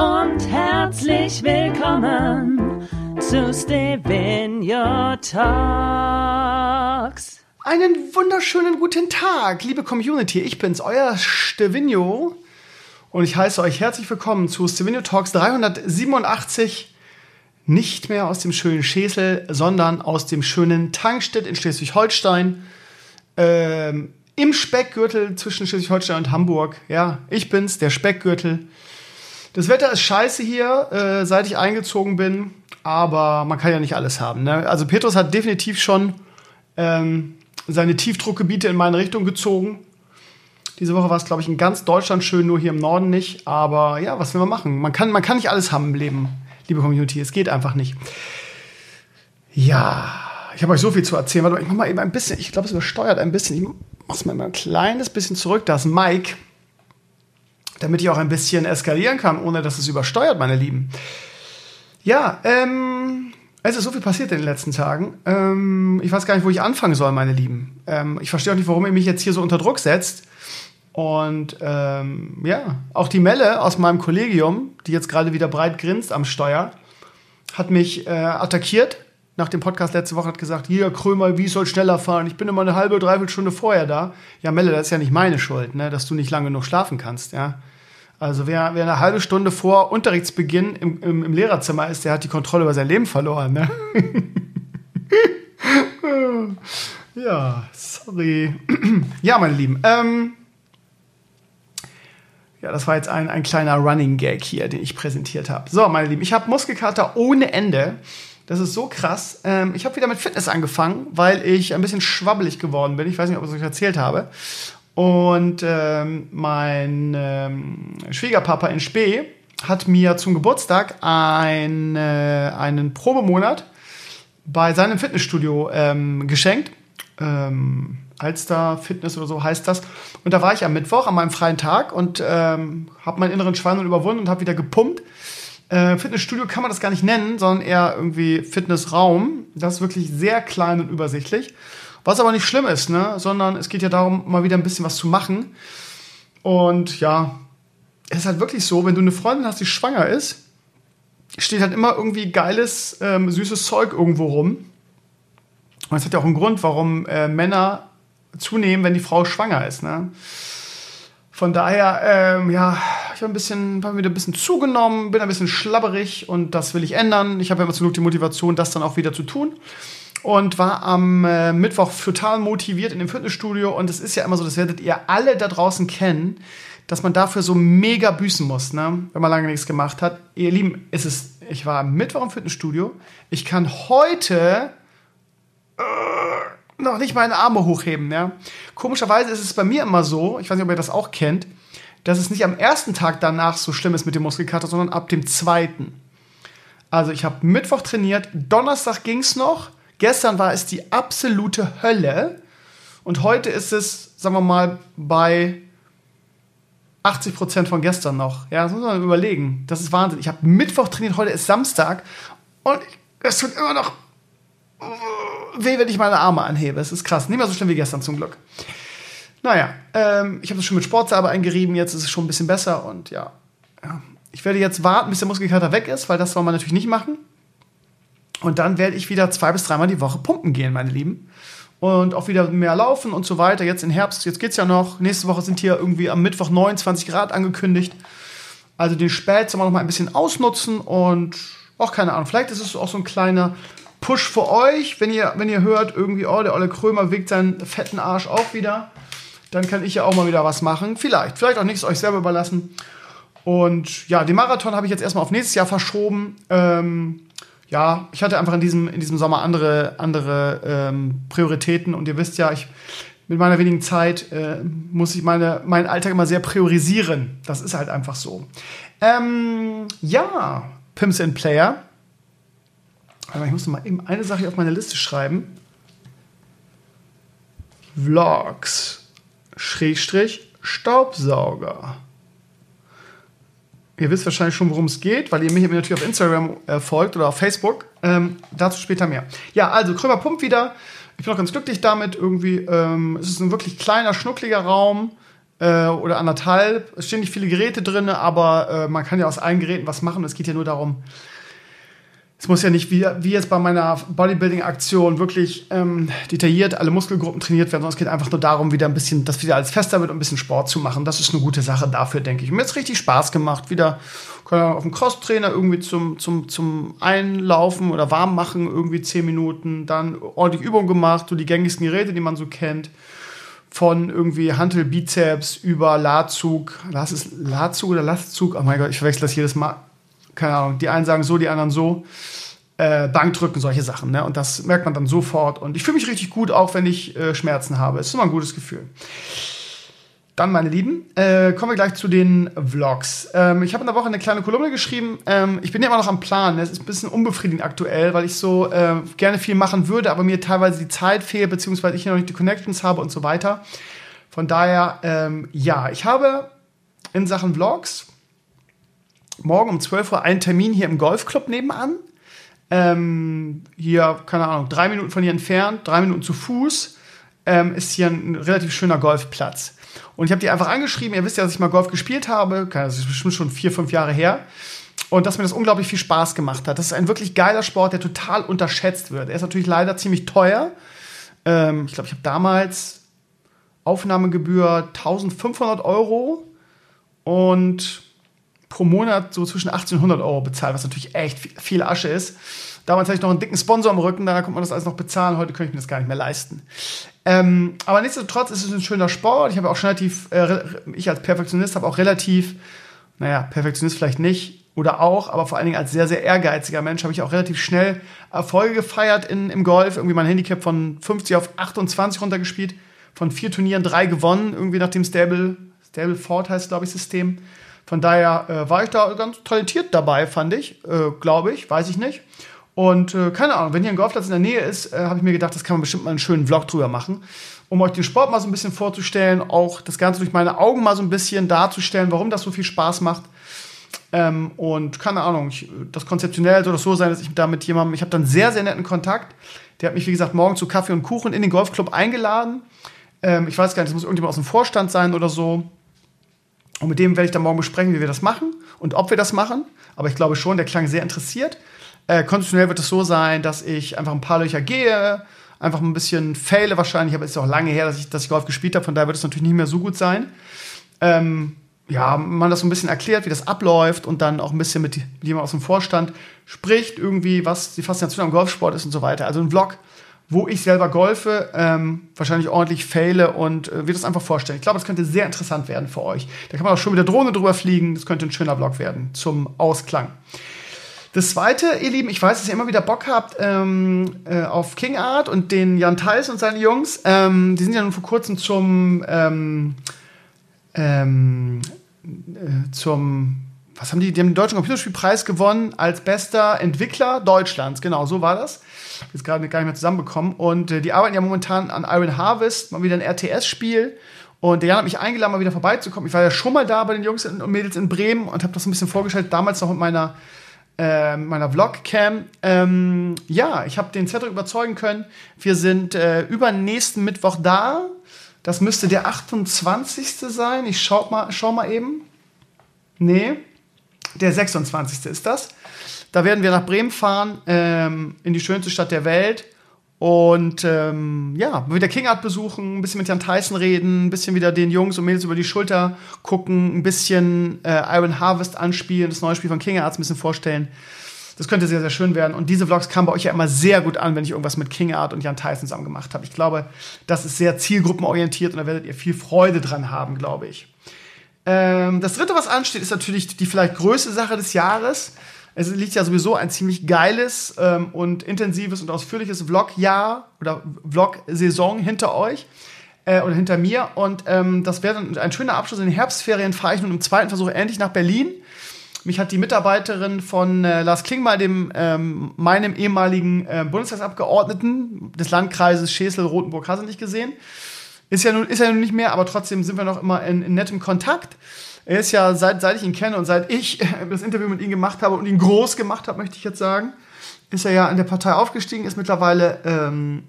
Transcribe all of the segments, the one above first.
Und herzlich willkommen zu Stevenio Talks. Einen wunderschönen guten Tag, liebe Community. Ich bin's, euer Stevenio. Und ich heiße euch herzlich willkommen zu Stevenio Talks 387 nicht mehr aus dem schönen Schesel, sondern aus dem schönen Tankstedt in Schleswig-Holstein. Ähm, Im Speckgürtel zwischen Schleswig-Holstein und Hamburg. Ja, ich bin's, der Speckgürtel. Das Wetter ist scheiße hier, äh, seit ich eingezogen bin, aber man kann ja nicht alles haben. Ne? Also Petrus hat definitiv schon ähm, seine Tiefdruckgebiete in meine Richtung gezogen. Diese Woche war es, glaube ich, in ganz Deutschland schön, nur hier im Norden nicht. Aber ja, was will man machen? Man kann, man kann nicht alles haben im Leben liebe Community. Es geht einfach nicht. Ja, ich habe euch so viel zu erzählen. Warte mal, ich mach mal eben ein bisschen, ich glaube, es übersteuert ein bisschen. Ich mach's mal ein kleines bisschen zurück. Da ist Mike, damit ich auch ein bisschen eskalieren kann, ohne dass es übersteuert, meine Lieben. Ja, ähm, es ist so viel passiert in den letzten Tagen. Ähm, ich weiß gar nicht, wo ich anfangen soll, meine Lieben. Ähm, ich verstehe auch nicht, warum ihr mich jetzt hier so unter Druck setzt. Und ähm, ja, auch die Melle aus meinem Kollegium, die jetzt gerade wieder breit grinst am Steuer, hat mich äh, attackiert nach dem Podcast letzte Woche, hat gesagt, hier, Krömer, wie soll schneller fahren? Ich bin immer eine halbe, dreiviertel Stunde vorher da. Ja, Melle, das ist ja nicht meine Schuld, ne, dass du nicht lange genug schlafen kannst, ja. Also wer, wer eine halbe Stunde vor Unterrichtsbeginn im, im, im Lehrerzimmer ist, der hat die Kontrolle über sein Leben verloren, ne? ja, sorry. ja, meine Lieben, ähm, ja, das war jetzt ein, ein kleiner Running Gag hier, den ich präsentiert habe. So, meine Lieben, ich habe Muskelkater ohne Ende. Das ist so krass. Ähm, ich habe wieder mit Fitness angefangen, weil ich ein bisschen schwabbelig geworden bin. Ich weiß nicht, ob ich es euch erzählt habe. Und ähm, mein ähm, Schwiegerpapa in Spee hat mir zum Geburtstag ein, äh, einen Probemonat bei seinem Fitnessstudio ähm, geschenkt. Ähm, Alster Fitness oder so heißt das. Und da war ich am Mittwoch an meinem freien Tag und ähm, habe meinen inneren Schweinhund überwunden und habe wieder gepumpt. Äh, Fitnessstudio kann man das gar nicht nennen, sondern eher irgendwie Fitnessraum. Das ist wirklich sehr klein und übersichtlich. Was aber nicht schlimm ist, ne? sondern es geht ja darum, mal wieder ein bisschen was zu machen. Und ja, es ist halt wirklich so, wenn du eine Freundin hast, die schwanger ist, steht halt immer irgendwie geiles, ähm, süßes Zeug irgendwo rum. Und das hat ja auch einen Grund, warum äh, Männer zunehmen, wenn die Frau schwanger ist. Ne? Von daher, ähm, ja, ich habe ein bisschen, hab ein bisschen zugenommen, bin ein bisschen schlabberig und das will ich ändern. Ich habe immer genug die Motivation, das dann auch wieder zu tun. Und war am äh, Mittwoch total motiviert in dem Fitnessstudio. Und es ist ja immer so, das werdet ihr alle da draußen kennen, dass man dafür so mega büßen muss, ne? wenn man lange nichts gemacht hat. Ihr Lieben, es ist, ich war am Mittwoch im Fitnessstudio. Ich kann heute. Äh, noch nicht meine Arme hochheben. Ja? Komischerweise ist es bei mir immer so, ich weiß nicht, ob ihr das auch kennt, dass es nicht am ersten Tag danach so schlimm ist mit dem Muskelkater, sondern ab dem zweiten. Also ich habe Mittwoch trainiert, Donnerstag ging es noch, gestern war es die absolute Hölle und heute ist es, sagen wir mal, bei 80 Prozent von gestern noch. Ja, das muss man überlegen. Das ist Wahnsinn. Ich habe Mittwoch trainiert, heute ist Samstag und es tut immer noch weh, wenn ich meine Arme anhebe. Es ist krass. Nicht mehr so schlimm wie gestern zum Glück. Naja, ähm, ich habe das schon mit Sportsalbe eingerieben. Jetzt ist es schon ein bisschen besser. Und ja, ja, ich werde jetzt warten, bis der Muskelkater weg ist, weil das soll man natürlich nicht machen. Und dann werde ich wieder zwei bis dreimal die Woche pumpen gehen, meine Lieben. Und auch wieder mehr laufen und so weiter. Jetzt im Herbst, jetzt geht's ja noch. Nächste Woche sind hier irgendwie am Mittwoch 29 Grad angekündigt. Also den Spät soll man noch mal ein bisschen ausnutzen und auch keine Ahnung. Vielleicht ist es auch so ein kleiner Push für euch, wenn ihr, wenn ihr hört, irgendwie, oh, der Olle Krömer wiegt seinen fetten Arsch auch wieder. Dann kann ich ja auch mal wieder was machen. Vielleicht, vielleicht auch nichts euch selber überlassen. Und ja, den Marathon habe ich jetzt erstmal auf nächstes Jahr verschoben. Ähm, ja, ich hatte einfach in diesem, in diesem Sommer andere, andere ähm, Prioritäten. Und ihr wisst ja, ich, mit meiner wenigen Zeit äh, muss ich meine, meinen Alltag immer sehr priorisieren. Das ist halt einfach so. Ähm, ja, Pimps and Player. Aber ich muss noch mal eben eine Sache auf meine Liste schreiben. Vlogs. Schrägstrich Staubsauger. Ihr wisst wahrscheinlich schon, worum es geht, weil ihr mich natürlich auf Instagram äh, folgt oder auf Facebook. Ähm, dazu später mehr. Ja, also Krömer Pump wieder. Ich bin auch ganz glücklich damit. Irgendwie, ähm, es ist ein wirklich kleiner, schnuckliger Raum äh, oder anderthalb. Es stehen nicht viele Geräte drin, aber äh, man kann ja aus allen Geräten was machen. Es geht ja nur darum, es muss ja nicht wie, wie jetzt bei meiner Bodybuilding-Aktion wirklich ähm, detailliert alle Muskelgruppen trainiert werden, sondern es geht einfach nur darum, wieder ein bisschen, dass wieder alles fester wird und ein bisschen Sport zu machen. Das ist eine gute Sache dafür, denke ich. Mir hat richtig Spaß gemacht, wieder auf dem Crosstrainer irgendwie zum, zum, zum Einlaufen oder warm machen, irgendwie zehn Minuten, dann ordentlich Übung gemacht, so die gängigsten Geräte, die man so kennt. Von irgendwie Hantel, Bizeps über Ladzug, Lass es Ladzug oder Lastzug? Oh mein Gott, ich verwechsel das jedes Mal keine Ahnung, die einen sagen so, die anderen so. Äh, Bankdrücken, solche Sachen. Ne? Und das merkt man dann sofort. Und ich fühle mich richtig gut, auch wenn ich äh, Schmerzen habe. Es ist immer ein gutes Gefühl. Dann, meine Lieben, äh, kommen wir gleich zu den Vlogs. Ähm, ich habe in der Woche eine kleine Kolumne geschrieben. Ähm, ich bin ja immer noch am Plan. Es ist ein bisschen unbefriedigend aktuell, weil ich so äh, gerne viel machen würde, aber mir teilweise die Zeit fehlt, beziehungsweise ich noch nicht die Connections habe und so weiter. Von daher, ähm, ja, ich habe in Sachen Vlogs morgen um 12 Uhr einen Termin hier im Golfclub nebenan. Ähm, hier, keine Ahnung, drei Minuten von hier entfernt, drei Minuten zu Fuß, ähm, ist hier ein relativ schöner Golfplatz. Und ich habe die einfach angeschrieben. Ihr wisst ja, dass ich mal Golf gespielt habe. Das ist bestimmt schon vier, fünf Jahre her. Und dass mir das unglaublich viel Spaß gemacht hat. Das ist ein wirklich geiler Sport, der total unterschätzt wird. Er ist natürlich leider ziemlich teuer. Ähm, ich glaube, ich habe damals Aufnahmegebühr 1500 Euro. Und pro Monat so zwischen 1800 Euro bezahlt, was natürlich echt viel Asche ist. Damals hatte ich noch einen dicken Sponsor am Rücken, da konnte man das alles noch bezahlen. Heute könnte ich mir das gar nicht mehr leisten. Ähm, aber nichtsdestotrotz ist es ein schöner Sport. Ich habe auch schon relativ, äh, ich als Perfektionist habe auch relativ, naja, Perfektionist vielleicht nicht oder auch, aber vor allen Dingen als sehr, sehr ehrgeiziger Mensch habe ich auch relativ schnell Erfolge gefeiert in, im Golf. Irgendwie mein Handicap von 50 auf 28 runtergespielt, von vier Turnieren drei gewonnen, irgendwie nach dem Stable, Stable Ford heißt, glaube ich, System. Von daher äh, war ich da ganz talentiert dabei, fand ich, äh, glaube ich, weiß ich nicht. Und äh, keine Ahnung, wenn hier ein Golfplatz in der Nähe ist, äh, habe ich mir gedacht, das kann man bestimmt mal einen schönen Vlog drüber machen, um euch den Sport mal so ein bisschen vorzustellen, auch das Ganze durch meine Augen mal so ein bisschen darzustellen, warum das so viel Spaß macht. Ähm, und keine Ahnung, ich, das konzeptionell soll das so sein, dass ich da mit jemandem, ich habe dann sehr, sehr netten Kontakt. Der hat mich, wie gesagt, morgen zu Kaffee und Kuchen in den Golfclub eingeladen. Ähm, ich weiß gar nicht, das muss irgendjemand aus dem Vorstand sein oder so. Und mit dem werde ich dann morgen besprechen, wie wir das machen und ob wir das machen. Aber ich glaube schon, der klang sehr interessiert. Äh, konditionell wird es so sein, dass ich einfach ein paar Löcher gehe, einfach ein bisschen faile wahrscheinlich, aber es ist auch lange her, dass ich, dass ich Golf gespielt habe, von daher wird es natürlich nicht mehr so gut sein. Ähm, ja, man das so ein bisschen erklärt, wie das abläuft und dann auch ein bisschen mit jemandem aus dem Vorstand spricht, irgendwie, was die Faszination am Golfsport ist und so weiter. Also ein Vlog, wo ich selber golfe, ähm, wahrscheinlich ordentlich faile und äh, wir das einfach vorstellen. Ich glaube, es könnte sehr interessant werden für euch. Da kann man auch schon mit der Drohne drüber fliegen. Das könnte ein schöner Vlog werden zum Ausklang. Das zweite, ihr Lieben, ich weiß, dass ihr immer wieder Bock habt ähm, äh, auf King Art und den Jan Theis und seine Jungs. Ähm, die sind ja nun vor kurzem zum ähm, ähm äh, zum was haben die? Die haben den Deutschen Computerspielpreis gewonnen als bester Entwickler Deutschlands. Genau, so war das jetzt gerade gar nicht mehr zusammenbekommen. Und äh, die arbeiten ja momentan an Iron Harvest, mal wieder ein RTS-Spiel. Und der Jan hat mich eingeladen, mal wieder vorbeizukommen. Ich war ja schon mal da bei den Jungs und Mädels in Bremen und habe das ein bisschen vorgestellt, damals noch mit meiner, äh, meiner Vlog-Cam. Ähm, ja, ich habe den Cedric überzeugen können. Wir sind äh, übernächsten Mittwoch da. Das müsste der 28. sein. Ich schau mal, schau mal eben. Nee, der 26. ist das. Da werden wir nach Bremen fahren, ähm, in die schönste Stadt der Welt. Und ähm, ja, wieder King Art besuchen, ein bisschen mit Jan Tyson reden, ein bisschen wieder den Jungs und Mädels über die Schulter gucken, ein bisschen äh, Iron Harvest anspielen, das neue Spiel von King Arts ein bisschen vorstellen. Das könnte sehr, sehr schön werden. Und diese Vlogs kamen bei euch ja immer sehr gut an, wenn ich irgendwas mit King Art und Jan Tyson zusammen gemacht habe. Ich glaube, das ist sehr zielgruppenorientiert und da werdet ihr viel Freude dran haben, glaube ich. Ähm, das dritte, was ansteht, ist natürlich die vielleicht größte Sache des Jahres. Es liegt ja sowieso ein ziemlich geiles ähm, und intensives und ausführliches Vlog-Jahr oder Vlog-Saison hinter euch äh, oder hinter mir. Und ähm, das wäre dann ein schöner Abschluss in den Herbstferien. Fahre ich nun im zweiten Versuch endlich nach Berlin. mich hat die Mitarbeiterin von äh, Lars Klingbeil, dem ähm, meinem ehemaligen äh, Bundestagsabgeordneten des Landkreises Schesel-Rotenburg, hast du nicht gesehen. Ist ja, nun, ist ja nun nicht mehr, aber trotzdem sind wir noch immer in, in nettem Kontakt. Er ist ja, seit, seit ich ihn kenne und seit ich das Interview mit ihm gemacht habe und ihn groß gemacht habe, möchte ich jetzt sagen, ist er ja in der Partei aufgestiegen, ist mittlerweile ähm,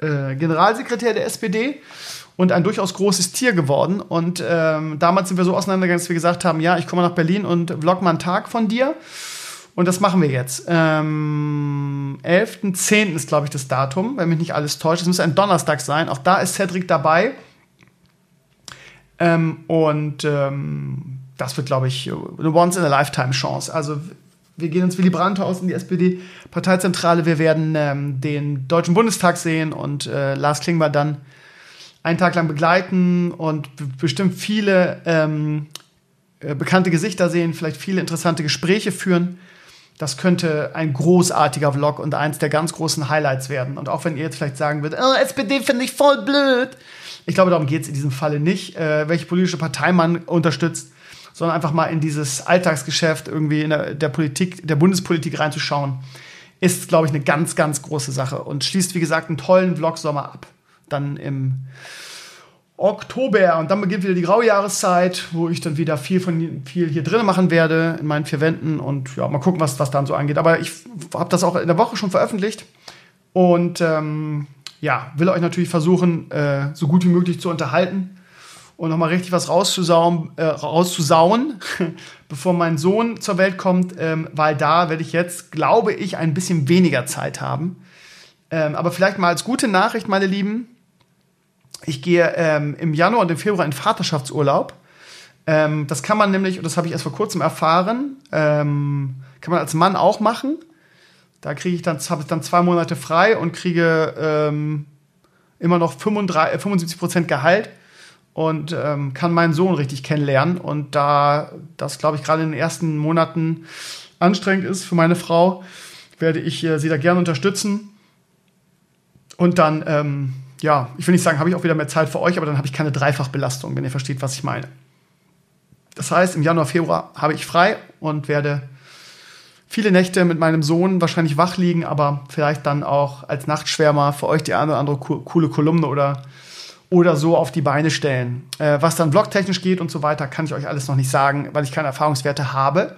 äh, Generalsekretär der SPD und ein durchaus großes Tier geworden. Und ähm, damals sind wir so auseinandergegangen, dass wir gesagt haben, ja, ich komme nach Berlin und vlog mal einen Tag von dir. Und das machen wir jetzt. Ähm, 11.10. ist, glaube ich, das Datum, wenn mich nicht alles täuscht. Es muss ein Donnerstag sein. Auch da ist Cedric dabei. Ähm, und ähm, das wird, glaube ich, eine Once-in-a-Lifetime-Chance. Also wir gehen ins Willy Brandt-Haus in die SPD-Parteizentrale. Wir werden ähm, den Deutschen Bundestag sehen und äh, Lars Klingbeil dann einen Tag lang begleiten und bestimmt viele ähm, äh, bekannte Gesichter sehen, vielleicht viele interessante Gespräche führen. Das könnte ein großartiger Vlog und eins der ganz großen Highlights werden. Und auch wenn ihr jetzt vielleicht sagen würdet, oh, SPD finde ich voll blöd. Ich glaube, darum geht es in diesem Falle nicht, äh, welche politische Partei man unterstützt, sondern einfach mal in dieses Alltagsgeschäft irgendwie in der, der Politik, der Bundespolitik reinzuschauen, ist, glaube ich, eine ganz, ganz große Sache und schließt, wie gesagt, einen tollen Vlog-Sommer ab. Dann im Oktober. Und dann beginnt wieder die graue Jahreszeit, wo ich dann wieder viel von viel hier drin machen werde in meinen vier Wänden. Und ja, mal gucken, was, was dann so angeht. Aber ich habe das auch in der Woche schon veröffentlicht. Und ähm, ja, will euch natürlich versuchen, äh, so gut wie möglich zu unterhalten und nochmal richtig was rauszusauen, äh, rauszusauen bevor mein Sohn zur Welt kommt, ähm, weil da werde ich jetzt, glaube ich, ein bisschen weniger Zeit haben. Ähm, aber vielleicht mal als gute Nachricht, meine Lieben, ich gehe ähm, im Januar und im Februar in Vaterschaftsurlaub. Ähm, das kann man nämlich, und das habe ich erst vor kurzem erfahren, ähm, kann man als Mann auch machen. Da kriege ich dann, habe ich dann zwei Monate frei und kriege ähm, immer noch 35, 75 Prozent Gehalt und ähm, kann meinen Sohn richtig kennenlernen. Und da das, glaube ich, gerade in den ersten Monaten anstrengend ist für meine Frau, werde ich äh, sie da gerne unterstützen. Und dann ähm, ja, ich will nicht sagen, habe ich auch wieder mehr Zeit für euch, aber dann habe ich keine Dreifachbelastung, wenn ihr versteht, was ich meine. Das heißt, im Januar, Februar habe ich frei und werde viele Nächte mit meinem Sohn wahrscheinlich wach liegen, aber vielleicht dann auch als Nachtschwärmer für euch die eine oder andere co coole Kolumne oder, oder so auf die Beine stellen. Äh, was dann blogtechnisch geht und so weiter, kann ich euch alles noch nicht sagen, weil ich keine Erfahrungswerte habe.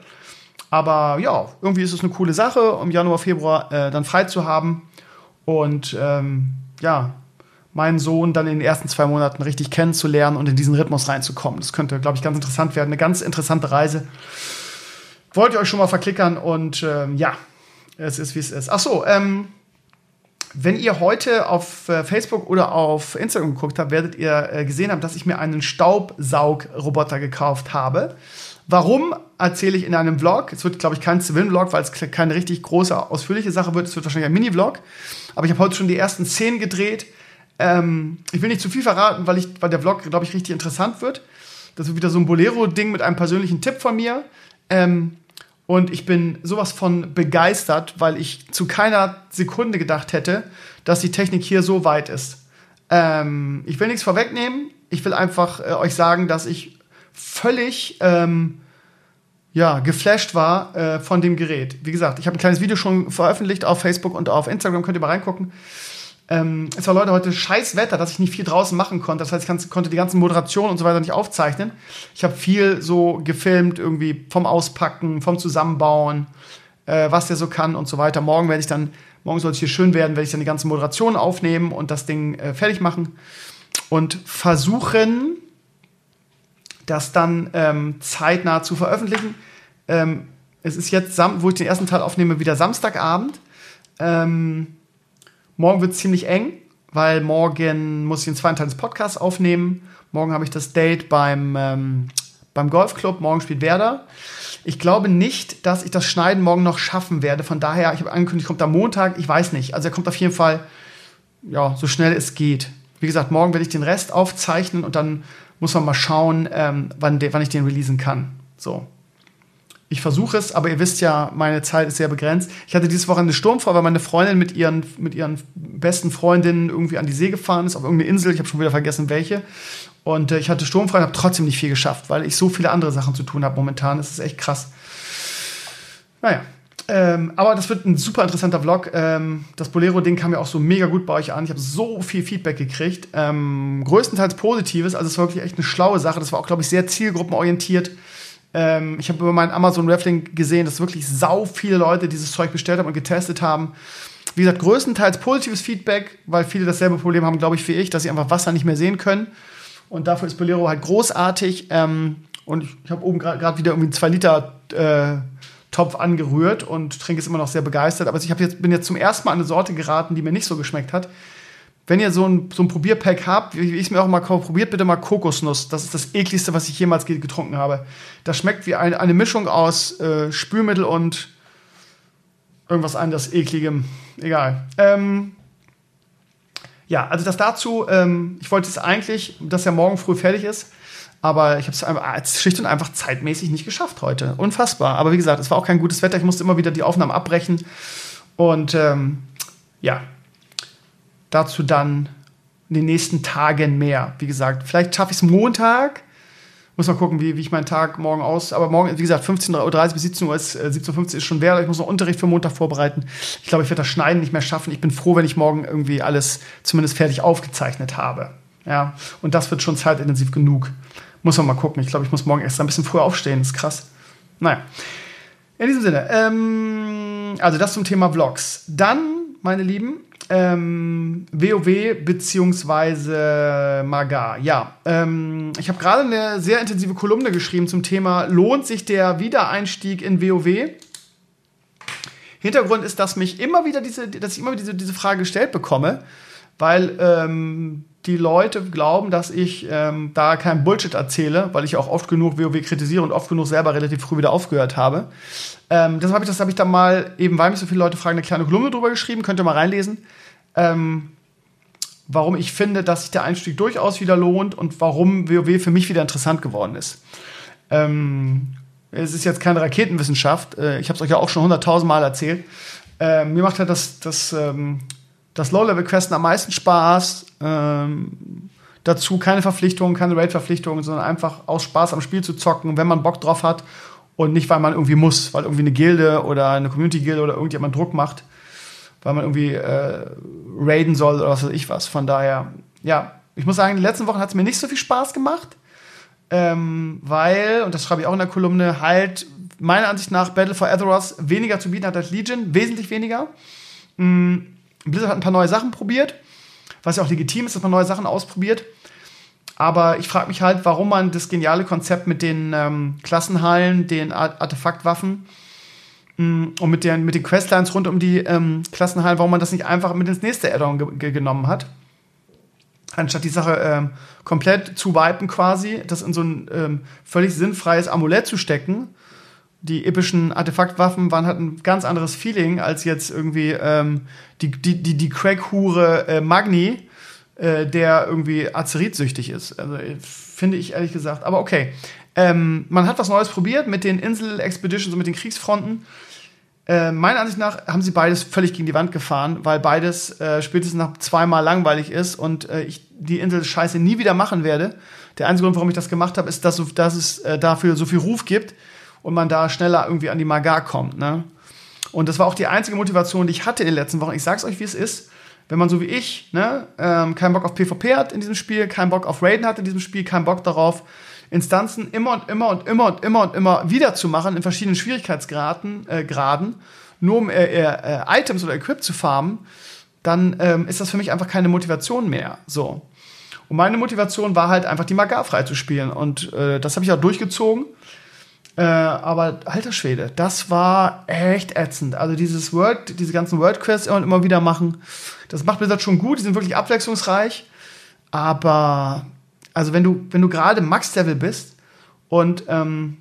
Aber ja, irgendwie ist es eine coole Sache, im Januar, Februar äh, dann frei zu haben. Und ähm, ja, meinen Sohn dann in den ersten zwei Monaten richtig kennenzulernen und in diesen Rhythmus reinzukommen. Das könnte, glaube ich, ganz interessant werden. Eine ganz interessante Reise. Wollt ihr euch schon mal verklickern und ähm, ja, es ist, wie es ist. Ach so, ähm, wenn ihr heute auf äh, Facebook oder auf Instagram geguckt habt, werdet ihr äh, gesehen haben, dass ich mir einen Staubsaugroboter gekauft habe. Warum erzähle ich in einem Vlog? Es wird, glaube ich, kein Civil-Vlog, weil es keine richtig große, ausführliche Sache wird. Es wird wahrscheinlich ein Mini-Vlog. Aber ich habe heute schon die ersten Szenen gedreht ähm, ich will nicht zu viel verraten, weil, ich, weil der Vlog, glaube ich, richtig interessant wird. Das wird wieder so ein Bolero-Ding mit einem persönlichen Tipp von mir. Ähm, und ich bin sowas von begeistert, weil ich zu keiner Sekunde gedacht hätte, dass die Technik hier so weit ist. Ähm, ich will nichts vorwegnehmen. Ich will einfach äh, euch sagen, dass ich völlig ähm, ja, geflasht war äh, von dem Gerät. Wie gesagt, ich habe ein kleines Video schon veröffentlicht auf Facebook und auf Instagram, könnt ihr mal reingucken. Ähm, es war Leute heute scheiß Wetter, dass ich nicht viel draußen machen konnte. Das heißt, ich konnte die ganzen Moderationen und so weiter nicht aufzeichnen. Ich habe viel so gefilmt, irgendwie vom Auspacken, vom Zusammenbauen, äh, was der so kann und so weiter. Morgen werde ich dann, morgen soll es hier schön werden, werde ich dann die ganzen Moderationen aufnehmen und das Ding äh, fertig machen und versuchen, das dann ähm, zeitnah zu veröffentlichen. Ähm, es ist jetzt, wo ich den ersten Teil aufnehme, wieder Samstagabend. Ähm, Morgen wird es ziemlich eng, weil morgen muss ich den zweiten Teil des Podcasts aufnehmen. Morgen habe ich das Date beim, ähm, beim Golfclub. Morgen spielt Werder. Ich glaube nicht, dass ich das Schneiden morgen noch schaffen werde. Von daher, ich habe angekündigt, kommt am Montag. Ich weiß nicht. Also er kommt auf jeden Fall, ja, so schnell es geht. Wie gesagt, morgen werde ich den Rest aufzeichnen und dann muss man mal schauen, ähm, wann, wann ich den releasen kann. So. Ich versuche es, aber ihr wisst ja, meine Zeit ist sehr begrenzt. Ich hatte dieses Wochenende Sturmfrau, weil meine Freundin mit ihren, mit ihren besten Freundinnen irgendwie an die See gefahren ist, auf irgendeine Insel. Ich habe schon wieder vergessen, welche. Und äh, ich hatte sturmfrei und habe trotzdem nicht viel geschafft, weil ich so viele andere Sachen zu tun habe momentan. Das ist echt krass. Naja. Ähm, aber das wird ein super interessanter Vlog. Ähm, das Bolero-Ding kam ja auch so mega gut bei euch an. Ich habe so viel Feedback gekriegt. Ähm, größtenteils Positives. Also es war wirklich echt eine schlaue Sache. Das war auch, glaube ich, sehr zielgruppenorientiert. Ähm, ich habe über meinen Amazon Raffling gesehen, dass wirklich sau viele Leute dieses Zeug bestellt haben und getestet haben. Wie gesagt, größtenteils positives Feedback, weil viele dasselbe Problem haben, glaube ich, wie ich, dass sie einfach Wasser nicht mehr sehen können. Und dafür ist Bolero halt großartig. Ähm, und ich, ich habe oben gerade wieder irgendwie einen 2 Liter äh, Topf angerührt und trinke es immer noch sehr begeistert. Aber ich jetzt, bin jetzt zum ersten Mal an eine Sorte geraten, die mir nicht so geschmeckt hat. Wenn ihr so ein, so ein Probierpack habt, wie ich es mir auch mal kaufe, probiert bitte mal Kokosnuss. Das ist das ekligste, was ich jemals getrunken habe. Das schmeckt wie eine, eine Mischung aus äh, Spülmittel und irgendwas anderes ekligem. Egal. Ähm, ja, also das dazu. Ähm, ich wollte es eigentlich, dass er morgen früh fertig ist. Aber ich habe es schlicht und einfach zeitmäßig nicht geschafft heute. Unfassbar. Aber wie gesagt, es war auch kein gutes Wetter. Ich musste immer wieder die Aufnahmen abbrechen. Und ähm, ja, dazu dann in den nächsten Tagen mehr. Wie gesagt, vielleicht schaffe ich es Montag. Muss mal gucken, wie, wie ich meinen Tag morgen aus. Aber morgen, wie gesagt, 15.30 Uhr bis 17 Uhr ist, äh, 17.15 Uhr ist schon wert. Ich muss noch Unterricht für Montag vorbereiten. Ich glaube, ich werde das Schneiden nicht mehr schaffen. Ich bin froh, wenn ich morgen irgendwie alles zumindest fertig aufgezeichnet habe. Ja, und das wird schon zeitintensiv genug. Muss man mal gucken. Ich glaube, ich muss morgen extra ein bisschen früher aufstehen. Das ist krass. Naja. In diesem Sinne, ähm, also das zum Thema Vlogs. Dann, meine Lieben, ähm, WoW beziehungsweise Maga. Ja, ähm, ich habe gerade eine sehr intensive Kolumne geschrieben zum Thema Lohnt sich der Wiedereinstieg in WoW? Hintergrund ist, dass mich immer wieder diese, dass ich immer wieder diese, diese Frage gestellt bekomme, weil ähm, die Leute glauben, dass ich ähm, da kein Bullshit erzähle, weil ich auch oft genug WoW kritisiere und oft genug selber relativ früh wieder aufgehört habe. Ähm, deshalb habe ich das habe ich dann mal eben, weil mich so viele Leute fragen, eine kleine Kolumne drüber geschrieben. Könnt ihr mal reinlesen. Ähm, warum ich finde, dass sich der Einstieg durchaus wieder lohnt und warum WoW für mich wieder interessant geworden ist. Ähm, es ist jetzt keine Raketenwissenschaft. Äh, ich habe es euch ja auch schon hunderttausend Mal erzählt. Äh, mir macht halt das, das ähm, das Low-Level-Questen am meisten Spaß. Ähm, dazu keine Verpflichtungen, keine Raid-Verpflichtungen, sondern einfach aus Spaß am Spiel zu zocken, wenn man Bock drauf hat und nicht, weil man irgendwie muss, weil irgendwie eine Gilde oder eine Community-Gilde oder irgendjemand Druck macht, weil man irgendwie äh, raiden soll oder was weiß ich was. Von daher, ja, ich muss sagen, in den letzten Wochen hat es mir nicht so viel Spaß gemacht, ähm, weil, und das schreibe ich auch in der Kolumne, halt meiner Ansicht nach Battle for Azeroth weniger zu bieten hat als Legion, wesentlich weniger. Mhm Blizzard hat ein paar neue Sachen probiert, was ja auch legitim ist, dass man neue Sachen ausprobiert. Aber ich frage mich halt, warum man das geniale Konzept mit den ähm, Klassenhallen, den Artefaktwaffen mh, mm, und mit den, mit den Questlines rund um die ähm, Klassenhallen, warum man das nicht einfach mit ins nächste Addon ge ge genommen hat. Anstatt die Sache ähm, komplett zu wipen quasi, das in so ein ähm, völlig sinnfreies Amulett zu stecken die epischen Artefaktwaffen waren halt ein ganz anderes Feeling als jetzt irgendwie ähm, die, die, die, die Crack-Hure äh, Magni, äh, der irgendwie Azeritsüchtig ist. Also äh, finde ich ehrlich gesagt. Aber okay. Ähm, man hat was Neues probiert mit den Insel-Expeditions und mit den Kriegsfronten. Äh, meiner Ansicht nach haben sie beides völlig gegen die Wand gefahren, weil beides äh, spätestens nach zweimal langweilig ist und äh, ich die Insel-Scheiße nie wieder machen werde. Der einzige Grund, warum ich das gemacht habe, ist, dass, dass es äh, dafür so viel Ruf gibt und man da schneller irgendwie an die Magar kommt. Ne? Und das war auch die einzige Motivation, die ich hatte in den letzten Wochen. Ich sag's euch, wie es ist. Wenn man so wie ich ne, ähm, keinen Bock auf PvP hat in diesem Spiel, keinen Bock auf Raiden hat in diesem Spiel, keinen Bock darauf, Instanzen immer und immer und immer und immer und immer wieder zu machen in verschiedenen Schwierigkeitsgraden, äh, Graden, nur um äh, äh, Items oder Equip zu farmen, dann ähm, ist das für mich einfach keine Motivation mehr. So. Und meine Motivation war halt einfach die Magar frei zu spielen. Und äh, das habe ich auch durchgezogen. Äh, aber alter Schwede, das war echt ätzend. Also dieses Word, diese ganzen Word-Quests immer und immer wieder machen, das macht Blizzard schon gut, die sind wirklich abwechslungsreich. Aber also wenn du, wenn du gerade Max-Level bist und ähm,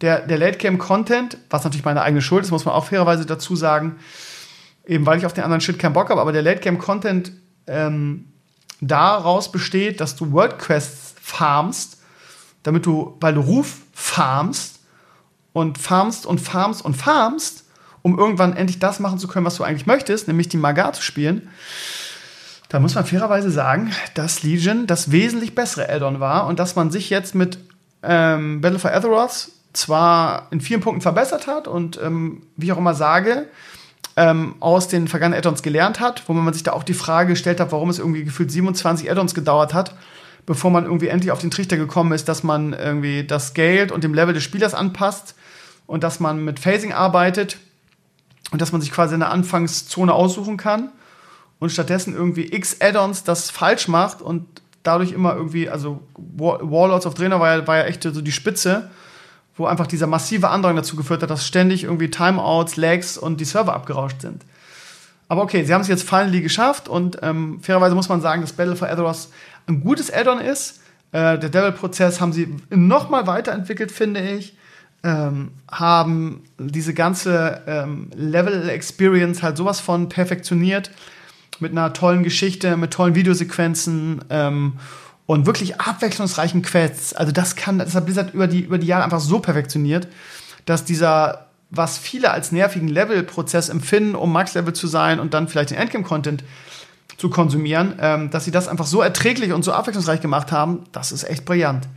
der, der Late-Game-Content, was natürlich meine eigene Schuld ist, muss man auch fairerweise dazu sagen, eben weil ich auf den anderen Shit keinen Bock habe, aber der Late-Game-Content ähm, daraus besteht, dass du Word-Quests farmst, damit du, weil du Ruf farmst, und farmst und farmst und farmst, um irgendwann endlich das machen zu können, was du eigentlich möchtest, nämlich die Magar zu spielen, da muss man fairerweise sagen, dass Legion das wesentlich bessere Addon war und dass man sich jetzt mit ähm, Battle for Azeroth zwar in vielen Punkten verbessert hat und ähm, wie ich auch immer sage, ähm, aus den vergangenen Add-ons gelernt hat, wo man sich da auch die Frage gestellt hat, warum es irgendwie gefühlt 27 Add-ons gedauert hat, bevor man irgendwie endlich auf den Trichter gekommen ist, dass man irgendwie das Geld und dem Level des Spielers anpasst und dass man mit Phasing arbeitet und dass man sich quasi in der Anfangszone aussuchen kann und stattdessen irgendwie x Add-ons das falsch macht und dadurch immer irgendwie, also Warlords of Trainer war ja, war ja echt so die Spitze, wo einfach dieser massive Andrang dazu geführt hat, dass ständig irgendwie Timeouts, Lags und die Server abgerauscht sind. Aber okay, sie haben es jetzt finally geschafft und ähm, fairerweise muss man sagen, dass Battle for Azeroth ein gutes Add-on ist. Äh, der Devil-Prozess haben sie noch mal weiterentwickelt, finde ich. Ähm, haben diese ganze ähm, Level-Experience halt sowas von perfektioniert mit einer tollen Geschichte, mit tollen Videosequenzen ähm, und wirklich abwechslungsreichen Quests. Also das kann, das hat Blizzard über die, über die Jahre einfach so perfektioniert, dass dieser, was viele als nervigen Level-Prozess empfinden, um Max-Level zu sein und dann vielleicht den Endgame-Content zu konsumieren, ähm, dass sie das einfach so erträglich und so abwechslungsreich gemacht haben, das ist echt brillant.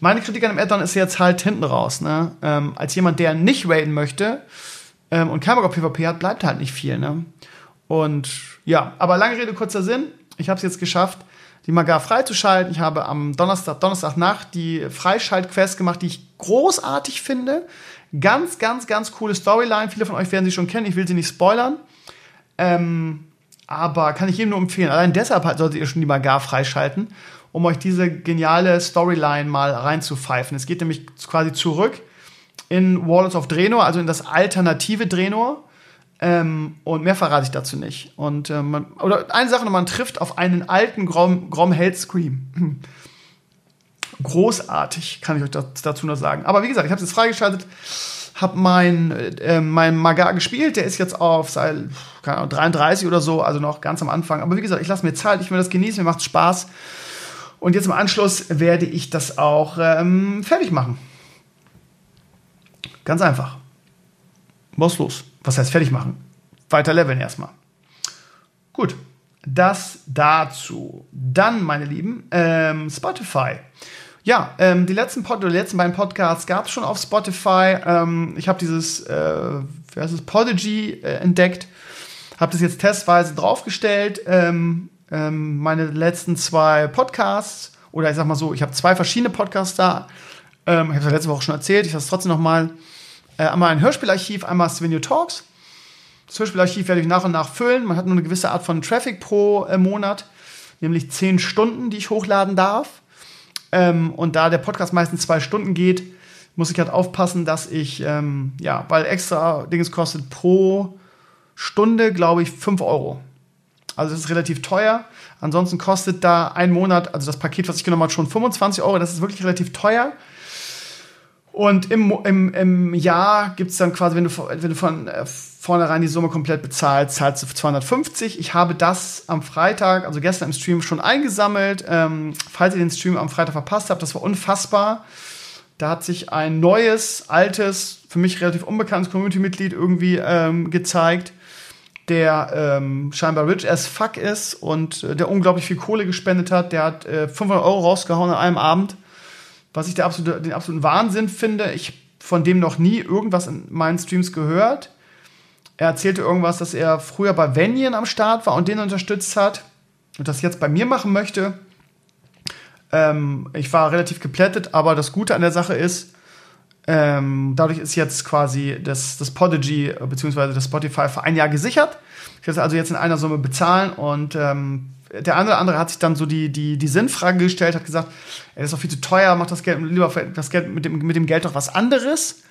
Meine Kritik an dem Addon ist jetzt halt hinten raus. Ne? Ähm, als jemand, der nicht raiden möchte ähm, und kein Bock auf PvP hat, bleibt halt nicht viel. Ne? Und ja, aber lange Rede, kurzer Sinn. Ich habe es jetzt geschafft, die Magar freizuschalten. Ich habe am Donnerstag, Donnerstagnacht die Freischaltquest gemacht, die ich großartig finde. Ganz, ganz, ganz coole Storyline. Viele von euch werden sie schon kennen. Ich will sie nicht spoilern. Ähm, aber kann ich jedem nur empfehlen. Allein deshalb solltet ihr schon die Magar freischalten, um euch diese geniale Storyline mal reinzupfeifen. Es geht nämlich quasi zurück in Warlords of Draenor, also in das alternative Draenor ähm, und mehr verrate ich dazu nicht. Und ähm, man, oder eine Sache, man trifft auf einen alten Grom, Grom Hell Scream. Großartig, kann ich euch dazu nur sagen. Aber wie gesagt, ich habe es jetzt freigeschaltet, habe mein, äh, mein Magar gespielt, der ist jetzt auf seit, keine Ahnung, 33 oder so, also noch ganz am Anfang. Aber wie gesagt, ich lasse mir Zeit, ich will das genießen, mir macht Spaß. Und jetzt im Anschluss werde ich das auch ähm, fertig machen. Ganz einfach. Was los? was heißt fertig machen? Weiter leveln erstmal. Gut, das dazu. Dann, meine Lieben, ähm, Spotify. Ja, ähm, die letzten Pod die letzten beiden Podcasts gab es schon auf Spotify. Ähm, ich habe dieses, äh, wie heißt es, Podigy äh, entdeckt, habe das jetzt testweise draufgestellt. Ähm, ähm, meine letzten zwei Podcasts, oder ich sag mal so, ich habe zwei verschiedene Podcasts da. Ähm, ich habe es letzte Woche schon erzählt, ich sage es trotzdem noch mal. Äh, einmal ein Hörspielarchiv, einmal Svenio Talks. Das Hörspielarchiv werde ich nach und nach füllen. Man hat nur eine gewisse Art von Traffic pro äh, Monat, nämlich zehn Stunden, die ich hochladen darf. Ähm, und da der Podcast meistens zwei Stunden geht, muss ich halt aufpassen, dass ich, ähm, ja, weil extra Dinges kostet pro Stunde, glaube ich, 5 Euro. Also das ist relativ teuer. Ansonsten kostet da ein Monat, also das Paket, was ich genommen habe, schon 25 Euro. Das ist wirklich relativ teuer. Und im, im, im Jahr gibt es dann quasi, wenn du, wenn du von äh, vornherein die Summe komplett bezahlst, zahlst du 250. Ich habe das am Freitag, also gestern im Stream, schon eingesammelt. Ähm, falls ihr den Stream am Freitag verpasst habt, das war unfassbar. Da hat sich ein neues, altes, für mich relativ unbekanntes Community-Mitglied irgendwie ähm, gezeigt, der ähm, scheinbar rich as fuck ist und äh, der unglaublich viel Kohle gespendet hat. Der hat äh, 500 Euro rausgehauen an einem Abend was ich absolute, den absoluten Wahnsinn finde. Ich von dem noch nie irgendwas in meinen Streams gehört. Er erzählte irgendwas, dass er früher bei Venien am Start war und den unterstützt hat und das jetzt bei mir machen möchte. Ähm, ich war relativ geplättet, aber das Gute an der Sache ist, ähm, dadurch ist jetzt quasi das, das Podigy bzw. das Spotify für ein Jahr gesichert. Ich werde es also jetzt in einer Summe bezahlen und ähm, der eine oder andere hat sich dann so die, die, die Sinnfrage gestellt, hat gesagt, ey, das ist doch viel zu teuer, mach das Geld lieber das Geld mit dem, mit dem Geld doch was anderes,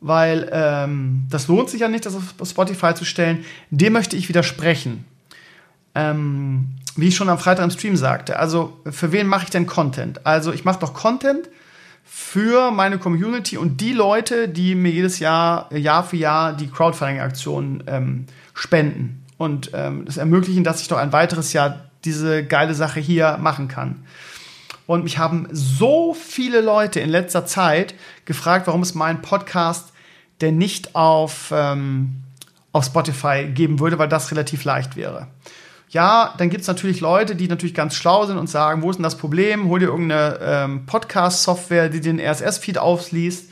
weil ähm, das lohnt sich ja nicht, das auf Spotify zu stellen. Dem möchte ich widersprechen. Ähm, wie ich schon am Freitag im Stream sagte, also für wen mache ich denn Content? Also ich mache doch Content für meine Community und die Leute, die mir jedes Jahr, Jahr für Jahr die Crowdfunding-Aktionen ähm, spenden und ähm, das ermöglichen, dass ich doch ein weiteres Jahr diese geile Sache hier machen kann. Und mich haben so viele Leute in letzter Zeit gefragt, warum es meinen Podcast denn nicht auf, ähm, auf Spotify geben würde, weil das relativ leicht wäre. Ja, dann gibt es natürlich Leute, die natürlich ganz schlau sind und sagen, wo ist denn das Problem? Hol dir irgendeine ähm, Podcast-Software, die den RSS-Feed aufliest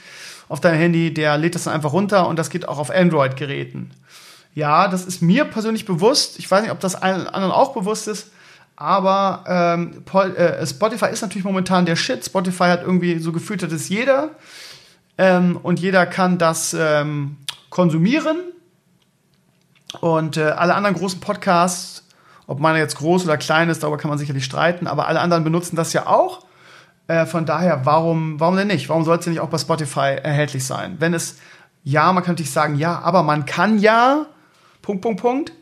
auf dein Handy, der lädt das dann einfach runter und das geht auch auf Android-Geräten. Ja, das ist mir persönlich bewusst. Ich weiß nicht, ob das allen anderen auch bewusst ist. Aber ähm, äh, Spotify ist natürlich momentan der Shit. Spotify hat irgendwie so gefühlt, das ist jeder. Ähm, und jeder kann das ähm, konsumieren. Und äh, alle anderen großen Podcasts, ob meine jetzt groß oder klein ist, darüber kann man sicherlich streiten, aber alle anderen benutzen das ja auch. Äh, von daher, warum, warum denn nicht? Warum soll es denn nicht auch bei Spotify erhältlich sein? Wenn es, ja, man könnte sagen, ja, aber man kann ja, Punkt, Punkt, Punkt.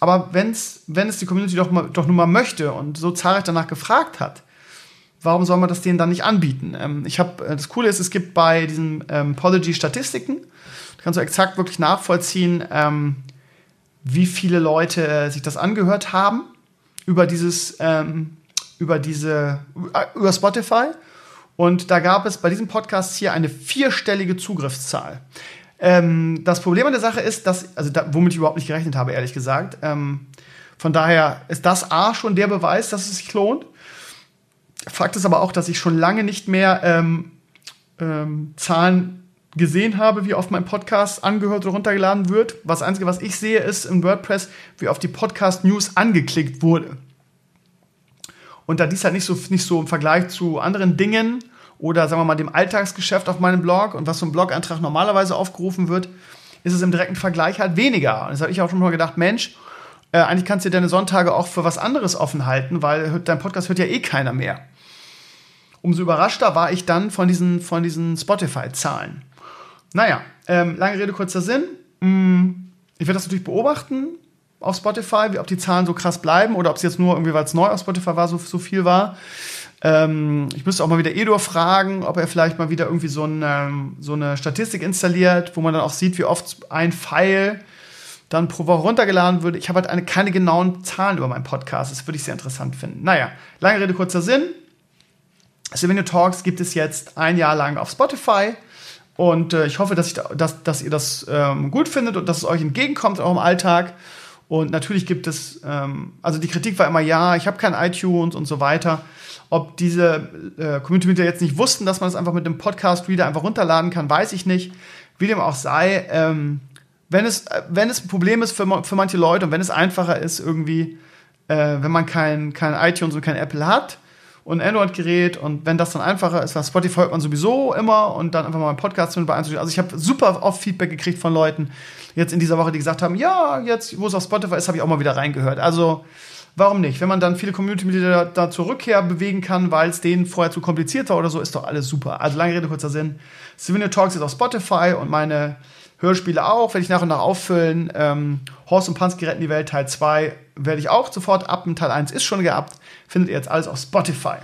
Aber wenn's, wenn es die Community doch, mal, doch nun mal möchte und so zahlreich danach gefragt hat, warum soll man das denen dann nicht anbieten? Ähm, ich habe, äh, das Coole ist, es gibt bei diesen ähm, Pology Statistiken, da kannst du exakt wirklich nachvollziehen, ähm, wie viele Leute äh, sich das angehört haben über dieses, ähm, über diese, äh, über Spotify. Und da gab es bei diesem Podcast hier eine vierstellige Zugriffszahl. Ähm, das Problem an der Sache ist, dass, also da, womit ich überhaupt nicht gerechnet habe, ehrlich gesagt. Ähm, von daher ist das A schon der Beweis, dass es sich lohnt. Fakt ist aber auch, dass ich schon lange nicht mehr ähm, ähm, Zahlen gesehen habe, wie oft mein Podcast angehört oder runtergeladen wird. Was Einzige, was ich sehe, ist im WordPress, wie oft die Podcast-News angeklickt wurde. Und da dies halt nicht so, nicht so im Vergleich zu anderen Dingen oder sagen wir mal dem Alltagsgeschäft auf meinem Blog und was so ein Blog-Eintrag normalerweise aufgerufen wird, ist es im direkten Vergleich halt weniger. Und das habe ich auch schon mal gedacht, Mensch, äh, eigentlich kannst du deine Sonntage auch für was anderes offen halten, weil dein Podcast hört ja eh keiner mehr. Umso überraschter war ich dann von diesen, von diesen Spotify-Zahlen. Naja, ähm, lange Rede, kurzer Sinn. Mm, ich werde das natürlich beobachten auf Spotify, wie, ob die Zahlen so krass bleiben oder ob es jetzt nur irgendwie, weil es neu auf Spotify war, so, so viel war. Ähm, ich müsste auch mal wieder Edor fragen, ob er vielleicht mal wieder irgendwie so, ein, ähm, so eine Statistik installiert, wo man dann auch sieht, wie oft ein Pfeil dann pro Woche runtergeladen würde. Ich habe halt eine, keine genauen Zahlen über meinen Podcast. Das würde ich sehr interessant finden. Naja, lange Rede, kurzer Sinn. Souvenir Talks gibt es jetzt ein Jahr lang auf Spotify. Und äh, ich hoffe, dass, ich, dass, dass ihr das ähm, gut findet und dass es euch entgegenkommt in eurem Alltag. Und natürlich gibt es, ähm, also die Kritik war immer, ja, ich habe kein iTunes und so weiter. Ob diese äh, Community-Mitglieder jetzt nicht wussten, dass man das einfach mit dem Podcast-Reader einfach runterladen kann, weiß ich nicht. Wie dem auch sei, ähm, wenn, es, äh, wenn es ein Problem ist für, für manche Leute und wenn es einfacher ist, irgendwie, äh, wenn man kein, kein iTunes und kein Apple hat und ein Android-Gerät und wenn das dann einfacher ist, weil Spotify hört man sowieso immer und dann einfach mal einen Podcast mit einzustellen. Also ich habe super oft Feedback gekriegt von Leuten jetzt in dieser Woche, die gesagt haben, ja, jetzt, wo es auf Spotify ist, habe ich auch mal wieder reingehört. Also Warum nicht? Wenn man dann viele Community-Mitglieder da zur Rückkehr bewegen kann, weil es denen vorher zu kompliziert war oder so, ist doch alles super. Also lange Rede, kurzer Sinn. Souvenir Talks ist auf Spotify und meine Hörspiele auch, werde ich nach und nach auffüllen. Ähm, Horst und Pansky retten die Welt Teil 2 werde ich auch sofort ab. Teil 1 ist schon gehabt. Findet ihr jetzt alles auf Spotify.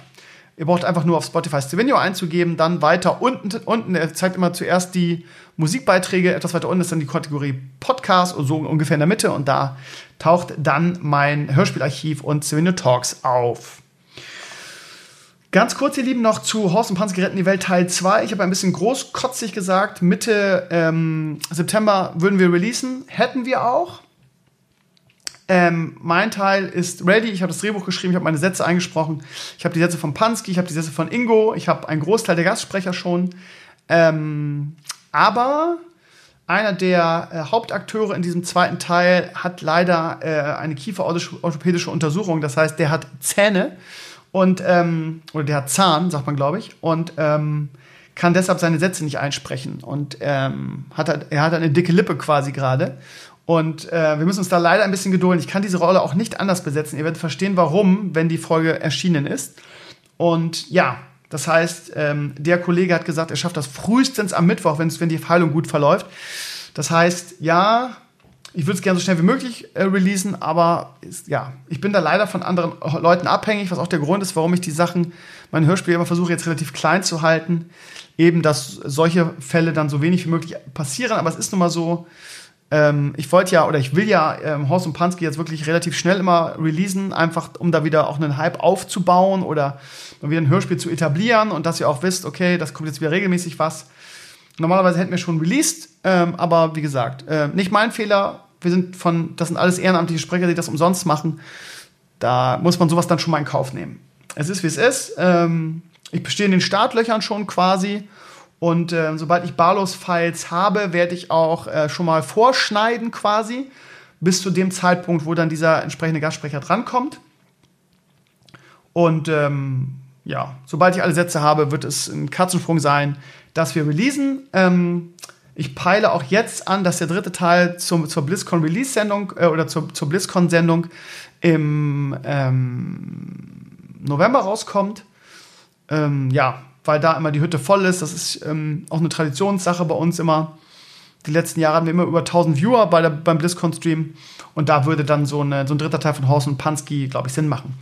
Ihr braucht einfach nur auf Spotify Stevenio einzugeben, dann weiter unten, unten, er zeigt immer zuerst die Musikbeiträge, etwas weiter unten ist dann die Kategorie Podcast, so ungefähr in der Mitte und da taucht dann mein Hörspielarchiv und Stevenio Talks auf. Ganz kurz, ihr Lieben, noch zu Horst und Panzer geretten die Welt Teil 2. Ich habe ein bisschen großkotzig gesagt, Mitte ähm, September würden wir releasen. Hätten wir auch. Ähm, mein Teil ist ready. Ich habe das Drehbuch geschrieben, ich habe meine Sätze eingesprochen. Ich habe die Sätze von Pansky, ich habe die Sätze von Ingo, ich habe einen Großteil der Gastsprecher schon. Ähm, aber einer der äh, Hauptakteure in diesem zweiten Teil hat leider äh, eine kieferorthopädische Untersuchung. Das heißt, der hat Zähne und ähm, oder der hat Zahn, sagt man, glaube ich, und ähm, kann deshalb seine Sätze nicht einsprechen und ähm, hat er, er hat eine dicke Lippe quasi gerade und äh, wir müssen uns da leider ein bisschen gedulden. Ich kann diese Rolle auch nicht anders besetzen. Ihr werdet verstehen, warum, wenn die Folge erschienen ist. Und ja, das heißt, ähm, der Kollege hat gesagt, er schafft das frühestens am Mittwoch, wenn die Heilung gut verläuft. Das heißt, ja, ich würde es gerne so schnell wie möglich äh, releasen, aber ist, ja, ich bin da leider von anderen Leuten abhängig, was auch der Grund ist, warum ich die Sachen, mein Hörspiel immer versuche jetzt relativ klein zu halten. Eben, dass solche Fälle dann so wenig wie möglich passieren, aber es ist nun mal so, ähm, ich wollte ja oder ich will ja ähm, Horst und Pansky jetzt wirklich relativ schnell immer releasen, einfach um da wieder auch einen Hype aufzubauen oder mal wieder ein Hörspiel zu etablieren und dass ihr auch wisst, okay, das kommt jetzt wieder regelmäßig was. Normalerweise hätten wir schon released, ähm, aber wie gesagt, äh, nicht mein Fehler. Wir sind von, das sind alles ehrenamtliche Sprecher, die das umsonst machen. Da muss man sowas dann schon mal in Kauf nehmen. Es ist, wie es ist. Ähm, ich bestehe in den Startlöchern schon quasi Und äh, sobald ich Barlos-Files habe, werde ich auch äh, schon mal vorschneiden quasi, bis zu dem Zeitpunkt, wo dann dieser entsprechende Gastsprecher drankommt. Und ähm, ja, sobald ich alle Sätze habe, wird es ein Katzensprung sein, dass wir releasen. Ähm, ich peile auch jetzt an, dass der dritte Teil zum, zur BlizzCon Release-Sendung äh, oder zur, zur BlizzCon-Sendung im ähm, November rauskommt. Ähm, ja, weil da immer die Hütte voll ist. Das ist ähm, auch eine Traditionssache bei uns immer. Die letzten Jahre hatten wir immer über 1000 Viewer bei der, beim BlizzCon-Stream. Und da würde dann so, eine, so ein dritter Teil von Horst und Pansky, glaube ich, Sinn machen.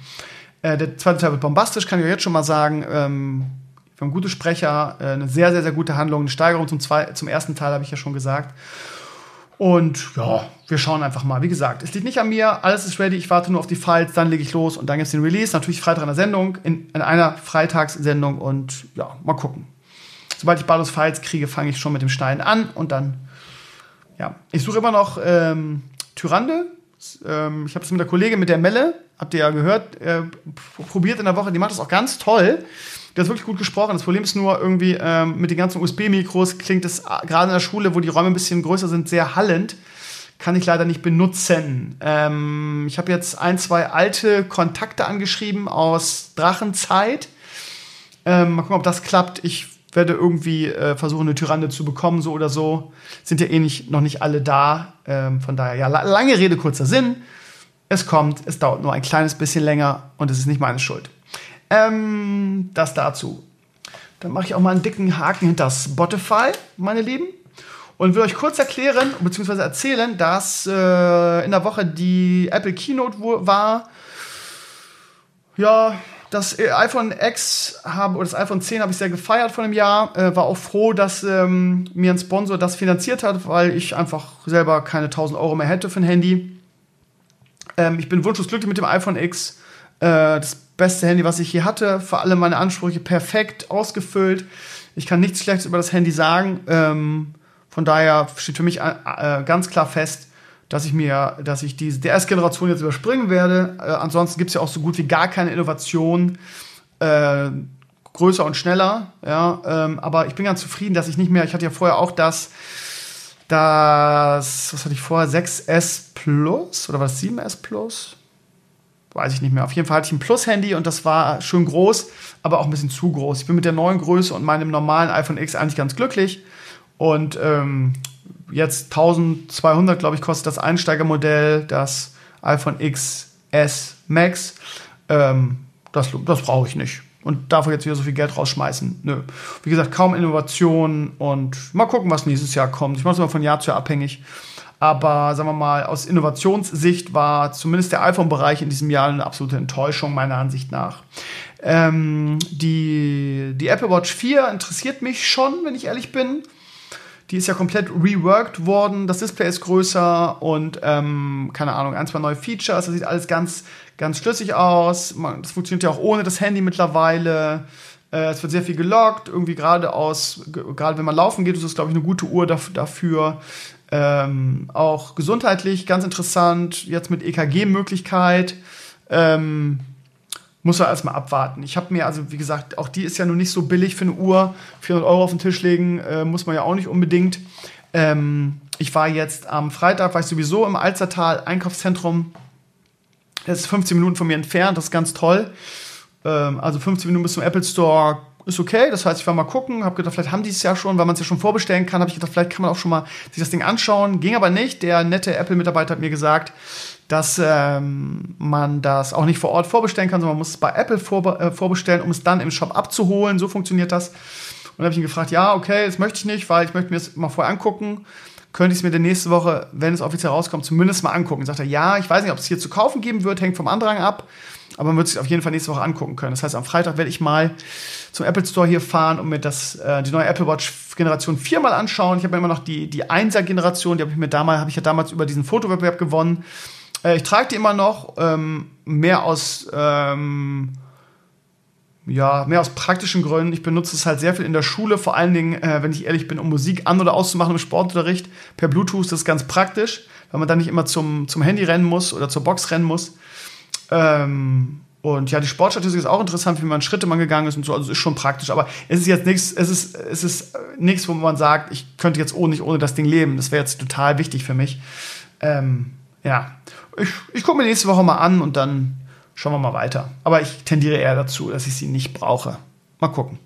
Äh, der zweite Teil wird bombastisch, kann ich euch jetzt schon mal sagen. Ähm, wir haben gute Sprecher, äh, eine sehr, sehr, sehr gute Handlung, eine Steigerung zum, zwei, zum ersten Teil, habe ich ja schon gesagt. Und ja, wir schauen einfach mal. Wie gesagt, es liegt nicht an mir, alles ist ready, ich warte nur auf die Files, dann lege ich los und dann gibt es den Release. Natürlich Freitag in der Sendung, in, in einer Freitagssendung und ja, mal gucken. Sobald ich Baldur's Files kriege, fange ich schon mit dem Stein an und dann, ja. Ich suche immer noch ähm, Tyrande. Ähm, ich habe es mit der Kollegin, mit der Melle, habt ihr ja gehört, äh, probiert in der Woche, die macht das auch ganz toll. Der ist wirklich gut gesprochen. Das Problem ist nur irgendwie ähm, mit den ganzen USB-Mikros klingt es äh, gerade in der Schule, wo die Räume ein bisschen größer sind, sehr hallend. Kann ich leider nicht benutzen. Ähm, ich habe jetzt ein, zwei alte Kontakte angeschrieben aus Drachenzeit. Ähm, mal gucken, ob das klappt. Ich werde irgendwie äh, versuchen, eine Tyrande zu bekommen, so oder so. Sind ja eh nicht, noch nicht alle da. Ähm, von daher, ja, lange Rede, kurzer Sinn. Es kommt, es dauert nur ein kleines bisschen länger und es ist nicht meine Schuld. Ähm, das dazu. Dann mache ich auch mal einen dicken Haken hinter Spotify, meine Lieben. Und will euch kurz erklären, bzw. erzählen, dass äh, in der Woche die Apple Keynote war. Ja, das iPhone X habe, oder das iPhone 10 habe ich sehr gefeiert von dem Jahr. Äh, war auch froh, dass ähm, mir ein Sponsor das finanziert hat, weil ich einfach selber keine 1000 Euro mehr hätte für ein Handy. Ähm, ich bin wunschlos glücklich mit dem iPhone X. Äh, das beste Handy, was ich hier hatte. Für alle meine Ansprüche perfekt ausgefüllt. Ich kann nichts Schlechtes über das Handy sagen. Ähm, von daher steht für mich äh, äh ganz klar fest, dass ich mir, dass ich diese DS-Generation jetzt überspringen werde. Äh, ansonsten gibt es ja auch so gut wie gar keine Innovation. Äh, größer und schneller, ja, ähm, aber ich bin ganz zufrieden, dass ich nicht mehr, ich hatte ja vorher auch das, das, was hatte ich vorher, 6S Plus oder was 7S Plus? Weiß ich nicht mehr. Auf jeden Fall hatte ich ein Plus-Handy und das war schön groß, aber auch ein bisschen zu groß. Ich bin mit der neuen Größe und meinem normalen iPhone X eigentlich ganz glücklich. Und ähm, jetzt 1200, glaube ich, kostet das Einsteigermodell, das iPhone XS Max. Ähm, das das brauche ich nicht. Und dafür jetzt wieder so viel Geld rausschmeißen. Nö. Wie gesagt, kaum Innovation und mal gucken, was nächstes Jahr kommt. Ich mache es immer von Jahr zu Jahr abhängig. Aber sagen wir mal, aus Innovationssicht war zumindest der iPhone-Bereich in diesem Jahr eine absolute Enttäuschung, meiner Ansicht nach. Ähm, die, die Apple Watch 4 interessiert mich schon, wenn ich ehrlich bin. Die ist ja komplett reworked worden. Das Display ist größer und ähm, keine Ahnung, ein, zwei neue Features. Das sieht alles ganz, ganz schlüssig aus. Das funktioniert ja auch ohne das Handy mittlerweile. Äh, es wird sehr viel gelockt. Irgendwie gerade aus, gerade wenn man laufen geht, ist das, glaube ich, eine gute Uhr dafür. Ähm, auch gesundheitlich ganz interessant, jetzt mit EKG-Möglichkeit. Ähm, muss man erstmal abwarten. Ich habe mir, also wie gesagt, auch die ist ja nur nicht so billig für eine Uhr. 400 Euro auf den Tisch legen äh, muss man ja auch nicht unbedingt. Ähm, ich war jetzt am Freitag, war ich sowieso im Alzertal Einkaufszentrum. Das ist 15 Minuten von mir entfernt, das ist ganz toll. Ähm, also 15 Minuten bis zum Apple Store ist okay. Das heißt, ich war mal gucken, habe gedacht, vielleicht haben die es ja schon, weil man es ja schon vorbestellen kann. Habe ich gedacht, vielleicht kann man auch schon mal sich das Ding anschauen. Ging aber nicht. Der nette Apple-Mitarbeiter hat mir gesagt, dass ähm, man das auch nicht vor Ort vorbestellen kann, sondern man muss es bei Apple vorbe äh, vorbestellen, um es dann im Shop abzuholen. So funktioniert das. Und dann habe ich ihn gefragt, ja, okay, das möchte ich nicht, weil ich möchte mir das mal vorher angucken. Könnte ich es mir dann nächste Woche, wenn es offiziell rauskommt, zumindest mal angucken. Sagt er, ja, ich weiß nicht, ob es hier zu kaufen geben wird, hängt vom Andrang ab. Aber man wird sich auf jeden Fall nächste Woche angucken können. Das heißt, am Freitag werde ich mal zum Apple Store hier fahren und mir das, äh, die neue Apple Watch Generation 4 mal anschauen. Ich habe immer noch die, die 1er Generation, die habe ich mir damals, habe ich ja damals über diesen Fotowettbewerb gewonnen. Äh, ich trage die immer noch, ähm, mehr aus, ähm, ja, mehr aus praktischen Gründen. Ich benutze es halt sehr viel in der Schule, vor allen Dingen, äh, wenn ich ehrlich bin, um Musik an- oder auszumachen im Sportunterricht. Per Bluetooth, das ist ganz praktisch, weil man dann nicht immer zum, zum Handy rennen muss oder zur Box rennen muss. Ähm, Und ja, die Sportstatistik ist auch interessant, wie man Schritte man gegangen ist und so. Also ist schon praktisch. Aber es ist jetzt nichts, es ist, es ist nichts, wo man sagt, ich könnte jetzt ohne, nicht ohne das Ding leben. Das wäre jetzt total wichtig für mich. Ähm, ja, ich, ich gucke mir nächste Woche mal an und dann schauen wir mal weiter. Aber ich tendiere eher dazu, dass ich sie nicht brauche. Mal gucken.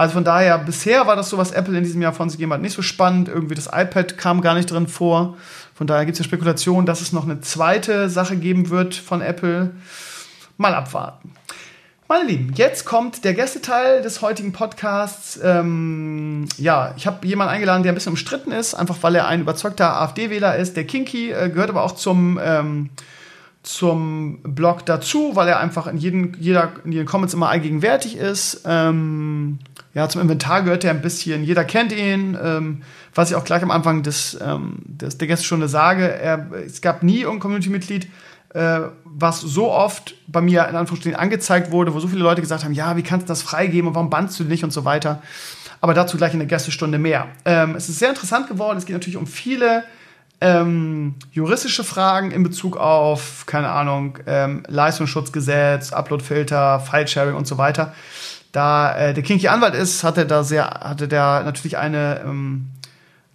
Also von daher, bisher war das so, was Apple in diesem Jahr von sich gegeben hat, nicht so spannend. Irgendwie das iPad kam gar nicht drin vor. Von daher gibt es ja Spekulationen, dass es noch eine zweite Sache geben wird von Apple. Mal abwarten. Meine Lieben, jetzt kommt der Gästeteil des heutigen Podcasts. Ähm, ja, ich habe jemanden eingeladen, der ein bisschen umstritten ist, einfach weil er ein überzeugter AfD-Wähler ist. Der Kinky äh, gehört aber auch zum, ähm, zum Blog dazu, weil er einfach in, jeden, jeder, in jeden Comments immer allgegenwärtig ist. Ähm, ja, zum Inventar gehört er ein bisschen. Jeder kennt ihn. Ähm, was ich auch gleich am Anfang des, ähm, des, der Gästestunde sage. Er, es gab nie irgendein Community-Mitglied, äh, was so oft bei mir in Anführungsstrichen angezeigt wurde, wo so viele Leute gesagt haben, ja, wie kannst du das freigeben und warum bannst du nicht und so weiter. Aber dazu gleich in der Gästestunde mehr. Ähm, es ist sehr interessant geworden. Es geht natürlich um viele ähm, juristische Fragen in Bezug auf, keine Ahnung, ähm, Leistungsschutzgesetz, Uploadfilter, File-Sharing und so weiter. Da äh, der Kinky Anwalt ist, hatte da sehr, hatte der natürlich eine ähm,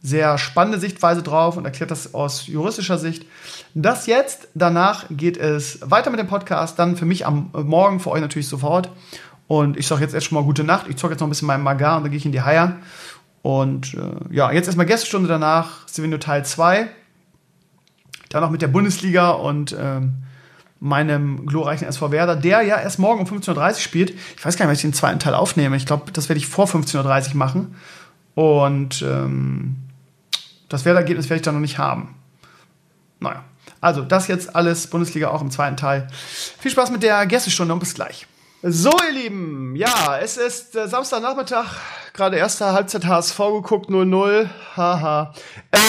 sehr spannende Sichtweise drauf und erklärt das aus juristischer Sicht. Das jetzt, danach geht es weiter mit dem Podcast, dann für mich am Morgen, für euch natürlich sofort. Und ich sage jetzt erst schon mal gute Nacht. Ich zocke jetzt noch ein bisschen meinen Magar und dann gehe ich in die Haier. Und äh, ja, jetzt erstmal Gästestunde danach, Stevenio Teil 2. Dann noch mit der Bundesliga und ähm, meinem glorreichen SV Werder, der ja erst morgen um 15.30 Uhr spielt. Ich weiß gar nicht, ob ich den zweiten Teil aufnehme. Ich glaube, das werde ich vor 15.30 Uhr machen. Und ähm, das Werdergebnis werde ich dann noch nicht haben. Naja. Also, das jetzt alles Bundesliga auch im zweiten Teil. Viel Spaß mit der Gästestunde und bis gleich. So, ihr Lieben, ja, es ist äh, Samstagnachmittag, gerade erste Halbzeit HSV geguckt, 0-0, haha.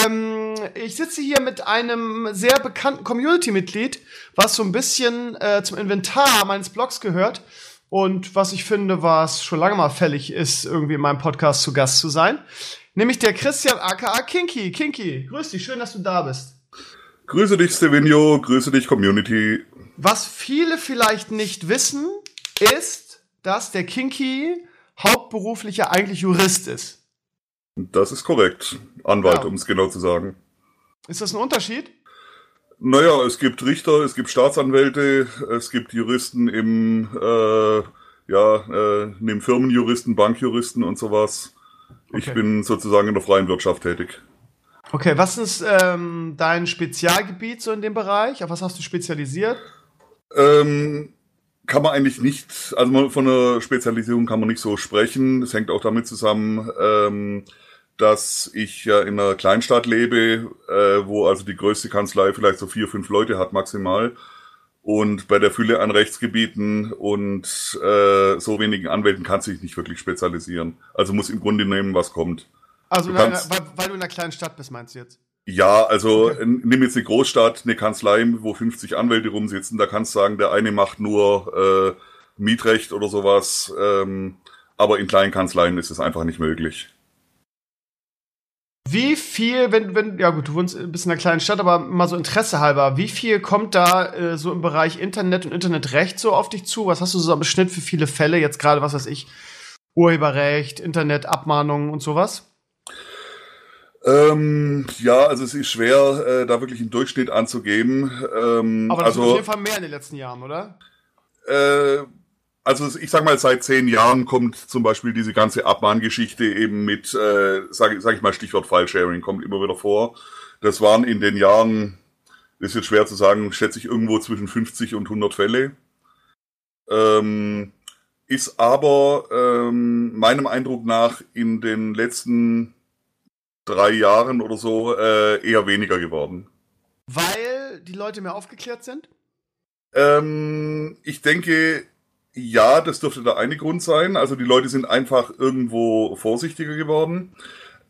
Ähm, ich sitze hier mit einem sehr bekannten Community-Mitglied, was so ein bisschen äh, zum Inventar meines Blogs gehört und was ich finde, was schon lange mal fällig ist, irgendwie in meinem Podcast zu Gast zu sein. Nämlich der Christian aka Kinky. Kinky, grüß dich, schön, dass du da bist. Grüße dich, Stevenio, grüße dich, Community. Was viele vielleicht nicht wissen, ist, dass der Kinky hauptberuflicher eigentlich Jurist ist. Das ist korrekt. Anwalt, ja. um es genau zu sagen. Ist das ein Unterschied? Naja, es gibt Richter, es gibt Staatsanwälte, es gibt Juristen im, äh, ja, äh, neben Firmenjuristen, Bankjuristen und sowas. Okay. Ich bin sozusagen in der freien Wirtschaft tätig. Okay, was ist ähm, dein Spezialgebiet so in dem Bereich? Auf was hast du spezialisiert? Ähm, kann man eigentlich nicht, also von einer Spezialisierung kann man nicht so sprechen. Es hängt auch damit zusammen, ähm, dass ich ja in einer Kleinstadt lebe, äh, wo also die größte Kanzlei vielleicht so vier, fünf Leute hat maximal. Und bei der Fülle an Rechtsgebieten und äh, so wenigen Anwälten kann sich nicht wirklich spezialisieren. Also muss im Grunde nehmen, was kommt. Also du kannst, weil, weil, du in einer kleinen Stadt bist, meinst du jetzt? Ja, also nimm jetzt eine Großstadt, eine Kanzlei, wo 50 Anwälte rumsitzen, da kannst du sagen, der eine macht nur äh, Mietrecht oder sowas. Ähm, aber in kleinen Kanzleien ist es einfach nicht möglich. Wie viel, wenn, wenn, ja gut, du wohnst ein bisschen in einer kleinen Stadt, aber mal so Interesse halber, wie viel kommt da äh, so im Bereich Internet und Internetrecht so auf dich zu? Was hast du so am Schnitt für viele Fälle? Jetzt gerade, was weiß ich, Urheberrecht, Internet, Abmahnungen und sowas? Ähm, ja, also es ist schwer, äh, da wirklich einen Durchschnitt anzugeben. Ähm, aber das also, ist auf jeden Fall mehr in den letzten Jahren, oder? Äh, also ich sag mal, seit zehn Jahren kommt zum Beispiel diese ganze Abmahngeschichte eben mit, äh, sag, sag ich mal, Stichwort File-Sharing kommt immer wieder vor. Das waren in den Jahren, ist jetzt schwer zu sagen, schätze ich irgendwo zwischen 50 und 100 Fälle. Ähm, ist aber ähm, meinem Eindruck nach in den letzten drei Jahren oder so äh, eher weniger geworden. Weil die Leute mehr aufgeklärt sind? Ähm, ich denke, ja, das dürfte der eine Grund sein. Also die Leute sind einfach irgendwo vorsichtiger geworden.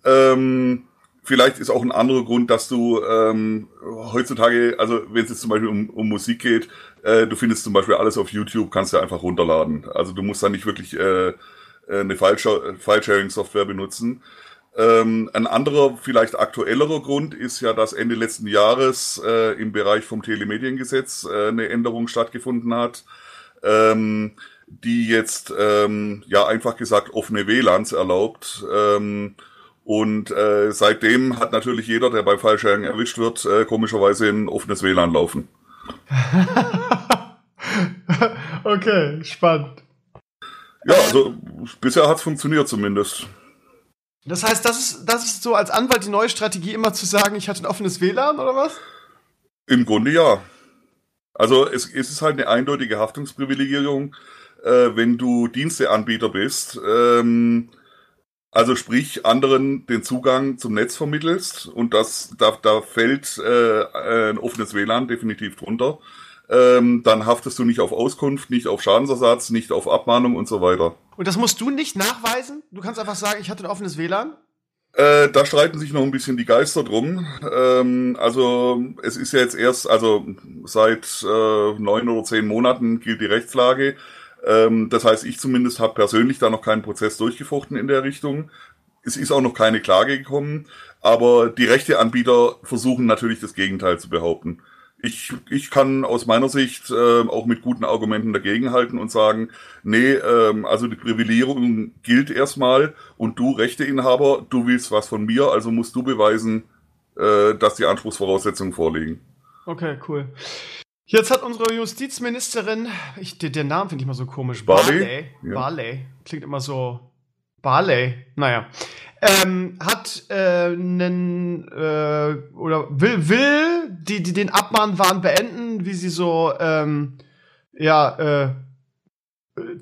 Ähm, vielleicht ist auch ein anderer Grund, dass du ähm, heutzutage, also wenn es jetzt zum Beispiel um, um Musik geht, äh, du findest zum Beispiel alles auf YouTube, kannst du einfach runterladen. Also du musst da nicht wirklich äh, eine File-Sharing-Software benutzen. Ähm, ein anderer, vielleicht aktuellerer Grund ist ja, dass Ende letzten Jahres äh, im Bereich vom Telemediengesetz äh, eine Änderung stattgefunden hat ähm, die jetzt ähm, ja einfach gesagt offene WLANs erlaubt. Ähm, und äh, seitdem hat natürlich jeder, der bei Fallsharing erwischt wird, äh, komischerweise ein offenes WLAN laufen. okay, spannend. Ja, also bisher hat's funktioniert zumindest. Das heißt, das ist, das ist so als Anwalt die neue Strategie, immer zu sagen, ich hatte ein offenes WLAN oder was? Im Grunde ja. Also es, es ist halt eine eindeutige Haftungsprivilegierung, äh, wenn du Diensteanbieter bist. Ähm, also sprich, anderen den Zugang zum Netz vermittelst und das da, da fällt äh, ein offenes WLAN definitiv drunter. Ähm, dann haftest du nicht auf Auskunft, nicht auf Schadensersatz, nicht auf Abmahnung und so weiter. Und das musst du nicht nachweisen? Du kannst einfach sagen, ich hatte ein offenes WLAN? Äh, da streiten sich noch ein bisschen die Geister drum. Ähm, also es ist ja jetzt erst, also seit äh, neun oder zehn Monaten gilt die Rechtslage. Ähm, das heißt, ich zumindest habe persönlich da noch keinen Prozess durchgefochten in der Richtung. Es ist auch noch keine Klage gekommen, aber die Rechteanbieter versuchen natürlich das Gegenteil zu behaupten ich, ich kann aus meiner Sicht äh, auch mit guten Argumenten dagegenhalten und sagen, nee, ähm, also die Privilegierung gilt erstmal und du Rechteinhaber, du willst was von mir, also musst du beweisen, äh, dass die Anspruchsvoraussetzungen vorliegen. Okay, cool. Jetzt hat unsere Justizministerin, ich, den, den Namen finde ich mal so komisch, Barley, Barley, ja. Barley, klingt immer so Barley, naja, ähm, hat äh, einen äh, oder will will die die den Abmahnwahn beenden, wie sie so ähm, ja äh,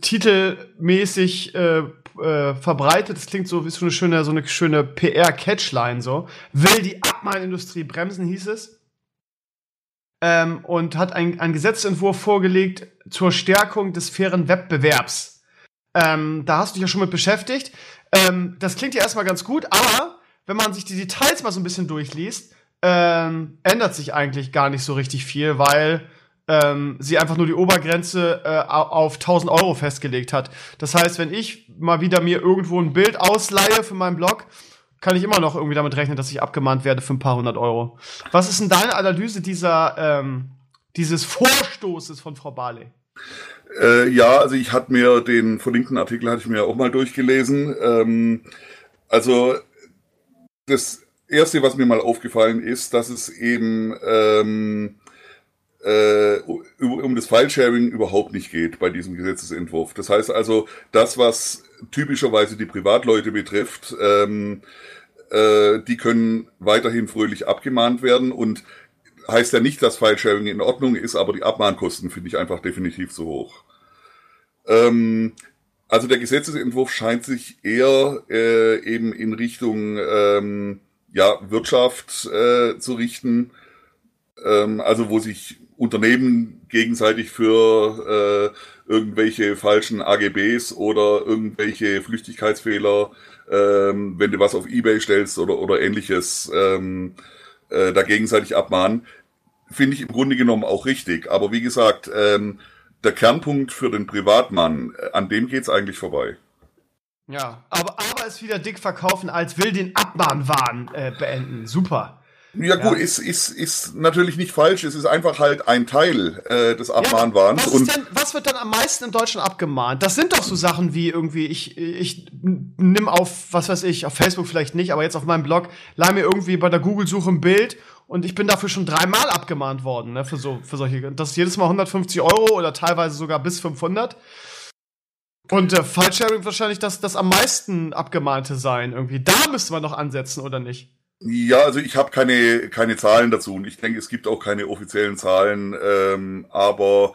titelmäßig äh, äh, verbreitet. Das klingt so wie so eine schöne so eine schöne PR Catchline so. Will die Abmahnindustrie bremsen hieß es. Ähm, und hat ein, ein Gesetzentwurf vorgelegt zur Stärkung des fairen Wettbewerbs. Ähm, da hast du dich ja schon mit beschäftigt. Ähm, das klingt ja erstmal ganz gut, aber wenn man sich die Details mal so ein bisschen durchliest, ähm, ändert sich eigentlich gar nicht so richtig viel, weil ähm, sie einfach nur die Obergrenze äh, auf 1000 Euro festgelegt hat. Das heißt, wenn ich mal wieder mir irgendwo ein Bild ausleihe für meinen Blog, kann ich immer noch irgendwie damit rechnen, dass ich abgemahnt werde für ein paar hundert Euro. Was ist denn deine Analyse dieser, ähm, dieses Vorstoßes von Frau Barley? Äh, ja, also ich hatte mir den verlinkten Artikel hatte ich mir auch mal durchgelesen. Ähm, also das erste, was mir mal aufgefallen ist, dass es eben ähm, äh, um das File-Sharing überhaupt nicht geht bei diesem Gesetzesentwurf. Das heißt also, das, was typischerweise die Privatleute betrifft, ähm, äh, die können weiterhin fröhlich abgemahnt werden und heißt ja nicht, dass File-Sharing in Ordnung ist, aber die Abmahnkosten finde ich einfach definitiv zu hoch. Ähm, also der Gesetzesentwurf scheint sich eher äh, eben in Richtung ähm, ja, Wirtschaft äh, zu richten, ähm, also wo sich Unternehmen gegenseitig für äh, irgendwelche falschen AGBs oder irgendwelche Flüchtigkeitsfehler, ähm, wenn du was auf Ebay stellst oder, oder ähnliches, ähm, äh, da gegenseitig abmahnen, finde ich im Grunde genommen auch richtig. Aber wie gesagt, ähm, der Kernpunkt für den Privatmann, äh, an dem geht's eigentlich vorbei. Ja, aber, aber es wieder dick verkaufen, als will den Abmahnwahn äh, beenden. Super. Ja, gut, ja. Ist, ist, ist natürlich nicht falsch. Es ist einfach halt ein Teil äh, des Abmahnwahns. Ja, was, denn, was wird dann am meisten in Deutschland abgemahnt? Das sind doch so Sachen wie irgendwie, ich, ich nimm auf, was weiß ich, auf Facebook vielleicht nicht, aber jetzt auf meinem Blog, leih mir irgendwie bei der Google-Suche ein Bild und ich bin dafür schon dreimal abgemahnt worden, ne, für so, für solche, das ist jedes Mal 150 Euro oder teilweise sogar bis 500. Und äh, File-Sharing wahrscheinlich das, das am meisten abgemahnte sein irgendwie. Da müsste man noch ansetzen, oder nicht? Ja, also ich habe keine, keine Zahlen dazu und ich denke, es gibt auch keine offiziellen Zahlen, ähm, aber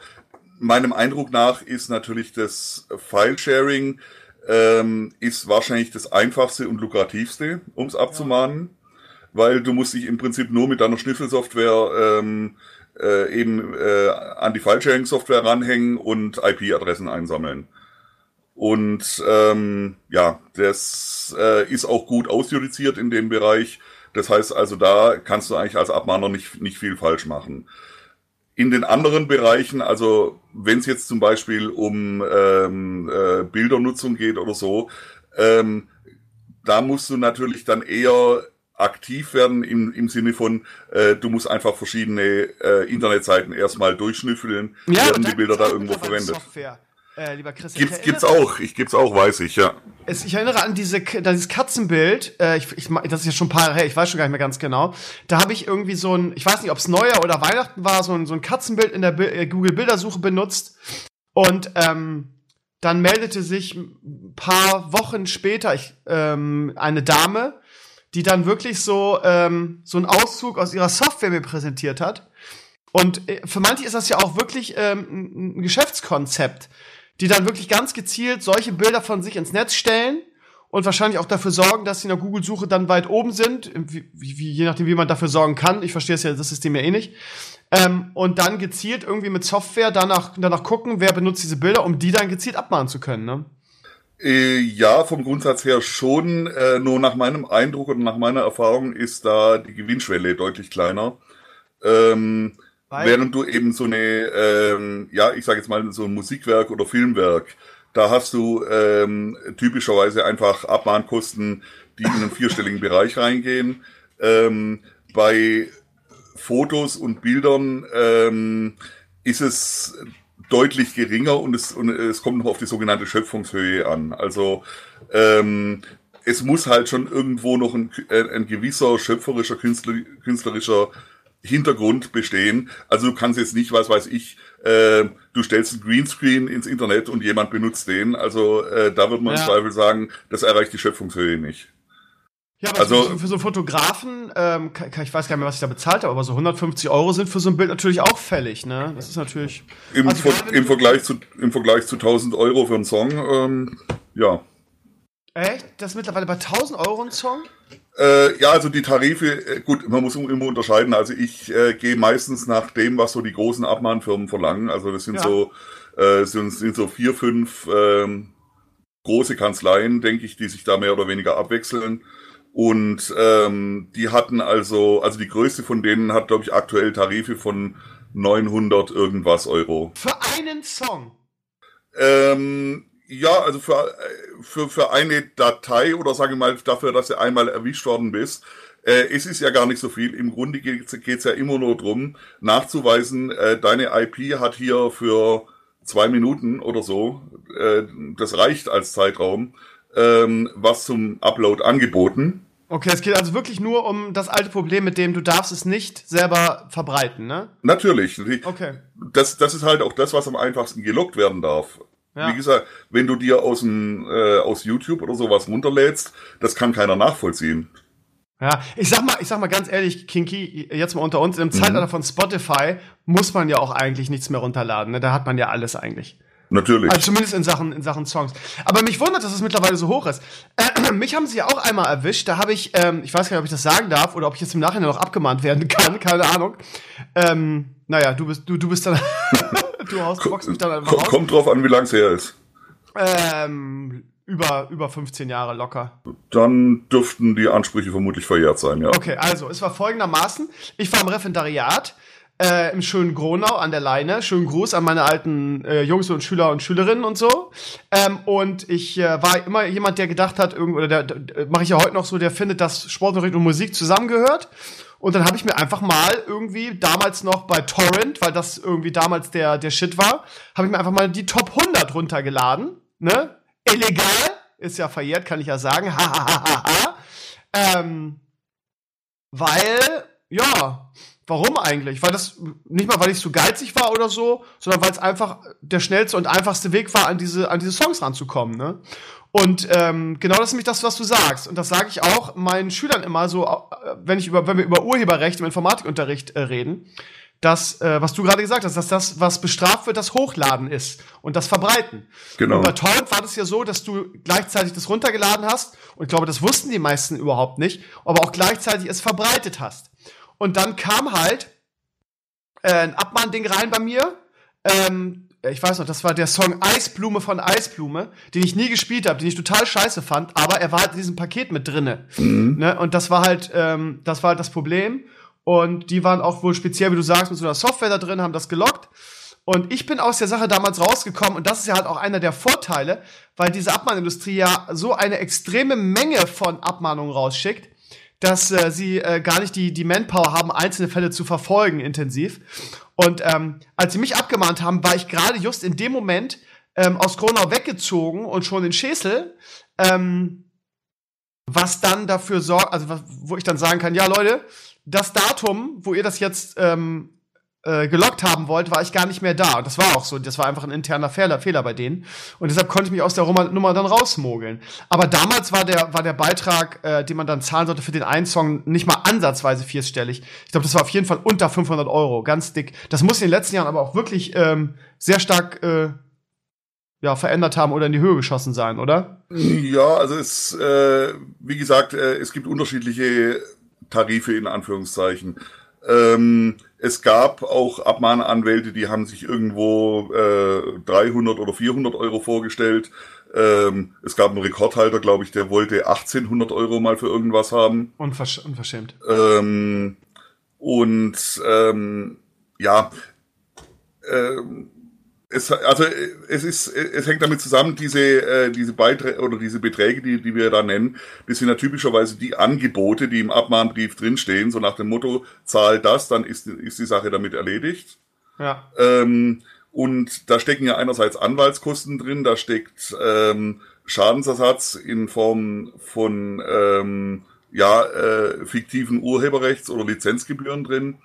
meinem Eindruck nach ist natürlich das File-Sharing ähm, ist wahrscheinlich das einfachste und lukrativste, um es abzumahnen, ja. Weil du musst dich im Prinzip nur mit deiner Schnüffelsoftware ähm, äh, eben äh, an die File-Sharing-Software ranhängen und IP-Adressen einsammeln. Und ähm, ja, das äh, ist auch gut ausjudiziert in dem Bereich. Das heißt also, da kannst du eigentlich als Abmahner nicht, nicht viel falsch machen. In den anderen Bereichen, also wenn es jetzt zum Beispiel um ähm, äh, Bildernutzung geht oder so, ähm, da musst du natürlich dann eher aktiv werden im, im Sinne von, äh, du musst einfach verschiedene äh, Internetseiten erstmal durchschnüffeln, Ja, werden die Bilder da irgendwo verwendet. Software, äh, lieber Chris. Gibt's, ich gibt's erinnere- auch, ich gibt's auch, weiß ich, ja. Es, ich erinnere an diese, dieses Katzenbild, äh, ich, ich, das ist ja schon ein paar her, ich weiß schon gar nicht mehr ganz genau. Da habe ich irgendwie so ein, ich weiß nicht, ob es Neujahr oder Weihnachten war, so ein, so ein Katzenbild in der Bi äh, Google-Bildersuche benutzt. Und ähm, dann meldete sich ein paar Wochen später ich, ähm, eine Dame, die dann wirklich so, ähm, so einen Auszug aus ihrer Software mir präsentiert hat. Und äh, für manche ist das ja auch wirklich ähm, ein Geschäftskonzept, die dann wirklich ganz gezielt solche Bilder von sich ins Netz stellen und wahrscheinlich auch dafür sorgen, dass sie in der Google-Suche dann weit oben sind, wie, wie- je nachdem, wie man dafür sorgen kann. Ich verstehe es ja das System ja eh nicht. Ähm, und dann gezielt irgendwie mit Software danach, danach gucken, wer benutzt diese Bilder, um die dann gezielt abmahnen zu können. Ne? Äh, ja, vom Grundsatz her schon. Äh, nur nach meinem Eindruck und nach meiner Erfahrung ist da die Gewinnschwelle deutlich kleiner. Ähm, während du eben so eine, ähm, ja, ich sage jetzt mal so ein Musikwerk oder Filmwerk, da hast du ähm, typischerweise einfach Abmahnkosten, die in einen vierstelligen Bereich reingehen. Ähm, bei Fotos und Bildern ähm, ist es deutlich geringer und es, und es kommt noch auf die sogenannte Schöpfungshöhe an. Also ähm, es muss halt schon irgendwo noch ein, ein gewisser schöpferischer, Künstler, künstlerischer Hintergrund bestehen. Also du kannst jetzt nicht, was weiß ich, äh, du stellst einen Greenscreen ins Internet und jemand benutzt den. Also äh, da wird man Ja. im Zweifel sagen, das erreicht die Schöpfungshöhe nicht. Ja, aber Also- für, so einen Fotografen, ähm, ich weiß gar nicht mehr, was ich da bezahlt habe, aber so 150 Euro sind für so ein Bild natürlich auch fällig, ne? Das ist natürlich. Im, Also Ver- im, Vergleich zu, Im Vergleich zu 1000 Euro für einen Song, ähm, ja. Echt? Das ist mittlerweile bei 1000 Euro ein Song? Äh, ja, also die Tarife, äh, gut, man muss immer unterscheiden. Also ich äh, gehe meistens nach dem, was so die großen Abmahnfirmen verlangen. Also das sind Ja. so äh, sind, sind so vier, fünf ähm, große Kanzleien, denke ich, die sich da mehr oder weniger abwechseln. Und ähm, die hatten also, also die größte von denen hat, glaube ich, aktuell Tarife von 900 irgendwas Euro. Für einen Song. Ähm, ja, also für, äh, für, für eine Datei oder sage ich mal dafür, dass du einmal erwischt worden bist, äh, es ist ja gar nicht so viel. Im Grunde geht es ja immer nur drum, nachzuweisen, äh, deine IP hat hier für zwei Minuten oder so, äh, das reicht als Zeitraum, ähm, was zum Upload angeboten. Okay, es geht also wirklich nur um das alte Problem, mit dem du darfst es nicht selber verbreiten, ne? Natürlich. Okay. das, das ist halt auch das, was am einfachsten gelockt werden darf. Ja. Wie gesagt, wenn du dir aus, dem, äh, aus YouTube oder sowas runterlädst, das kann keiner nachvollziehen. Ja, ich sag mal, ich sag mal ganz ehrlich, Kinky, jetzt mal unter uns, Mhm. im Zeitalter von Spotify muss man ja auch eigentlich nichts mehr runterladen, ne? Da hat man ja alles eigentlich. Natürlich. Also zumindest in Sachen, in Sachen Songs. Aber mich wundert, dass es mittlerweile so hoch ist. Äh, mich haben sie ja auch einmal erwischt. Da habe ich, ähm, ich weiß gar nicht, ob ich das sagen darf oder ob ich jetzt im Nachhinein noch abgemahnt werden kann, keine Ahnung. Ähm, naja, du bist, du, du bist dann, du haust, boxst mich dann einfach raus. Kommt drauf an, wie lang es her ist. Ähm, über, über 15 Jahre locker. Dann dürften die Ansprüche vermutlich verjährt sein, ja. Okay, also es war folgendermaßen. Ich war im Referendariat äh, im schönen Gronau an der Leine. Schönen Gruß an meine alten äh, Jungs und Schüler und Schülerinnen und so. Ähm, und ich äh, war immer jemand, der gedacht hat, irgend, oder der, der mache ich ja heute noch so, der findet, dass Sportunterricht und Musik zusammengehört. Und dann habe ich mir einfach mal irgendwie damals noch bei Torrent, weil das irgendwie damals der der Shit war, habe ich mir einfach mal die Top 100 runtergeladen, ne? Illegal, ist ja verjährt, kann ich ja sagen. Ha. Ähm, weil, ja, warum eigentlich? Weil das, nicht mal, weil ich so geizig war oder so, sondern weil es einfach der schnellste und einfachste Weg war, an diese, an diese Songs ranzukommen, ne? Und ähm, genau das ist nämlich das, was du sagst. Und das sage ich auch meinen Schülern immer so, äh, wenn ich über, wenn wir über Urheberrecht im Informatikunterricht äh, reden, dass, äh, was du gerade gesagt hast, dass das, was bestraft wird, das Hochladen ist und das Verbreiten. Genau. Und bei Torrent war das ja so, dass du gleichzeitig das runtergeladen hast und ich glaube, das wussten die meisten überhaupt nicht, aber auch gleichzeitig es verbreitet hast. Und dann kam halt äh, ein Abmahnding rein bei mir. Ähm, ich weiß noch, das war der Song Eisblume von Eisblume, den ich nie gespielt habe, den ich total scheiße fand, aber er war halt in diesem Paket mit drinne. Ne? Und das war halt, ähm, das war halt das Problem. Und die waren auch wohl speziell, wie du sagst, mit so einer Software da drin, haben das gelockt. Und ich bin aus der Sache damals rausgekommen und das ist ja halt auch einer der Vorteile, weil diese Abmahnindustrie ja so eine extreme Menge von Abmahnungen rausschickt, dass äh, sie äh, gar nicht die, die Manpower haben, einzelne Fälle zu verfolgen intensiv. Und ähm, als sie mich abgemahnt haben, war ich gerade just in dem Moment ähm, aus Gronau weggezogen und schon in Schesel, ähm, was dann dafür sorgt, also wo ich dann sagen kann, ja Leute, das Datum, wo ihr das jetzt ähm, äh, gelockt haben wollt, war ich gar nicht mehr da. Und das war auch so. Das war einfach ein interner Fehler, Fehler bei denen. Und deshalb konnte ich mich aus der Nummer dann rausmogeln. Aber damals war der, war der Beitrag, äh, den man dann zahlen sollte für den einen Song, nicht mal ansatzweise vierstellig. Ich glaube, das war auf jeden Fall unter 500 Euro. Ganz dick. Das muss in den letzten Jahren aber auch wirklich ähm, sehr stark äh, ja, verändert haben oder in die Höhe geschossen sein, oder? Ja, also es, äh, wie gesagt, äh, es gibt unterschiedliche Tarife in Anführungszeichen. Ähm, es gab auch Abmahnanwälte, die haben sich irgendwo äh, 300 oder 400 Euro vorgestellt. Ähm, es gab einen Rekordhalter, glaube ich, der wollte 1800 Euro mal für irgendwas haben. Unversch unverschämt. Ähm, und ähm, ja, ähm, es, also es ist, es hängt damit zusammen, diese, äh, diese Beiträge oder diese Beträge, die, die wir da nennen, das sind ja typischerweise die Angebote, die im Abmahnbrief drinstehen, so nach dem Motto, zahl das, dann ist, ist die Sache damit erledigt. Ja. Ähm, und da stecken ja einerseits Anwaltskosten drin, da steckt ähm, Schadensersatz in Form von ähm, ja, äh, fiktiven Urheberrechts- oder Lizenzgebühren drin.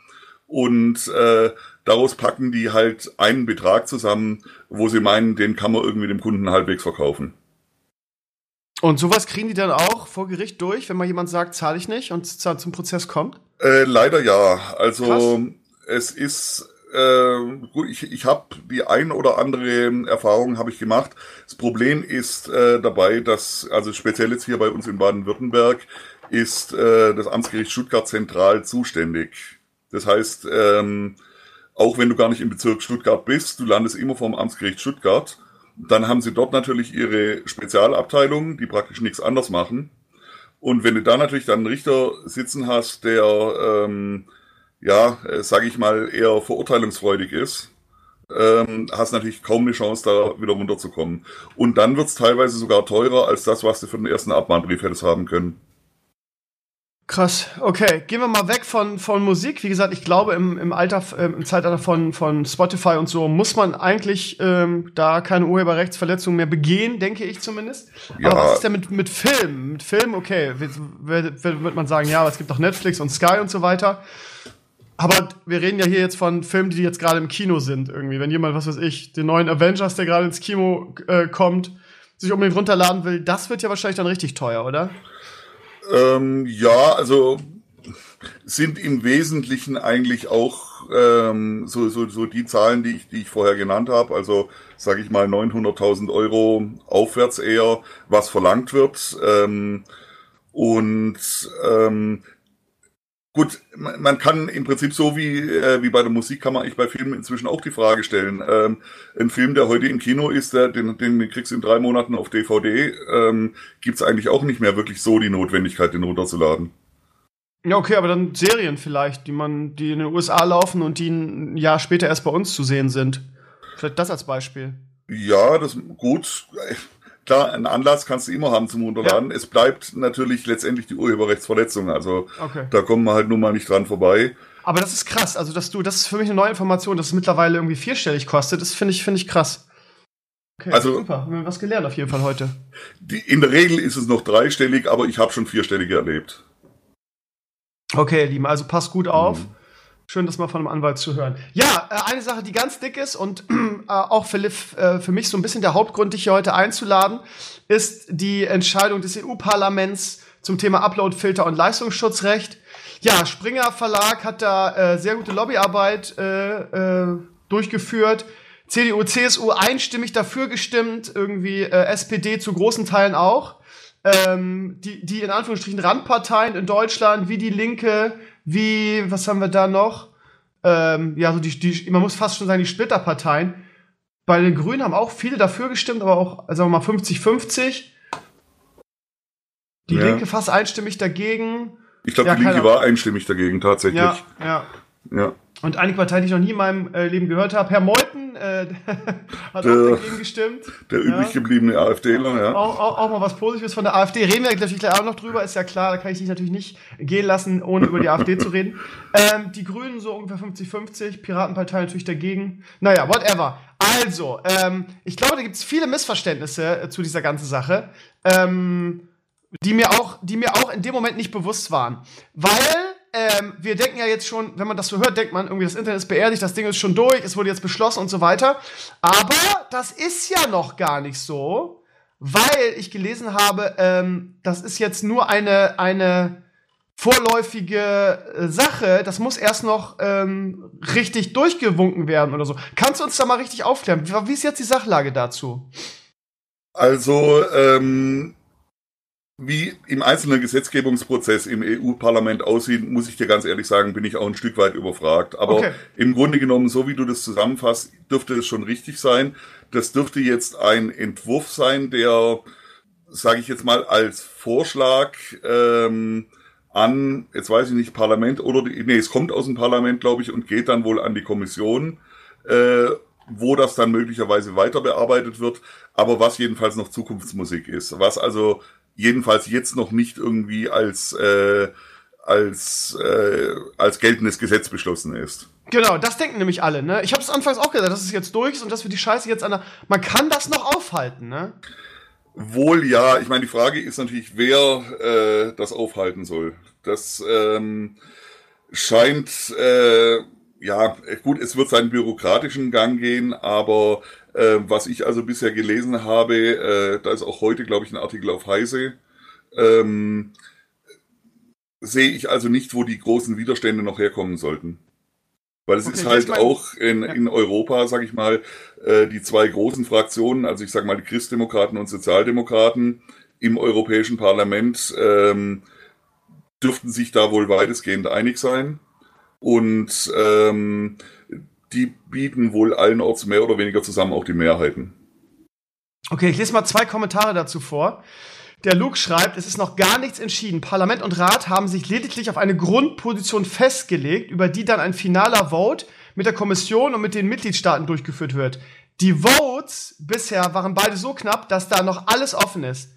Und äh, daraus packen die halt einen Betrag zusammen, wo sie meinen, den kann man irgendwie dem Kunden halbwegs verkaufen. Und sowas kriegen die dann auch vor Gericht durch, wenn mal jemand sagt, zahle ich nicht und zum Prozess kommt? Äh, leider ja. Also Krass. es ist äh, gut, ich, ich habe die ein oder andere Erfahrung habe ich gemacht. Das Problem ist äh, dabei, dass also speziell jetzt hier bei uns in Baden-Württemberg ist äh, das Amtsgericht Stuttgart zentral zuständig. Das heißt, ähm, auch wenn du gar nicht im Bezirk Stuttgart bist, du landest immer vom Amtsgericht Stuttgart. Dann haben sie dort natürlich ihre Spezialabteilungen, die praktisch nichts anders machen. Und wenn du da natürlich dann einen Richter sitzen hast, der, ähm, ja, äh, sage ich mal, eher verurteilungsfreudig ist, ähm, hast natürlich kaum eine Chance, da wieder runterzukommen. Und dann wird's teilweise sogar teurer als das, was du für den ersten Abmahnbrief hättest haben können. Krass, okay. Gehen wir mal weg von, von Musik. Wie gesagt, ich glaube, im, im Alter, äh, im Zeitalter von, von Spotify und so muss man eigentlich ähm, da keine Urheberrechtsverletzungen mehr begehen, denke ich zumindest. Ja. Aber was ist denn mit, mit Film? Mit Film, okay, wird, wird, man sagen, ja, aber es gibt doch Netflix und Sky und so weiter. Aber wir reden ja hier jetzt von Filmen, die jetzt gerade im Kino sind, irgendwie. Wenn jemand, was weiß ich, den neuen Avengers, der gerade ins Kino äh, kommt, sich unbedingt runterladen will, das wird ja wahrscheinlich dann richtig teuer, oder? Ähm, ja, also sind im Wesentlichen eigentlich auch ähm, so, so, so die Zahlen, die ich, die ich vorher genannt habe. Also sage ich mal 900.000 Euro aufwärts eher, was verlangt wird. Ähm, und ähm, Gut, man kann im Prinzip so wie, äh, wie bei der Musik kann man eigentlich bei Filmen inzwischen auch die Frage stellen. Ähm, ein Film, der heute im Kino ist, der, den, den kriegst du in drei Monaten auf DVD, ähm, gibt eigentlich auch nicht mehr wirklich so die Notwendigkeit, den runterzuladen. Ja, okay, aber dann Serien vielleicht, die man, die in den USA laufen und die ein Jahr später erst bei uns zu sehen sind. Vielleicht das als Beispiel. Ja, das gut klar, einen Anlass kannst du immer haben zum Runterladen. Ja. Es bleibt natürlich letztendlich die Urheberrechtsverletzung. Also okay. da kommen wir halt nun mal nicht dran vorbei. Aber das ist krass. Also, dass du, das ist für mich eine neue Information, dass es mittlerweile irgendwie vierstellig kostet. Das finde ich, finde ich krass. Okay, also, super. Wir haben was gelernt auf jeden Fall heute. Die, in der Regel ist es noch dreistellig, aber ich habe schon vierstellige erlebt. Okay, Lieben, also pass gut auf. Mhm. Schön, das mal von einem Anwalt zu hören. Ja, äh, eine Sache, die ganz dick ist und äh, auch für, äh, für mich so ein bisschen der Hauptgrund, dich hier heute einzuladen, ist die Entscheidung des EU-Parlaments zum Thema Uploadfilter und Leistungsschutzrecht. Ja, Springer Verlag hat da sehr gute Lobbyarbeit durchgeführt. CDU, CSU einstimmig dafür gestimmt, irgendwie SPD zu großen Teilen auch. Ähm, die, die in Anführungsstrichen Randparteien in Deutschland, wie die Linke, wie, was haben wir da noch? Ähm, ja, so die, die, man muss fast schon sagen, die Splitterparteien. Bei den Grünen haben auch viele dafür gestimmt, aber auch, sagen wir mal, 50-50. Die ja. Linke fast einstimmig dagegen. Ich glaube, ja, die Linke war einstimmig dagegen, tatsächlich. Ja, ja. Ja. Und eine Partei, die ich noch nie in meinem äh, Leben gehört habe, Herr Meuthen, äh, hat der, auch dagegen gestimmt. Der übrig gebliebene AfDler, ja. Auch, auch, auch, mal was Positives von der AfD. Reden wir natürlich gleich auch noch drüber, ist ja klar, da kann ich dich natürlich nicht gehen lassen, ohne über die AfD zu reden. Ähm, die Grünen so ungefähr 50-50, Piratenpartei natürlich dagegen. Naja, whatever. Also, ähm, ich glaube, da gibt es viele Missverständnisse äh, zu dieser ganzen Sache, ähm, die, mir auch, die mir auch in dem Moment nicht bewusst waren. Weil ähm, wir denken ja jetzt schon, wenn man das so hört, denkt man irgendwie, das Internet ist beerdigt, das Ding ist schon durch, es wurde jetzt beschlossen und so weiter. Aber das ist ja noch gar nicht so, weil ich gelesen habe, ähm, das ist jetzt nur eine, eine vorläufige äh, Sache, das muss erst noch ähm, richtig durchgewunken werden oder so. Kannst du uns da mal richtig aufklären? Wie, wie ist jetzt die Sachlage dazu? Also, ähm, wie im einzelnen Gesetzgebungsprozess im EU-Parlament aussieht, muss ich dir ganz ehrlich sagen, bin ich auch ein Stück weit überfragt. Aber okay. im Grunde genommen, so wie du das zusammenfasst, dürfte es schon richtig sein. Das dürfte jetzt ein Entwurf sein, der, sage ich jetzt mal, als Vorschlag ähm, an, jetzt weiß ich nicht, Parlament oder, die, nee, es kommt aus dem Parlament, glaube ich, und geht dann wohl an die Kommission. Äh, wo das dann möglicherweise weiter bearbeitet wird, aber was jedenfalls noch Zukunftsmusik ist, was also jedenfalls jetzt noch nicht irgendwie als äh, als äh, als geltendes Gesetz beschlossen ist. Genau, das denken nämlich alle. Ne? Ich habe es anfangs auch gesagt, dass es jetzt durch ist und dass wir die Scheiße jetzt an der. Man kann das noch aufhalten, ne? Wohl ja. Ich meine, die Frage ist natürlich, wer äh, das aufhalten soll. Das ähm, scheint äh, ja gut. Es wird seinen bürokratischen Gang gehen, aber äh, was ich also bisher gelesen habe, äh, da ist auch heute, glaube ich, ein Artikel auf Heise, ähm, sehe ich also nicht, wo die großen Widerstände noch herkommen sollten. Weil es okay, ist halt auch in, ja. in Europa, sag ich mal, äh, die zwei großen Fraktionen, also ich sag mal die Christdemokraten und Sozialdemokraten im Europäischen Parlament, ähm, dürften sich da wohl weitestgehend einig sein. Und ähm, die bieten wohl allenorts mehr oder weniger zusammen auch die Mehrheiten. Okay, ich lese mal zwei Kommentare dazu vor. Der Luke schreibt, es ist noch gar nichts entschieden. Parlament und Rat haben sich lediglich auf eine Grundposition festgelegt, über die dann ein finaler Vote mit der Kommission und mit den Mitgliedstaaten durchgeführt wird. Die Votes bisher waren beide so knapp, dass da noch alles offen ist.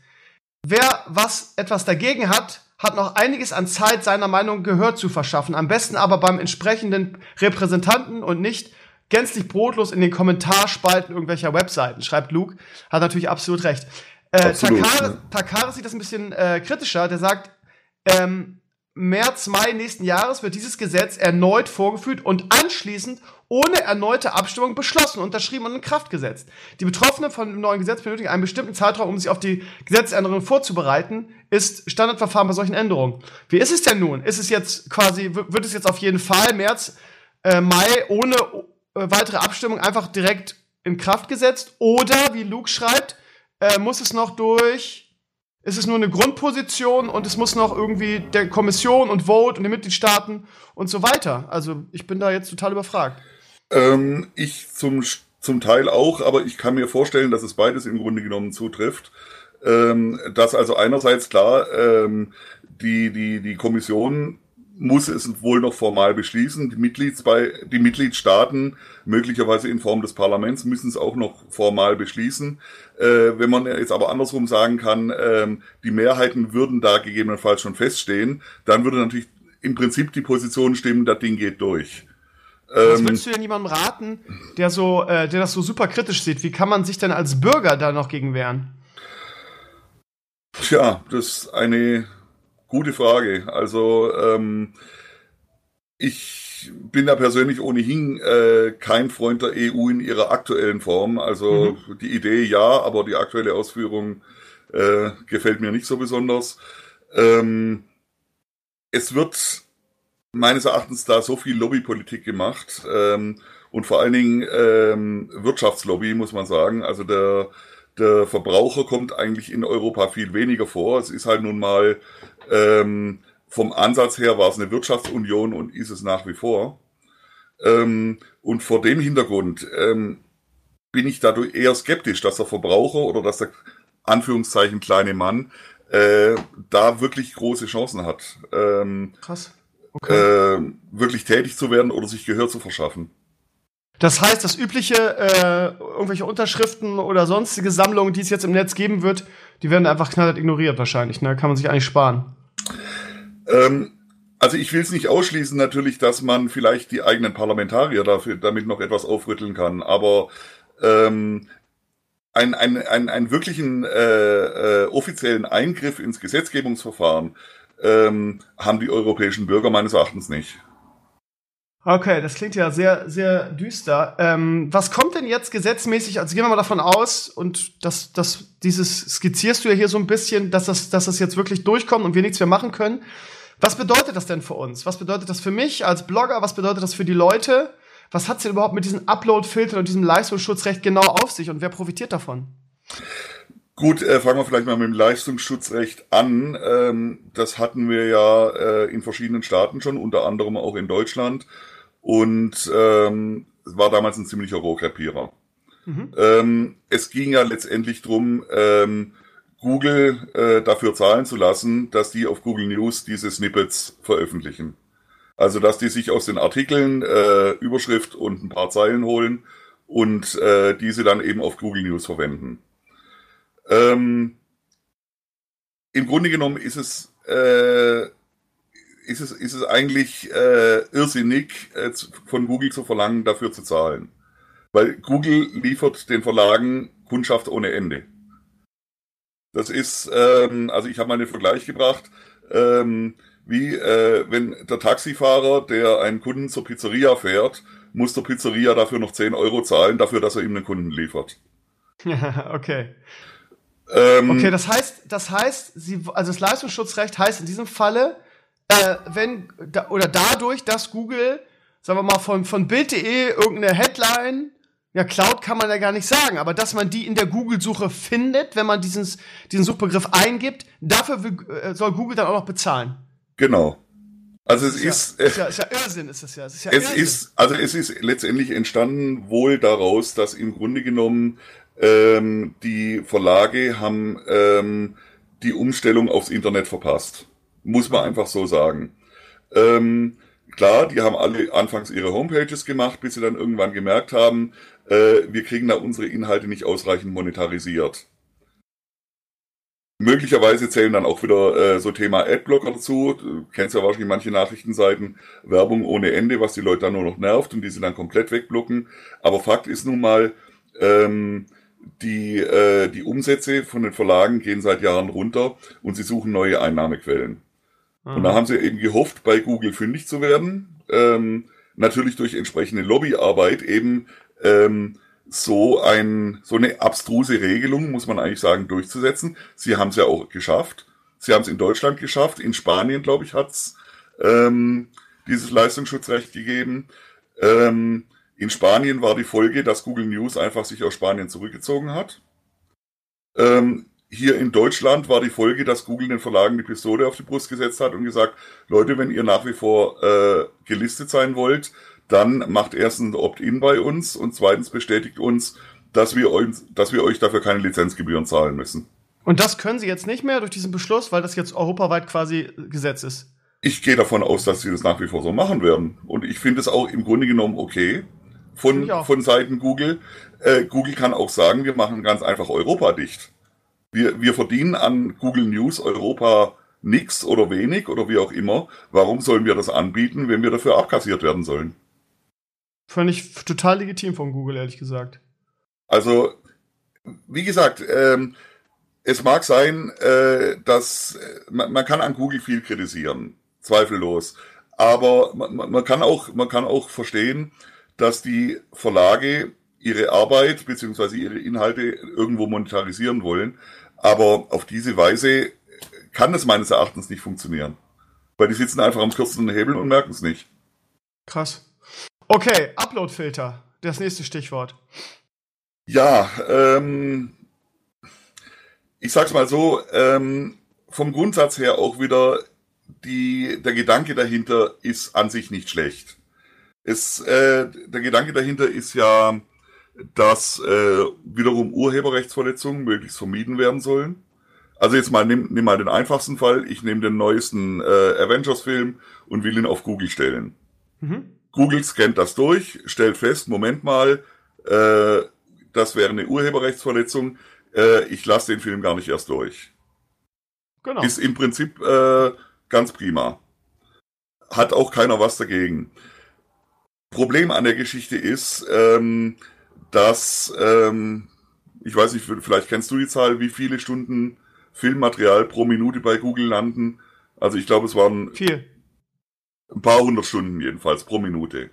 Wer was etwas dagegen hat, hat noch einiges an Zeit, seiner Meinung Gehör zu verschaffen. Am besten aber beim entsprechenden Repräsentanten und nicht gänzlich brotlos in den Kommentarspalten irgendwelcher Webseiten, schreibt Luke. Hat natürlich absolut recht. Äh, Takare? Takare sieht das ein bisschen äh, kritischer. Der sagt, ähm, März, Mai nächsten Jahres wird dieses Gesetz erneut vorgeführt und anschließend ohne erneute Abstimmung beschlossen, unterschrieben und in Kraft gesetzt. Die Betroffenen von dem neuen Gesetz benötigen einen bestimmten Zeitraum, um sich auf die Gesetzesänderungen vorzubereiten, ist Standardverfahren bei solchen Änderungen. Wie ist es denn nun? Ist es jetzt quasi, wird es jetzt auf jeden Fall März, äh, Mai ohne äh, weitere Abstimmung einfach direkt in Kraft gesetzt? Oder, wie Luke schreibt, äh, muss es noch durch ist es nur eine Grundposition und es muss noch irgendwie der Kommission und Vote und den Mitgliedstaaten und so weiter. Also ich bin da jetzt total überfragt. Ähm, ich zum, zum Teil auch, aber ich kann mir vorstellen, dass es beides im Grunde genommen zutrifft. Ähm, dass also einerseits klar ähm, die, die, die Kommission muss es wohl noch formal beschließen. Die, Mitglieds bei, die Mitgliedstaaten, möglicherweise in Form des Parlaments, müssen es auch noch formal beschließen. Äh, wenn man jetzt aber andersrum sagen kann, ähm, die Mehrheiten würden da gegebenenfalls schon feststehen, dann würde natürlich im Prinzip die Position stimmen, das Ding geht durch. Was ähm, würdest du denn jemandem raten, der so, äh, der das so super kritisch sieht? Wie kann man sich denn als Bürger da noch gegen wehren? Tja, das ist eine gute Frage. Also ähm, ich bin da persönlich ohnehin äh, kein Freund der EU in ihrer aktuellen Form. Also mhm. die Idee ja, aber die aktuelle Ausführung äh, gefällt mir nicht so besonders. Ähm, es wird meines Erachtens da so viel Lobbypolitik gemacht ähm, und vor allen Dingen ähm, Wirtschaftslobby, muss man sagen. Also der, der Verbraucher kommt eigentlich in Europa viel weniger vor. Es ist halt nun mal ähm, vom Ansatz her war es eine Wirtschaftsunion und ist es nach wie vor. Ähm, und vor dem Hintergrund ähm, bin ich dadurch eher skeptisch, dass der Verbraucher oder dass der Anführungszeichen kleine Mann äh, da wirklich große Chancen hat. Ähm, Krass. okay. äh, wirklich tätig zu werden oder sich Gehör zu verschaffen. Das heißt, das übliche, äh, irgendwelche Unterschriften oder sonstige Sammlungen, die es jetzt im Netz geben wird, die werden einfach knallhart ignoriert wahrscheinlich. Ne? Kann man sich eigentlich sparen. Ähm, also ich will es nicht ausschließen natürlich, dass man vielleicht die eigenen Parlamentarier dafür damit noch etwas aufrütteln kann, aber ähm, einen, einen, einen, einen wirklichen äh, äh, offiziellen Eingriff ins Gesetzgebungsverfahren ähm, haben die europäischen Bürger meines Erachtens nicht. Okay, das klingt ja sehr, sehr düster. Ähm, was kommt denn jetzt gesetzmäßig? Also gehen wir mal davon aus, und das, das, dieses skizzierst du ja hier so ein bisschen, dass das, dass das jetzt wirklich durchkommt und wir nichts mehr machen können. Was bedeutet das denn für uns? Was bedeutet das für mich als Blogger? Was bedeutet das für die Leute? Was hat es denn überhaupt mit diesen Upload-Filtern und diesem Leistungsschutzrecht genau auf sich und wer profitiert davon? Gut, äh, fangen wir vielleicht mal mit dem Leistungsschutzrecht an. Ähm, das hatten wir ja äh, in verschiedenen Staaten schon, unter anderem auch in Deutschland. Und ähm, es war damals ein ziemlicher Rohrkrepierer. Mhm. Ähm, es ging ja letztendlich drum, ähm, Google äh, dafür zahlen zu lassen, dass die auf Google News diese Snippets veröffentlichen. Also dass die sich aus den Artikeln äh, Überschrift und ein paar Zeilen holen und äh, diese dann eben auf Google News verwenden. Ähm, Im Grunde genommen ist es äh, ist es ist es eigentlich äh, irrsinnig äh, von Google zu verlangen, dafür zu zahlen, weil Google liefert den Verlagen Kundschaft ohne Ende. Das ist, ähm, also ich habe mal einen Vergleich gebracht, ähm, wie äh, wenn der Taxifahrer, der einen Kunden zur Pizzeria fährt, muss der Pizzeria dafür noch 10 Euro zahlen, dafür, dass er ihm einen Kunden liefert. okay. Ähm, okay, das heißt, das heißt, sie, also das Leistungsschutzrecht heißt in diesem Falle, äh, wenn da, oder dadurch, dass Google, sagen wir mal, von, von Bild.de irgendeine Headline ja, Cloud kann man ja gar nicht sagen, aber dass man die in der Google-Suche findet, wenn man diesen, diesen Suchbegriff eingibt, dafür äh, soll Google dann auch noch bezahlen. Genau. Also es ist, ist, ist, ja, ist ja Irrsinn, ist das ja. Es ist, ja es ist, also es ist letztendlich entstanden wohl daraus, dass im Grunde genommen ähm, die Verlage haben ähm, die Umstellung aufs Internet verpasst. Muss man einfach so sagen. Ähm, klar, die haben alle anfangs ihre Homepages gemacht, bis sie dann irgendwann gemerkt haben, äh, wir kriegen da unsere Inhalte nicht ausreichend monetarisiert. Möglicherweise zählen dann auch wieder äh, so Thema Adblocker dazu. Du kennst ja wahrscheinlich manche Nachrichtenseiten, Werbung ohne Ende, was die Leute dann nur noch nervt und die sie dann komplett wegblocken. Aber Fakt ist nun mal, ähm, die, äh, die Umsätze von den Verlagen gehen seit Jahren runter und sie suchen neue Einnahmequellen. Mhm. Und da haben sie eben gehofft, bei Google fündig zu werden. Ähm, natürlich durch entsprechende Lobbyarbeit eben ähm, so ein so eine abstruse Regelung muss man eigentlich sagen durchzusetzen. Sie haben es ja auch geschafft. Sie haben es in Deutschland geschafft. In Spanien, glaube ich, hat's ähm, dieses Leistungsschutzrecht gegeben. Ähm, in Spanien war die Folge, dass Google News einfach sich aus Spanien zurückgezogen hat. Ähm, hier in Deutschland war die Folge, dass Google den Verlagen die Pistole auf die Brust gesetzt hat und gesagt, Leute, wenn ihr nach wie vor äh, gelistet sein wollt, dann macht erstens Opt-in bei uns und zweitens bestätigt uns, dass wir, uns, dass wir euch dafür keine Lizenzgebühren zahlen müssen. Und das können Sie jetzt nicht mehr durch diesen Beschluss, weil das jetzt europaweit quasi Gesetz ist? Ich gehe davon aus, dass sie das nach wie vor so machen werden. Und ich finde es auch im Grunde genommen okay von, von Seiten Google. Äh, Google kann auch sagen, wir machen ganz einfach Europa dicht. Wir, wir verdienen an Google News Europa nichts oder wenig oder wie auch immer. Warum sollen wir das anbieten, wenn wir dafür abkassiert werden sollen? Fand ich total legitim von Google, ehrlich gesagt. Also, wie gesagt, ähm, es mag sein, äh, dass äh, man, man, kann an Google viel kritisieren, zweifellos. Aber man, man, kann auch, man kann auch verstehen, dass die Verlage ihre Arbeit beziehungsweise ihre Inhalte irgendwo monetarisieren wollen. Aber auf diese Weise kann es meines Erachtens nicht funktionieren. Weil die sitzen einfach am kürzesten Hebel und merken es nicht. Krass. Okay, Upload-Filter. Das nächste Stichwort. Ja, ähm, ich sag's mal so, ähm, vom Grundsatz her auch wieder, die, der Gedanke dahinter ist an sich nicht schlecht. Es, äh, der Gedanke dahinter ist ja, dass äh, wiederum Urheberrechtsverletzungen möglichst vermieden werden sollen. Also jetzt mal, nimm, nimm mal den einfachsten Fall. Ich nehme den neuesten äh, Avengers-Film und will ihn auf Google stellen. Mhm. Google scannt das durch, stellt fest, Moment mal, äh, das wäre eine Urheberrechtsverletzung. Äh, ich lasse den Film gar nicht erst durch. Genau. Ist im Prinzip äh, ganz prima. Hat auch keiner was dagegen. Problem an der Geschichte ist, ähm, dass, ähm, ich weiß nicht, vielleicht kennst du die Zahl, wie viele Stunden Filmmaterial pro Minute bei Google landen. Also ich glaube, es waren Viel. ein paar hundert Stunden jedenfalls pro Minute.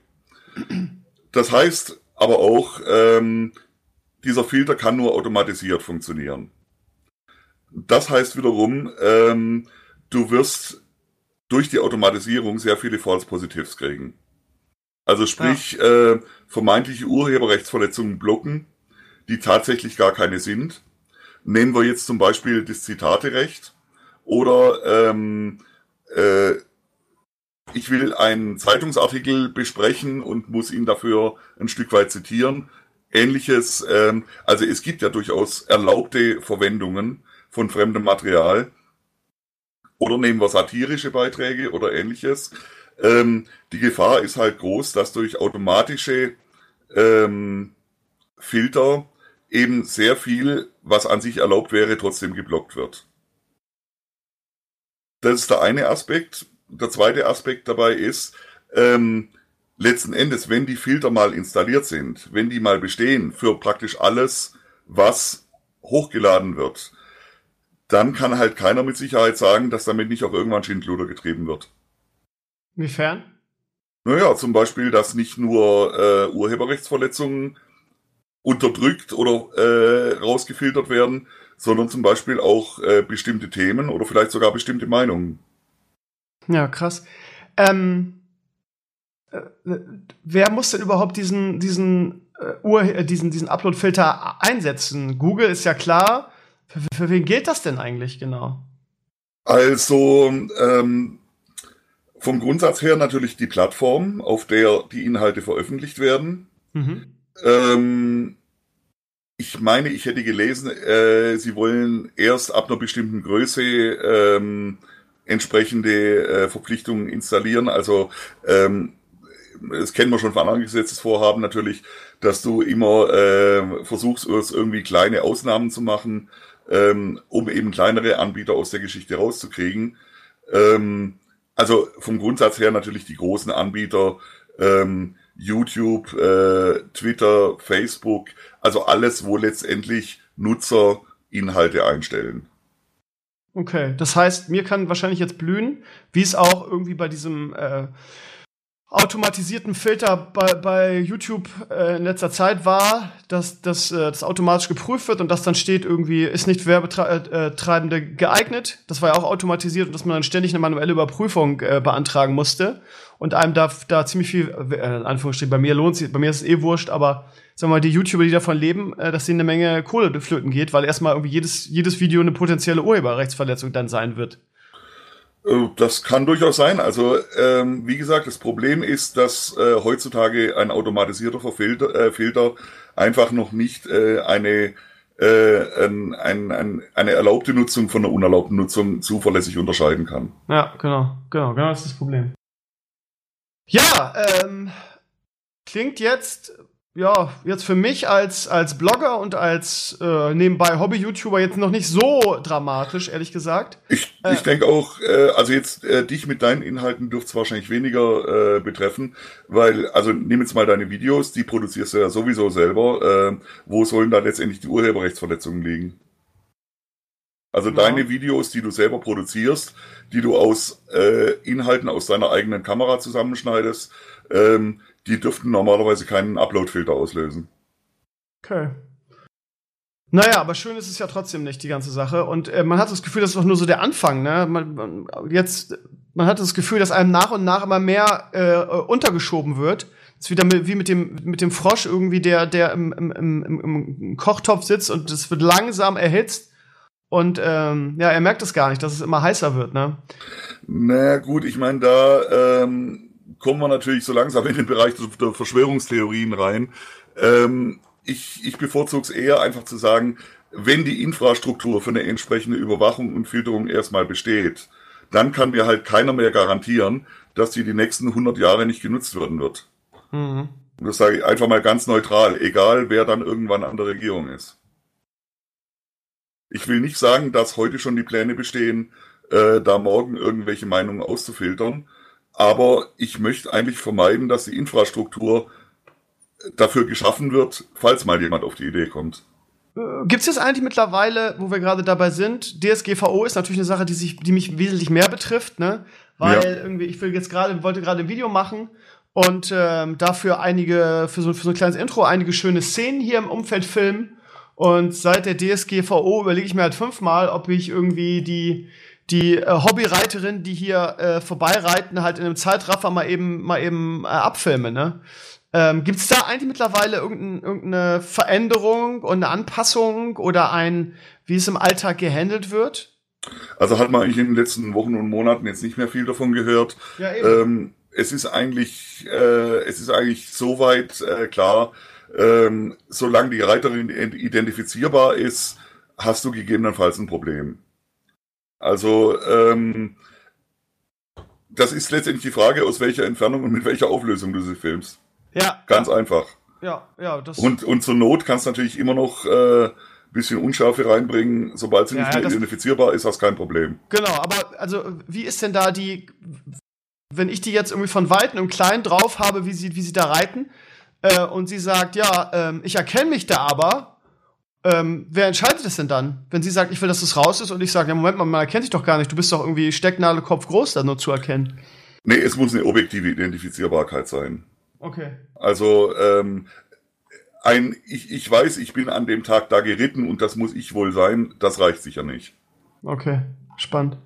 Das heißt aber auch, ähm, dieser Filter kann nur automatisiert funktionieren. Das heißt wiederum, ähm, du wirst durch die Automatisierung sehr viele False Positives kriegen. Also sprich, ja. äh, vermeintliche Urheberrechtsverletzungen blocken, die tatsächlich gar keine sind. Nehmen wir jetzt zum Beispiel das Zitaterecht oder ähm, äh, ich will einen Zeitungsartikel besprechen und muss ihn dafür ein Stück weit zitieren. Ähnliches, ähm, also es gibt ja durchaus erlaubte Verwendungen von fremdem Material. Oder nehmen wir satirische Beiträge oder ähnliches. Ähm, die Gefahr ist halt groß, dass durch automatische ähm, Filter eben sehr viel, was an sich erlaubt wäre, trotzdem geblockt wird. Das ist der eine Aspekt. Der zweite Aspekt dabei ist, ähm, letzten Endes, wenn die Filter mal installiert sind, wenn die mal bestehen für praktisch alles, was hochgeladen wird, dann kann halt keiner mit Sicherheit sagen, dass damit nicht auch irgendwann Schindluder getrieben wird. Inwiefern? Naja, zum Beispiel, dass nicht nur äh, Urheberrechtsverletzungen unterdrückt oder äh, rausgefiltert werden, sondern zum Beispiel auch äh, bestimmte Themen oder vielleicht sogar bestimmte Meinungen. Ja, krass. Ähm, äh, wer muss denn überhaupt diesen, diesen, äh, äh, diesen, diesen Upload-Filter einsetzen? Google ist ja klar. Für, für, wen gilt das denn eigentlich genau? Also, ähm, vom Grundsatz her natürlich die Plattform, auf der die Inhalte veröffentlicht werden. Mhm. Ähm, ich meine, ich hätte gelesen, äh, sie wollen erst ab einer bestimmten Größe ähm, entsprechende äh, Verpflichtungen installieren. Also ähm, das kennen wir schon von anderen Gesetzesvorhaben natürlich, dass du immer äh, versuchst, irgendwie kleine Ausnahmen zu machen, ähm, um eben kleinere Anbieter aus der Geschichte rauszukriegen. Ähm, also vom Grundsatz her natürlich die großen Anbieter, ähm, YouTube, äh, Twitter, Facebook, also alles, wo letztendlich Nutzer Inhalte einstellen. Okay, das heißt, mir kann wahrscheinlich jetzt blühen, wie es auch irgendwie bei diesem äh, automatisierten Filter bei, bei YouTube äh, in letzter Zeit war, dass, dass äh, das automatisch geprüft wird und das dann steht irgendwie, ist nicht Werbetreibende geeignet. Das war ja auch automatisiert und dass man dann ständig eine manuelle Überprüfung äh, beantragen musste und einem da, da ziemlich viel, äh, in Anführungsstrichen, bei mir lohnt sich, bei mir ist es eh wurscht, aber sagen wir mal, die YouTuber, die davon leben, äh, dass denen eine Menge Kohle flöten geht, weil erstmal irgendwie jedes, jedes Video eine potenzielle Urheberrechtsverletzung dann sein wird. Äh, das kann durchaus sein. Also ähm, wie gesagt, das Problem ist, dass äh, heutzutage ein automatisierter Filter, äh, Filter einfach noch nicht äh, eine äh, ein, ein, ein, eine erlaubte Nutzung von einer unerlaubten Nutzung zuverlässig unterscheiden kann. Ja, genau, genau, genau das ist das Problem. Ja, ähm, klingt jetzt ja, jetzt für mich als, als Blogger und als äh, nebenbei Hobby-YouTuber jetzt noch nicht so dramatisch, ehrlich gesagt. Ich, äh, ich denke auch, äh, also jetzt äh, dich mit deinen Inhalten dürfte es wahrscheinlich weniger äh, betreffen, weil, also nimm jetzt mal deine Videos, die produzierst du ja sowieso selber. Äh, wo sollen da letztendlich die Urheberrechtsverletzungen liegen? Also ja. deine Videos, die du selber produzierst, die du aus äh, Inhalten aus deiner eigenen Kamera zusammenschneidest, ähm, die dürften normalerweise keinen Upload-Filter auslösen. Okay. Naja, aber schön ist es ja trotzdem nicht, die ganze Sache. Und äh, man hat das Gefühl, das ist doch nur so der Anfang, ne? Man, man, jetzt, man hat das Gefühl, dass einem nach und nach immer mehr äh, untergeschoben wird. Das ist wieder mit, wie mit dem, mit dem Frosch irgendwie, der, der im, im, im, im Kochtopf sitzt und es wird langsam erhitzt. Und ähm, ja, er merkt es gar nicht, dass es immer heißer wird, ne? Na gut, ich meine, da ähm, kommen wir natürlich so langsam in den Bereich der Verschwörungstheorien rein. Ähm, ich ich bevorzuge es eher einfach zu sagen, wenn die Infrastruktur für eine entsprechende Überwachung und Filterung erstmal besteht, dann kann mir halt keiner mehr garantieren, dass die die nächsten 100 Jahre nicht genutzt werden wird. Mhm. Und das sage ich einfach mal ganz neutral, egal wer dann irgendwann an der Regierung ist. Ich will nicht sagen, dass heute schon die Pläne bestehen, äh, da morgen irgendwelche Meinungen auszufiltern, aber ich möchte eigentlich vermeiden, dass die Infrastruktur dafür geschaffen wird, falls mal jemand auf die Idee kommt. Äh, Gibt es jetzt eigentlich mittlerweile, wo wir gerade dabei sind, DSGVO ist natürlich eine Sache, die, sich, die mich wesentlich mehr betrifft, ne? Weil ja. irgendwie, ich will jetzt gerade, wollte gerade ein Video machen und ähm, dafür einige, für so, für so ein kleines Intro, einige schöne Szenen hier im Umfeld filmen. Und seit der DSGVO überlege ich mir halt fünfmal, ob ich irgendwie die, die äh, Hobbyreiterin, die hier äh, vorbeireiten, halt in einem Zeitraffer mal eben, mal eben äh, abfilme, ne? Ähm, Gibt es da eigentlich mittlerweile irgendein, irgendeine Veränderung und eine Anpassung oder ein, wie es im Alltag gehandelt wird? Also hat man eigentlich in den letzten Wochen und Monaten jetzt nicht mehr viel davon gehört. Ja, eben. Ähm, es ist eigentlich, äh, es ist eigentlich soweit äh, klar, ähm, solange die Reiterin identifizierbar ist, hast du gegebenenfalls ein Problem. Also ähm, das ist letztendlich die Frage, aus welcher Entfernung und mit welcher Auflösung du sie filmst. Ja. Ganz einfach. Ja, ja. Das und, und zur Not kannst du natürlich immer noch äh, bisschen Unschärfe reinbringen. Sobald sie ja, nicht mehr identifizierbar ist, hast kein Problem. Genau, aber also wie ist denn da die, wenn ich die jetzt irgendwie von Weitem im Kleinen drauf habe, wie sie, wie sie da reiten, äh, und sie sagt, ja, ähm, ich erkenne mich da aber, ähm, wer entscheidet es denn dann? Wenn sie sagt, ich will, dass es raus ist und ich sage, ja, Moment mal, man erkennt dich doch gar nicht, du bist doch irgendwie Stecknadel Kopf groß, da nur zu erkennen. Nee, es muss eine objektive Identifizierbarkeit sein. Okay. Also ähm, ein, ich, ich weiß, ich bin an dem Tag da geritten und das muss ich wohl sein, das reicht sicher nicht. Okay, spannend.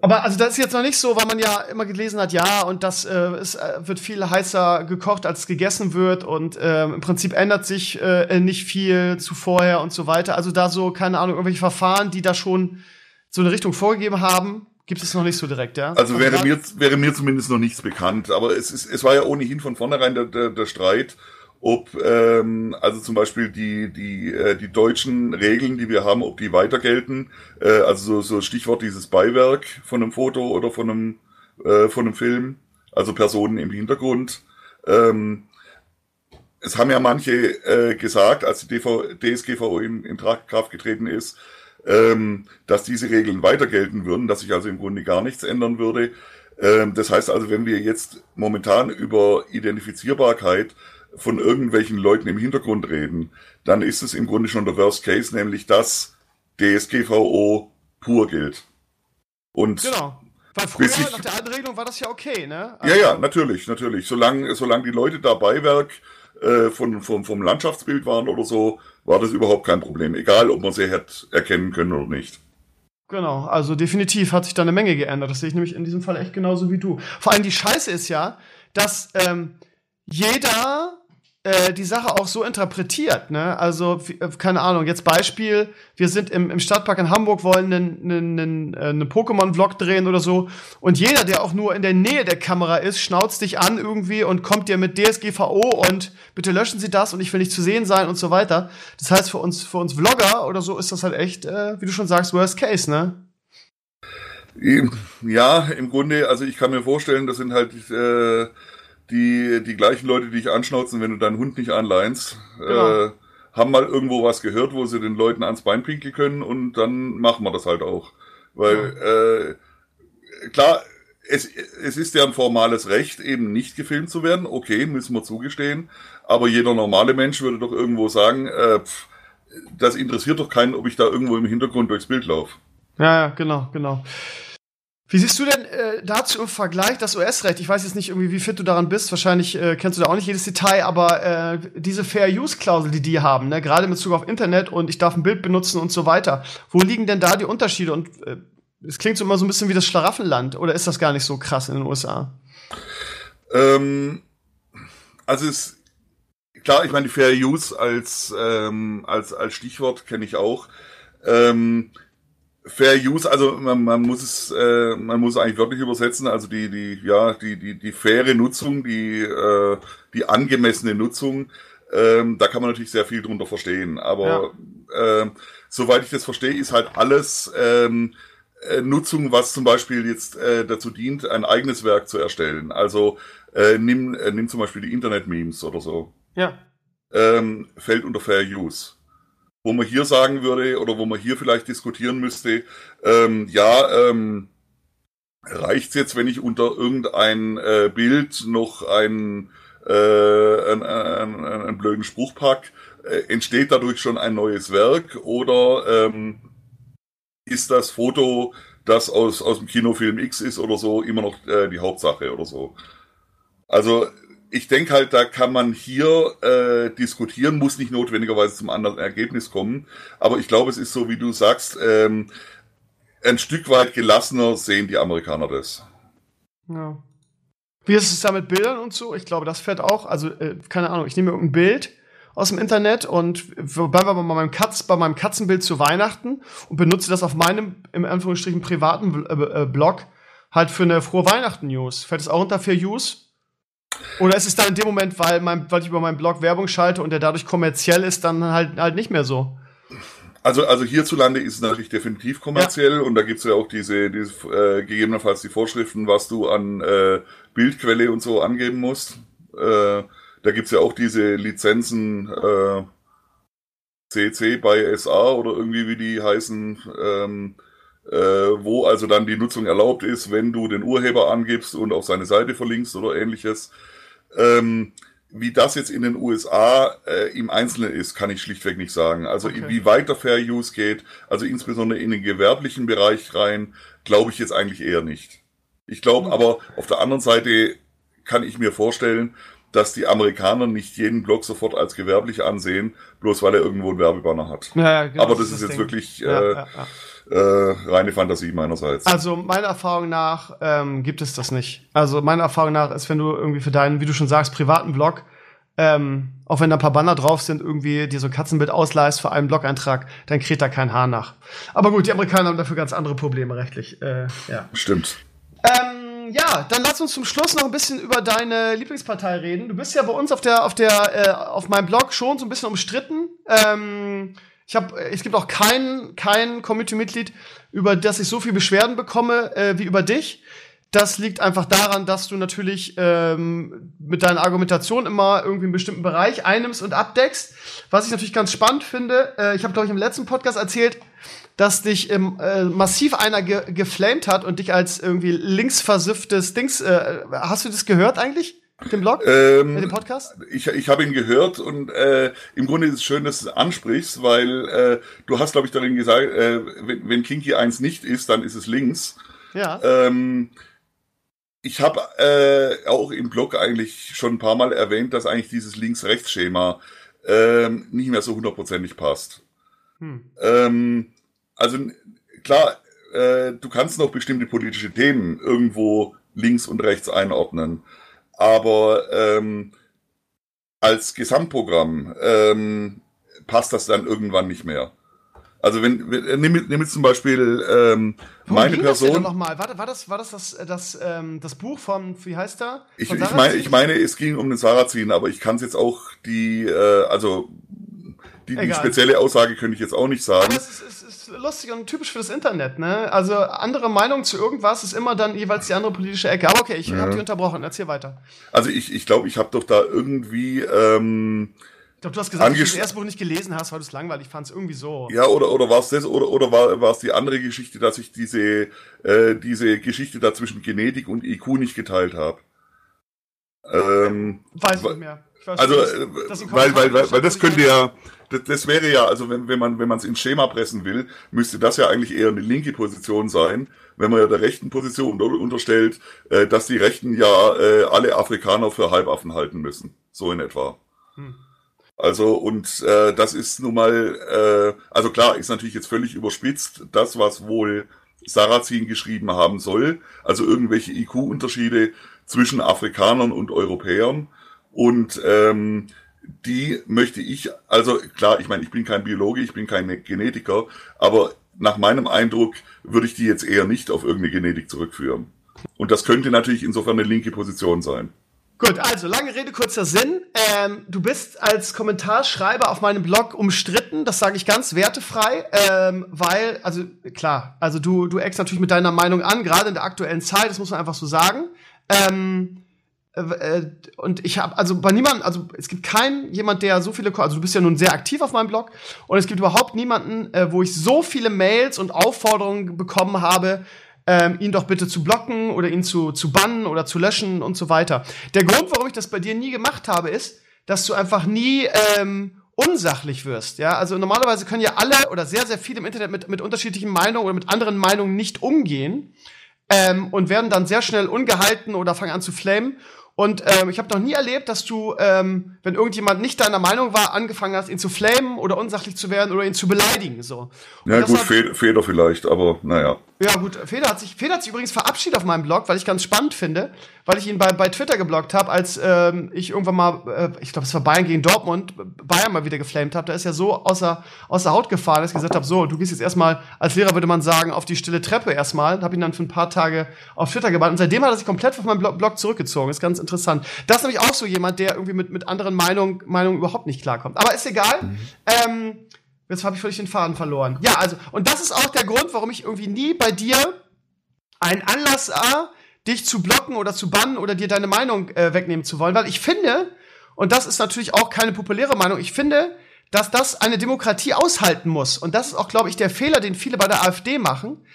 Aber also das ist jetzt noch nicht so, weil man ja immer gelesen hat, ja, und das äh, es äh, wird viel heißer gekocht, als gegessen wird und äh, im Prinzip ändert sich äh, nicht viel zu vorher und so weiter. Also da so, keine Ahnung, irgendwelche Verfahren, die da schon so eine Richtung vorgegeben haben, Gibt es noch nicht so direkt, ja? Also, wäre, mir, wäre mir zumindest noch nichts bekannt. Aber es, ist, es war ja ohnehin von vornherein der, der, der Streit, ob ähm, also zum Beispiel die die äh, die deutschen Regeln, die wir haben, ob die weiter gelten. Äh, also so, so Stichwort dieses Beiwerk von einem Foto oder von einem äh, von einem Film, also Personen im Hintergrund. Ähm, es haben ja manche äh, gesagt, als die DV, DSGVO in, in Kraft getreten ist, ähm, dass diese Regeln weiter gelten würden, dass sich also im Grunde gar nichts ändern würde. Ähm, das heißt also, wenn wir jetzt momentan über Identifizierbarkeit von irgendwelchen Leuten im Hintergrund reden, dann ist es im Grunde schon der Worst Case, nämlich dass DSGVO pur gilt. Und genau. Weil früher, ich, nach der alten Regelung, war das ja okay, ne? Also, ja, ja, natürlich, natürlich. Solange, solange die Leute da Beiwerk äh, von, vom, vom Landschaftsbild waren oder so, war das überhaupt kein Problem. Egal, ob man sie hätte erkennen können oder nicht. Genau, also definitiv hat sich da eine Menge geändert. Das sehe ich nämlich in diesem Fall echt genauso wie du. Vor allem die Scheiße ist ja, dass ähm, jeder äh, die Sache auch so interpretiert. Ne? Also, äh, keine Ahnung, jetzt Beispiel, wir sind im, im Stadtpark in Hamburg, wollen einen, einen, einen, äh, einen Pokémon-Vlog drehen oder so. Und jeder, der auch nur in der Nähe der Kamera ist, schnauzt dich an irgendwie und kommt dir mit DSGVO und bitte löschen Sie das und ich will nicht zu sehen sein und so weiter. Das heißt, für uns, für uns Vlogger oder so ist das halt echt, äh, wie du schon sagst, Worst Case, ne? Ja, im Grunde, also ich kann mir vorstellen, das sind halt äh, die, die gleichen Leute, die dich anschnauzen, wenn du deinen Hund nicht anleinst, genau. äh, haben mal irgendwo was gehört, wo sie den Leuten ans Bein pinkeln können und dann machen wir das halt auch. Weil, ja. äh, klar, es, es ist ja ein formales Recht, eben nicht gefilmt zu werden. Okay, müssen wir zugestehen. Aber jeder normale Mensch würde doch irgendwo sagen, äh, pff, das interessiert doch keinen, ob ich da irgendwo im Hintergrund durchs Bild laufe. Ja, ja, genau, genau. Wie siehst du denn äh, dazu im Vergleich das US-Recht? Ich weiß jetzt nicht irgendwie, wie fit du daran bist. Wahrscheinlich äh, kennst du da auch nicht jedes Detail, aber äh, diese Fair-Use-Klausel, die die haben, ne? gerade in Bezug auf Internet und ich darf ein Bild benutzen und so weiter. Wo liegen denn da die Unterschiede? Und äh, es klingt so immer so ein bisschen wie das Schlaraffenland. Oder ist das gar nicht so krass in den USA? Ähm, also es klar, ich meine, die Fair Use als, ähm, als, als Stichwort kenne ich auch. Ähm, Fair Use, also man, man muss es, äh, man muss es eigentlich wirklich übersetzen, also die, die, ja, die, die, die faire Nutzung, die, äh, die angemessene Nutzung. Ähm, da kann man natürlich sehr viel drunter verstehen. Aber ja. ähm, soweit ich das verstehe, ist halt alles ähm, äh, Nutzung, was zum Beispiel jetzt äh, dazu dient, ein eigenes Werk zu erstellen. Also äh, nimm, äh, nimm zum Beispiel die Internet-Memes oder so. Ja. Ähm, fällt unter Fair Use. Wo man hier sagen würde, oder wo man hier vielleicht diskutieren müsste, ähm, ja, ähm, reicht's jetzt, wenn ich unter irgendein äh, Bild noch ein äh, einen, einen, einen blöden Spruch pack, äh, entsteht dadurch schon ein neues Werk oder ähm, ist das Foto, das aus, aus dem Kinofilm X ist oder so, immer noch äh, die Hauptsache oder so. Also ich denke halt, da kann man hier äh, diskutieren, muss nicht notwendigerweise zum anderen Ergebnis kommen. Aber ich glaube, es ist so, wie du sagst, ähm, ein Stück weit gelassener sehen die Amerikaner das. Ja. Wie ist es da mit Bildern und so? Ich glaube, das fährt auch. Also, äh, keine Ahnung, ich nehme irgendein Bild aus dem Internet und bleiben wir bei meinem, Katz, bei meinem Katzenbild zu Weihnachten und benutze das auf meinem, im Anführungsstrichen, privaten äh, Blog halt für eine frohe Weihnachten-News. Fällt es auch unter Fair Use? Oder ist es dann in dem Moment, weil, mein, weil ich über meinen Blog Werbung schalte und der dadurch kommerziell ist, dann halt, halt nicht mehr so? Also, also hierzulande ist es natürlich definitiv kommerziell ja. und da gibt's ja auch diese, diese äh, gegebenenfalls die Vorschriften, was du an äh, Bildquelle und so angeben musst. Äh, da gibt's ja auch diese Lizenzen äh, CC bei SA oder irgendwie wie die heißen, ähm, äh, wo also dann die Nutzung erlaubt ist, wenn du den Urheber angibst und auf seine Seite verlinkst oder ähnliches. Ähm, wie das jetzt in den USA äh, im Einzelnen ist, kann ich schlichtweg nicht sagen. Also okay. wie weit der Fair Use geht, also insbesondere in den gewerblichen Bereich rein, glaube ich jetzt eigentlich eher nicht. Ich glaube mhm. aber auf der anderen Seite kann ich mir vorstellen, dass die Amerikaner nicht jeden Blog sofort als gewerblich ansehen, bloß weil er irgendwo einen Werbebanner hat. Ja, ja, genau, aber das, das ist, ist jetzt Ding. wirklich äh, ja, äh, reine Fantasie meinerseits. Also meiner Erfahrung nach ähm, gibt es das nicht. Also meiner Erfahrung nach ist, wenn du irgendwie für deinen, wie du schon sagst, privaten Blog ähm, auch wenn da ein paar Banner drauf sind, irgendwie dir so ein Katzenbild ausleihst für einen Blog-Eintrag, dann kräht da kein Haar nach. Aber gut, die Amerikaner haben dafür ganz andere Probleme rechtlich. Äh, ja. Stimmt. Ähm, ja, dann lass uns zum Schluss noch ein bisschen über deine Lieblingspartei reden. Du bist ja bei uns auf der, auf der, äh, auf meinem Blog schon so ein bisschen umstritten. Ähm, ich habe, es gibt auch kein, kein Community-Mitglied, über das ich so viel Beschwerden bekomme äh, wie über dich. Das liegt einfach daran, dass du natürlich ähm, mit deiner Argumentation immer irgendwie einen bestimmten Bereich einnimmst und abdeckst. Was ich natürlich ganz spannend finde, äh, ich habe, glaube ich, im letzten Podcast erzählt, dass dich ähm, äh, massiv einer ge geflamed hat und dich als irgendwie linksversifftes Dings. Äh, hast du das gehört eigentlich? Den Blog? Ähm, den Podcast? Ich, ich habe ihn gehört und äh, im Grunde ist es schön, dass du es ansprichst, weil äh, du hast, glaube ich, darin gesagt, äh, wenn, wenn Kinky eins nicht ist, dann ist es links. Ja. Ähm, ich habe äh, auch im Blog eigentlich schon ein paar Mal erwähnt, dass eigentlich dieses Links-Rechts-Schema ähm, nicht mehr so hundertprozentig passt. Hm. Ähm, also klar, äh, du kannst noch bestimmte politische Themen irgendwo links und rechts einordnen, aber ähm, als Gesamtprogramm ähm, passt das dann irgendwann nicht mehr. Also wenn, wenn äh, nimm, nimm jetzt zum Beispiel ähm, meine Person. Das noch mal? War, war das war das das das, ähm, das Buch von wie heißt da? Ich, ich meine ich meine es ging um den Sarazin, aber ich kann es jetzt auch die äh, also die, die spezielle Aussage könnte ich jetzt auch nicht sagen. Ist, es ist lustig und typisch für das Internet, ne? Also andere Meinung zu irgendwas ist immer dann jeweils die andere politische Ecke. Aber okay, ich ja. habe dich unterbrochen. Erzähl weiter. Also ich ich glaube, ich habe doch da irgendwie ähm, ich glaube, du hast gesagt, dass du das erste Buch nicht gelesen hast, weil du es langweilig fandst. Irgendwie so. Ja, oder, oder war es das, oder, oder war, war es die andere Geschichte, dass ich diese, äh, diese Geschichte da zwischen Genetik und IQ nicht geteilt habe? Ähm, weiß nicht mehr. Weiß, also, dass, äh, dass weil, weil, weil, weil das könnte ja, das, das wäre ja, also wenn, wenn man wenn man es ins Schema pressen will, müsste das ja eigentlich eher eine linke Position sein, wenn man ja der rechten Position unterstellt, äh, dass die Rechten ja äh, alle Afrikaner für Halbaffen halten müssen. So in etwa. Hm. Also und äh, das ist nun mal, äh, also klar, ist natürlich jetzt völlig überspitzt, das, was wohl Sarrazin geschrieben haben soll, also irgendwelche IQ-Unterschiede zwischen Afrikanern und Europäern. Und ähm, die möchte ich, also klar, ich meine, ich bin kein Biologe, ich bin kein Genetiker, aber nach meinem Eindruck würde ich die jetzt eher nicht auf irgendeine Genetik zurückführen. Und das könnte natürlich insofern eine linke Position sein. Gut, also lange Rede, kurzer Sinn. Ähm, du bist als Kommentarschreiber auf meinem Blog umstritten, das sage ich ganz wertefrei, ähm, weil, also klar, also du, du eckst natürlich mit deiner Meinung an, gerade in der aktuellen Zeit, das muss man einfach so sagen. Ähm, äh, äh und ich habe also bei niemandem, also es gibt keinen jemand, der so viele, also du bist ja nun sehr aktiv auf meinem Blog und es gibt überhaupt niemanden, äh, wo ich so viele Mails und Aufforderungen bekommen habe, ähm, ihn doch bitte zu blocken oder ihn zu, zu bannen oder zu löschen und so weiter. Der Grund, warum ich das bei dir nie gemacht habe, ist, dass du einfach nie ähm, unsachlich wirst. Ja, also normalerweise können ja alle oder sehr, sehr viele im Internet mit, mit unterschiedlichen Meinungen oder mit anderen Meinungen nicht umgehen ähm, und werden dann sehr schnell ungehalten oder fangen an zu flamen. Und ähm, ich habe noch nie erlebt, dass du, ähm, wenn irgendjemand nicht deiner Meinung war, angefangen hast, ihn zu flamen oder unsachlich zu werden oder ihn zu beleidigen. So. Und ja gut, Feder vielleicht, aber naja. Ja, gut, Feder hat sich, Feder hat sich übrigens verabschiedet auf meinem Blog, weil ich ganz spannend finde, weil ich ihn bei, bei Twitter geblockt habe, als ähm, ich irgendwann mal, äh, ich glaube, es war Bayern gegen Dortmund, Bayern mal wieder geflamed habe. Da ist ja so außer, außer Haut gefahren, dass ich gesagt habe, so, du gehst jetzt erstmal, als Lehrer würde man sagen, auf die stille Treppe erstmal. Habe ihn dann für ein paar Tage auf Twitter gebannt. Und seitdem hat er sich komplett auf meinen Blog, Blog zurückgezogen. Ist ganz interessant. Das ist nämlich auch so jemand, der irgendwie mit, mit anderen Meinungen Meinungen überhaupt nicht klarkommt. Aber ist egal. Mhm. Ähm, Jetzt habe ich völlig den Faden verloren. Ja, also, und das ist auch der Grund, warum ich irgendwie nie bei dir einen Anlass sah, dich zu blocken oder zu bannen oder dir deine Meinung äh, wegnehmen zu wollen. Weil ich finde, und das ist natürlich auch keine populäre Meinung, ich finde, dass das eine Demokratie aushalten muss. Und das ist auch, glaube ich, der Fehler, den viele bei der AfD machen,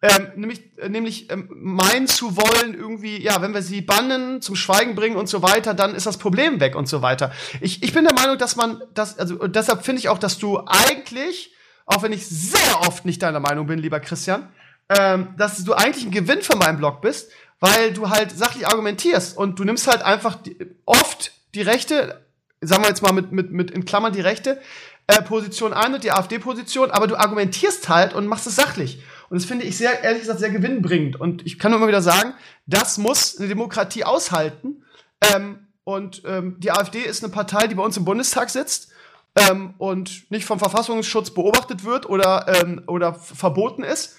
ähm, nämlich, äh, nämlich ähm, meinen zu wollen, irgendwie, ja, wenn wir sie bannen, zum Schweigen bringen und so weiter, dann ist das Problem weg und so weiter. Ich, ich bin der Meinung, dass man das, also und deshalb finde ich auch, dass du eigentlich, auch wenn ich sehr oft nicht deiner Meinung bin, lieber Christian, ähm, dass du eigentlich ein Gewinn für meinen Blog bist, weil du halt sachlich argumentierst und du nimmst halt einfach die, oft die rechte, sagen wir jetzt mal mit, mit, mit in Klammern die rechte äh, Position ein und die AfD-Position, aber du argumentierst halt und machst es sachlich. Und das finde ich sehr, ehrlich gesagt, sehr gewinnbringend. Und ich kann nur immer wieder sagen, das muss eine Demokratie aushalten. Ähm, und ähm, die AfD ist eine Partei, die bei uns im Bundestag sitzt ähm, und nicht vom Verfassungsschutz beobachtet wird oder, ähm, oder verboten ist.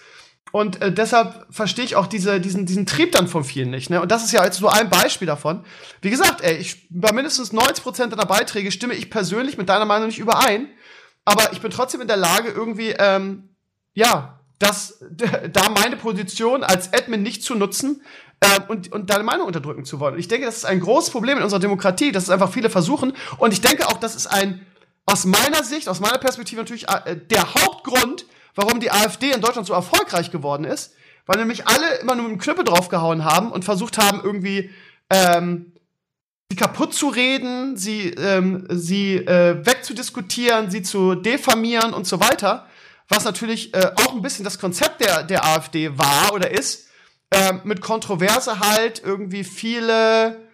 Und äh, deshalb verstehe ich auch diese, diesen, diesen Trieb dann von vielen nicht. Ne? Und das ist ja jetzt nur ein Beispiel davon. Wie gesagt, ey, ich, bei mindestens 90 Prozent deiner Beiträge stimme ich persönlich mit deiner Meinung nicht überein. Aber ich bin trotzdem in der Lage, irgendwie, ähm, ja, dass da meine Position als Admin nicht zu nutzen äh, und, und deine Meinung unterdrücken zu wollen. Ich denke, das ist ein großes Problem in unserer Demokratie, dass es einfach viele versuchen. Und ich denke auch, das ist ein, aus meiner Sicht, aus meiner Perspektive natürlich äh, der Hauptgrund, warum die AfD in Deutschland so erfolgreich geworden ist, weil nämlich alle immer nur mit dem Knüppel draufgehauen haben und versucht haben, irgendwie ähm, sie kaputt zu reden, sie, ähm, sie äh, wegzudiskutieren, sie zu diffamieren und so weiter was natürlich äh, auch ein bisschen das Konzept der, der AfD war oder ist, äh, mit Kontroverse halt irgendwie viele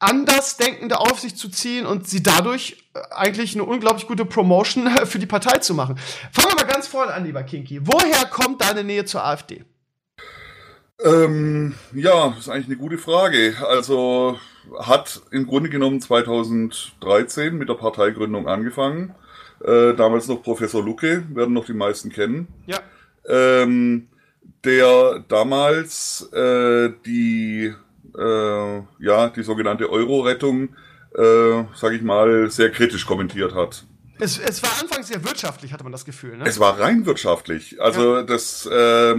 Andersdenkende auf sich zu ziehen und sie dadurch äh, eigentlich eine unglaublich gute Promotion für die Partei zu machen. Fangen wir mal ganz vorne an, lieber Kinky. Woher kommt deine Nähe zur AfD? Ähm, ja, ist eigentlich eine gute Frage. Also hat im Grunde genommen 2013 mit der Parteigründung angefangen. Äh, damals noch Professor Lucke, werden noch die meisten kennen. Ja. Ähm, der damals äh, die, äh, ja, die sogenannte Euro-Rettung, äh, sage ich mal, sehr kritisch kommentiert hat. Es, es war anfangs sehr wirtschaftlich, hatte man das Gefühl. Ne? Es war rein wirtschaftlich. Also ja. das, äh,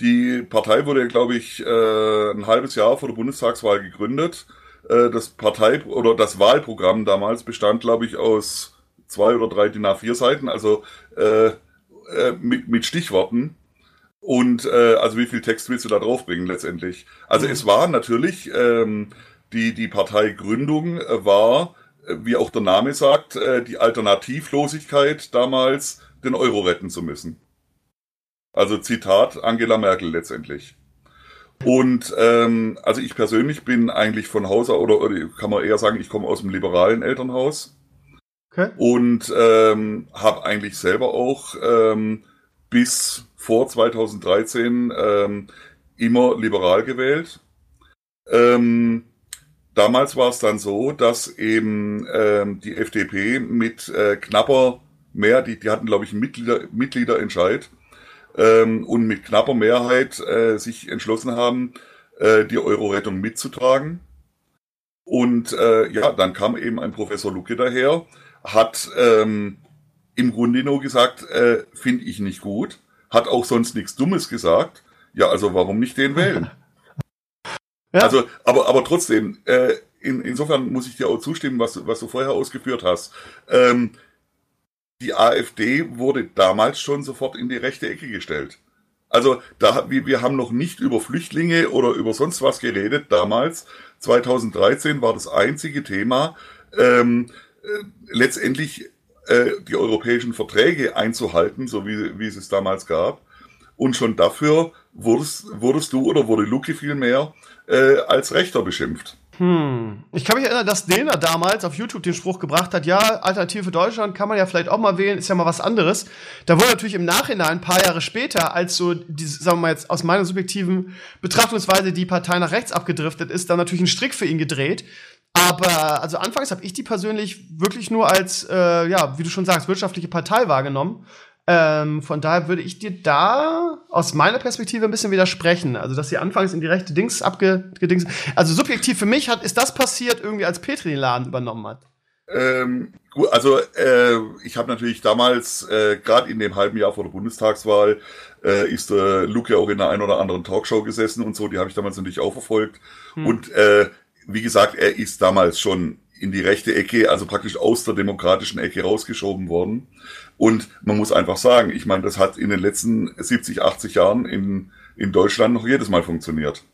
die Partei wurde, glaube ich, äh, ein halbes Jahr vor der Bundestagswahl gegründet. Äh, das Partei oder das Wahlprogramm damals bestand, glaube ich, aus zwei oder drei DIN A4 Seiten, also äh, äh, mit, mit Stichworten. Und äh, also wie viel Text willst du da draufbringen letztendlich? Also mhm. es war natürlich, ähm, die, die Parteigründung war, äh, wie auch der Name sagt, äh, die Alternativlosigkeit damals, den Euro retten zu müssen. Also Zitat Angela Merkel letztendlich. Und ähm, also ich persönlich bin eigentlich von Haus oder, oder kann man eher sagen, ich komme aus dem liberalen Elternhaus. Okay. Und ähm, habe eigentlich selber auch ähm, bis vor 2013 ähm, immer liberal gewählt. Ähm, damals war es dann so, dass eben ähm, die FDP mit äh, knapper mehr, die, die hatten glaube ich einen Mitglieder, Mitgliederentscheid ähm, und mit knapper Mehrheit äh, sich entschlossen haben, äh, die Euro-Rettung mitzutragen. Und äh, ja, dann kam eben ein Professor Lucke daher, hat ähm, im Grunde nur gesagt, äh, finde ich nicht gut, hat auch sonst nichts Dummes gesagt. Ja, also warum nicht den wählen? ja. Also, aber, aber trotzdem, äh, in, insofern muss ich dir auch zustimmen, was, was du vorher ausgeführt hast. Ähm, die AfD wurde damals schon sofort in die rechte Ecke gestellt. Also da, wir, wir haben noch nicht über Flüchtlinge oder über sonst was geredet damals. 2013 war das einzige Thema, ähm, äh, letztendlich äh, die europäischen Verträge einzuhalten, so wie, wie es es damals gab. Und schon dafür wurdest, wurdest du oder wurde Luki vielmehr äh, als Rechter beschimpft. Hm. Ich kann mich erinnern, dass Dena damals auf YouTube den Spruch gebracht hat, ja, Alternative Deutschland kann man ja vielleicht auch mal wählen, ist ja mal was anderes. Da wurde natürlich im Nachhinein, ein paar Jahre später, als so, die, sagen wir mal jetzt aus meiner subjektiven Betrachtungsweise die Partei nach rechts abgedriftet ist, dann natürlich ein Strick für ihn gedreht. Aber also anfangs habe ich die persönlich wirklich nur als, äh, ja, wie du schon sagst, wirtschaftliche Partei wahrgenommen. Ähm, von daher würde ich dir da aus meiner Perspektive ein bisschen widersprechen. Also, dass sie anfangs in die rechte Dings abgedings. Also subjektiv für mich hat, ist das passiert, irgendwie als Petri den Laden übernommen hat. Ähm, gut, also äh, ich habe natürlich damals, äh, gerade in dem halben Jahr vor der Bundestagswahl, äh, ist der Luke auch in einer ein oder anderen Talkshow gesessen und so, die habe ich damals natürlich auch verfolgt. Hm. Und äh, wie gesagt, er ist damals schon in die rechte Ecke, also praktisch aus der demokratischen Ecke rausgeschoben worden. Und man muss einfach sagen, ich meine, das hat in den letzten 70, 80 Jahren in, in Deutschland noch jedes Mal funktioniert.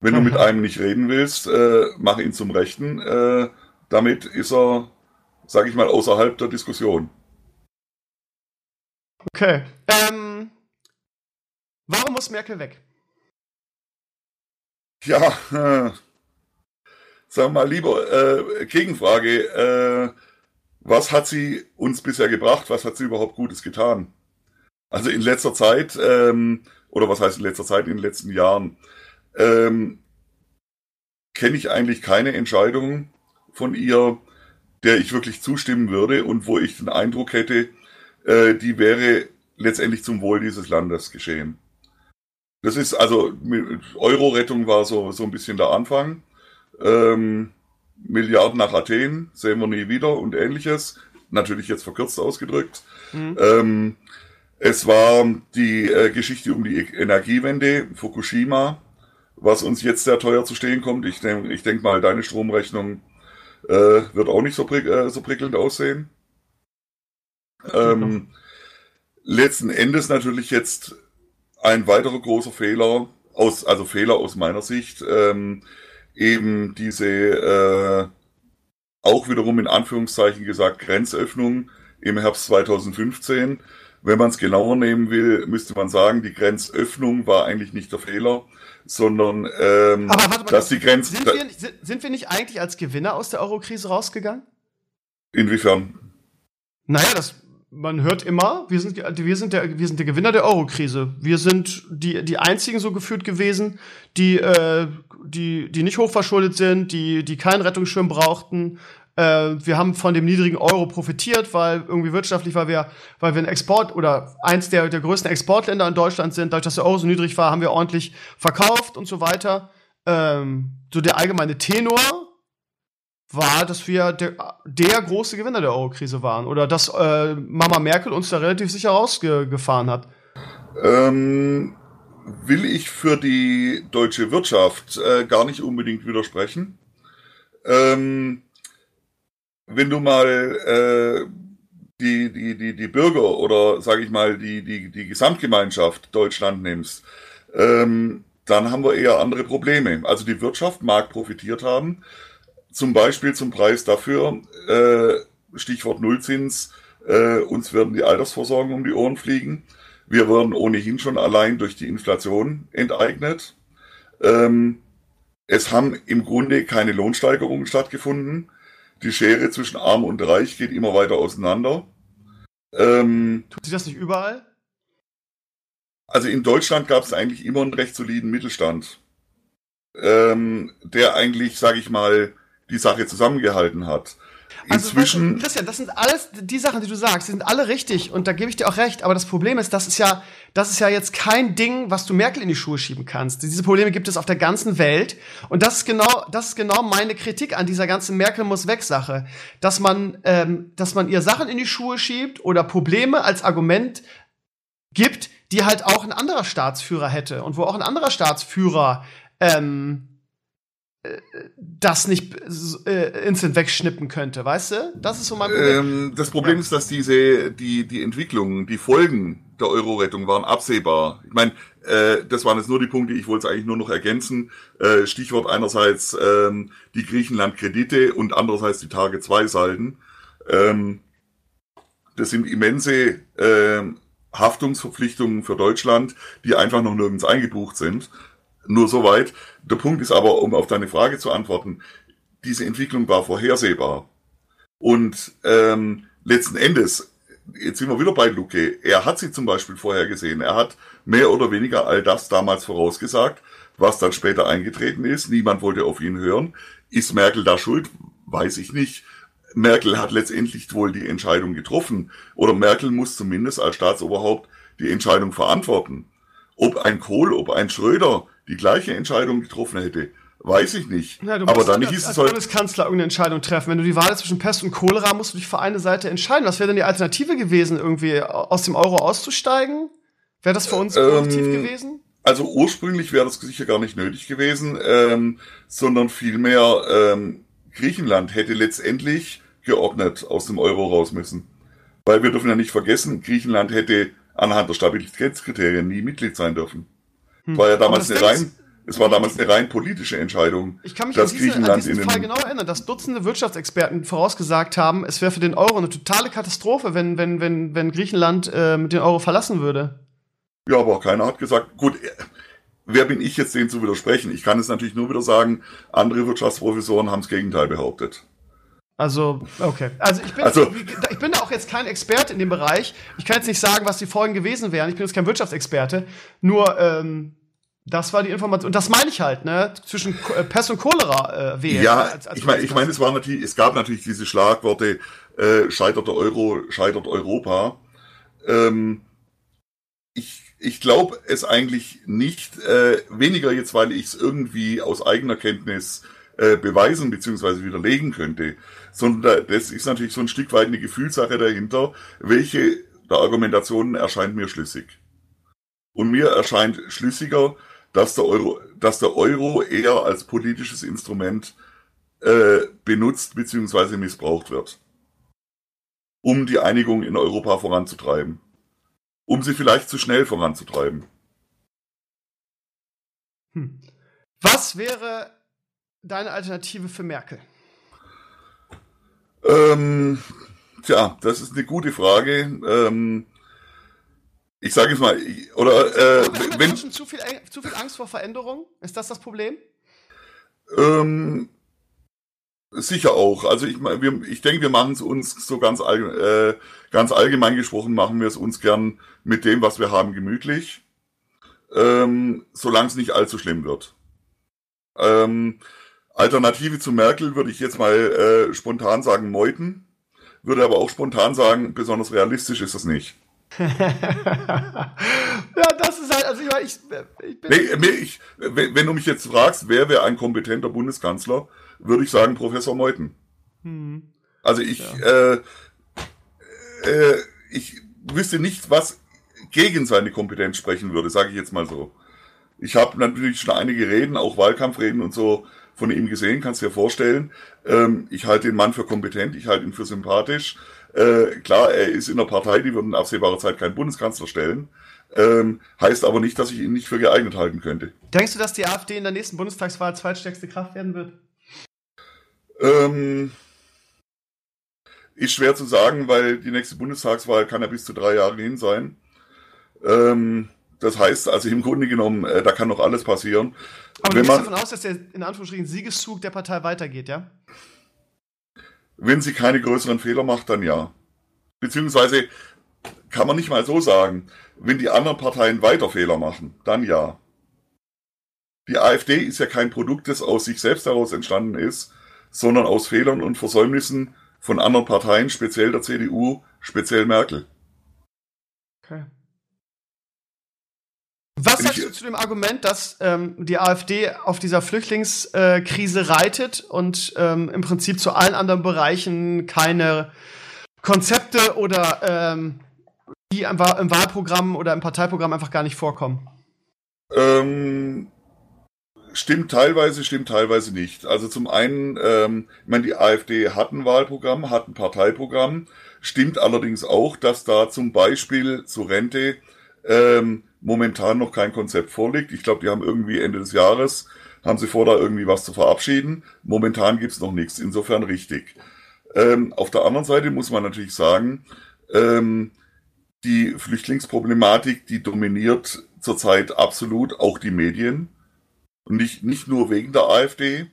Wenn du mit einem nicht reden willst, äh, mach ihn zum Rechten. Äh, damit ist er, sag ich mal, außerhalb der Diskussion. Okay. Ähm, warum muss Merkel weg? Ja, äh, sagen wir mal lieber, äh, Gegenfrage, äh, was hat sie uns bisher gebracht? Was hat sie überhaupt Gutes getan? Also in letzter Zeit, ähm, oder was heißt in letzter Zeit, in den letzten Jahren, ähm, kenne ich eigentlich keine Entscheidung von ihr, der ich wirklich zustimmen würde und wo ich den Eindruck hätte, äh, die wäre letztendlich zum Wohl dieses Landes geschehen. Das ist also, Euro-Rettung war so, so ein bisschen der Anfang. Ähm, Milliarden nach Athen, sehen wir nie wieder und ähnliches. Natürlich jetzt verkürzt ausgedrückt. Mhm. Ähm, es war die äh, Geschichte um die Energiewende, Fukushima, was uns jetzt sehr teuer zu stehen kommt. Ich denke ich denk mal, deine Stromrechnung äh, wird auch nicht so, prick, äh, so prickelnd aussehen. Ähm, letzten Endes natürlich jetzt ein weiterer großer Fehler, aus, also Fehler aus meiner Sicht, ähm, eben diese äh, auch wiederum in Anführungszeichen gesagt Grenzöffnung im Herbst 2015. Wenn man es genauer nehmen will, müsste man sagen, die Grenzöffnung war eigentlich nicht der Fehler, sondern ähm, Aber warte mal, dass die Grenzen. Sind wir, sind wir nicht eigentlich als Gewinner aus der Eurokrise rausgegangen? Inwiefern? Naja, das man hört immer, wir sind, wir sind, der, wir sind der Gewinner der Euro-Krise. Wir sind die, die einzigen so geführt gewesen, die, äh, die, die nicht hochverschuldet sind, die, die keinen Rettungsschirm brauchten. Äh, wir haben von dem niedrigen Euro profitiert, weil irgendwie wirtschaftlich, weil wir, weil wir ein Export oder eins der, der größten Exportländer in Deutschland sind. Dadurch, dass der Euro so niedrig war, haben wir ordentlich verkauft und so weiter. Ähm, so der allgemeine Tenor war, dass wir der, der große Gewinner der Euro-Krise waren oder dass äh, Mama Merkel uns da relativ sicher rausgefahren hat. Ähm, will ich für die deutsche Wirtschaft äh, gar nicht unbedingt widersprechen. Ähm, wenn du mal äh, die, die, die, die Bürger oder sage ich mal die, die, die Gesamtgemeinschaft Deutschland nimmst, ähm, dann haben wir eher andere Probleme. Also die Wirtschaft mag profitiert haben, zum Beispiel zum Preis dafür, äh, Stichwort Nullzins, äh, uns werden die Altersvorsorgen um die Ohren fliegen. Wir werden ohnehin schon allein durch die Inflation enteignet. Ähm, es haben im Grunde keine Lohnsteigerungen stattgefunden. Die Schere zwischen Arm und Reich geht immer weiter auseinander. Ähm, Tut sich das nicht überall? Also in Deutschland gab es eigentlich immer einen recht soliden Mittelstand, ähm, der eigentlich, sage ich mal, die Sache zusammengehalten hat. Also, inzwischen. du, Christian, das sind alles die Sachen, die du sagst, die sind alle richtig und da gebe ich dir auch recht. Aber das Problem ist, das ist ja, das ist ja jetzt kein Ding, was du Merkel in die Schuhe schieben kannst. Diese Probleme gibt es auf der ganzen Welt und das ist genau, das ist genau meine Kritik an dieser ganzen Merkel muss weg Sache, dass man, ähm, dass man ihr Sachen in die Schuhe schiebt oder Probleme als Argument gibt, die halt auch ein anderer Staatsführer hätte und wo auch ein anderer Staatsführer ähm, das nicht äh, instant wegschnippen könnte, weißt du? Das ist so mein Problem. Ähm, das Problem Ja. ist, dass diese, die, die Entwicklung, die Folgen der Euro-Rettung waren absehbar. Ich meine, äh, das waren jetzt nur die Punkte, ich wollte es eigentlich nur noch ergänzen. Äh, Stichwort einerseits ähm, die Griechenland-Kredite und andererseits die Tage-2-Salden. Ähm, das sind immense ähm, Haftungsverpflichtungen für Deutschland, die einfach noch nirgends eingebucht sind. Nur soweit. Der Punkt ist aber, um auf deine Frage zu antworten, diese Entwicklung war vorhersehbar. Und ähm, letzten Endes, jetzt sind wir wieder bei Luque, er hat sie zum Beispiel vorhergesehen. Er hat mehr oder weniger all das damals vorausgesagt, was dann später eingetreten ist. Niemand wollte auf ihn hören. Ist Merkel da schuld? Weiß ich nicht. Merkel hat letztendlich wohl die Entscheidung getroffen. Oder Merkel muss zumindest als Staatsoberhaupt die Entscheidung verantworten. Ob ein Kohl, ob ein Schröder die gleiche Entscheidung getroffen hätte, weiß ich nicht. Ja, du Aber dann als, hieß es als halt, Bundeskanzler irgendeine Entscheidung treffen. Wenn du die Wahl zwischen Pest und Cholera, musst du dich für eine Seite entscheiden. Was wäre denn die Alternative gewesen, irgendwie aus dem Euro auszusteigen? Wäre das für uns Ähm, produktiv gewesen? Also ursprünglich wäre das sicher gar nicht nötig gewesen, ähm, sondern vielmehr ähm, Griechenland hätte letztendlich geordnet aus dem Euro raus müssen. Weil wir dürfen ja nicht vergessen, Griechenland hätte anhand der Stabilitätskriterien nie Mitglied sein dürfen. War ja damals Hm. eine rein, es war damals eine rein politische Entscheidung, Ich kann mich an, dass diese, an diesen Fall den, genau erinnern, dass Dutzende Wirtschaftsexperten vorausgesagt haben, es wäre für den Euro eine totale Katastrophe, wenn, wenn, wenn, wenn Griechenland äh, mit dem Euro verlassen würde. ja, aber keiner hat gesagt, gut, äh, wer bin ich jetzt, denen zu widersprechen? Ich kann es natürlich nur wieder sagen, andere Wirtschaftsprofessoren haben das Gegenteil behauptet. Also, okay. Also ich bin, Also- ich bin da auch jetzt kein Experte in dem Bereich. Ich kann jetzt nicht sagen, was die Folgen gewesen wären. Ich bin jetzt kein Wirtschaftsexperte. Nur, ähm, das war die Information. Und das meine ich halt, ne? Zwischen äh, Pest und Cholera äh, wählen. Ja, als- als ich meine, ich meine, es war natürlich, es gab natürlich diese Schlagworte, äh, scheitert der Euro, scheitert Europa. Ähm, ich ich glaube es eigentlich nicht, äh, weniger jetzt, weil ich es irgendwie aus eigener Kenntnis äh, beweisen bzw. widerlegen könnte, sondern das ist natürlich so ein Stück weit eine Gefühlssache dahinter, welche der Argumentationen erscheint mir schlüssig. Und mir erscheint schlüssiger, dass der Euro, dass der Euro eher als politisches Instrument äh, benutzt bzw. missbraucht wird, um die Einigung in Europa voranzutreiben, um sie vielleicht zu schnell voranzutreiben. Hm. Was wäre deine Alternative für Merkel? Ähm, tja, das ist eine gute Frage. Ähm, ich sage jetzt mal, oder äh, wenn zu viel, zu viel Angst vor Veränderung? Ist das das Problem? Ähm, sicher auch. Also ich, wir, ich denke, wir machen es uns so ganz, all, äh, ganz allgemein gesprochen, machen wir es uns gern mit dem, was wir haben, gemütlich. Ähm, solange es nicht allzu schlimm wird. Ähm, Alternative zu Merkel würde ich jetzt mal äh, spontan sagen Meuten. Würde aber auch spontan sagen, besonders realistisch ist es nicht. ja, das ist halt, also ich, meine, ich, ich bin. Nee, mir- ich, wenn, wenn du mich jetzt fragst, wer wäre ein kompetenter Bundeskanzler, würde ich sagen Professor Meuthen. Hm. Also ich, äh, äh, ich wüsste nicht, was gegen seine Kompetenz sprechen würde, sage ich jetzt mal so. Ich habe natürlich schon einige Reden, auch Wahlkampfreden und so von ihm gesehen, kannst dir vorstellen. Ähm, ich halte den Mann für kompetent, ich halte ihn für sympathisch. Äh, klar, er ist in der Partei, die würden in absehbarer Zeit keinen Bundeskanzler stellen. Ähm, heißt aber nicht, dass ich ihn nicht für geeignet halten könnte. Denkst du, dass die AfD in der nächsten Bundestagswahl zweitstärkste Kraft werden wird? Ähm, ist schwer zu sagen, weil die nächste Bundestagswahl kann ja bis zu drei Jahre hin sein. Ähm, das heißt, also im Grunde genommen, äh, da kann noch alles passieren. Aber du wenn, gehst man, davon aus, dass der in Anführungsstrichen Siegeszug der Partei weitergeht, ja? wenn sie keine größeren Fehler macht, dann ja. Beziehungsweise kann man nicht mal so sagen, wenn die anderen Parteien weiter Fehler machen, dann ja. Die AfD ist ja kein Produkt, das aus sich selbst heraus entstanden ist, sondern aus Fehlern und Versäumnissen von anderen Parteien, speziell der CDU, speziell Merkel. Okay. Was sagst du zu dem Argument, dass ähm, die AfD auf dieser Flüchtlingskrise äh, reitet und ähm, im Prinzip zu allen anderen Bereichen keine Konzepte oder ähm, die im, im Wahlprogramm oder im Parteiprogramm einfach gar nicht vorkommen? Ähm, stimmt teilweise, stimmt teilweise nicht. Also zum einen, ähm, ich meine, die AfD hat ein Wahlprogramm, hat ein Parteiprogramm. Stimmt allerdings auch, dass da zum Beispiel zur Rente ähm, momentan noch kein Konzept vorliegt. Ich glaube, die haben irgendwie Ende des Jahres, haben sie vor, da irgendwie was zu verabschieden. Momentan gibt's noch nichts, insofern richtig. Ähm, auf der anderen Seite muss man natürlich sagen, ähm, die Flüchtlingsproblematik, die dominiert zurzeit absolut auch die Medien. Und nicht, nicht nur wegen der AfD.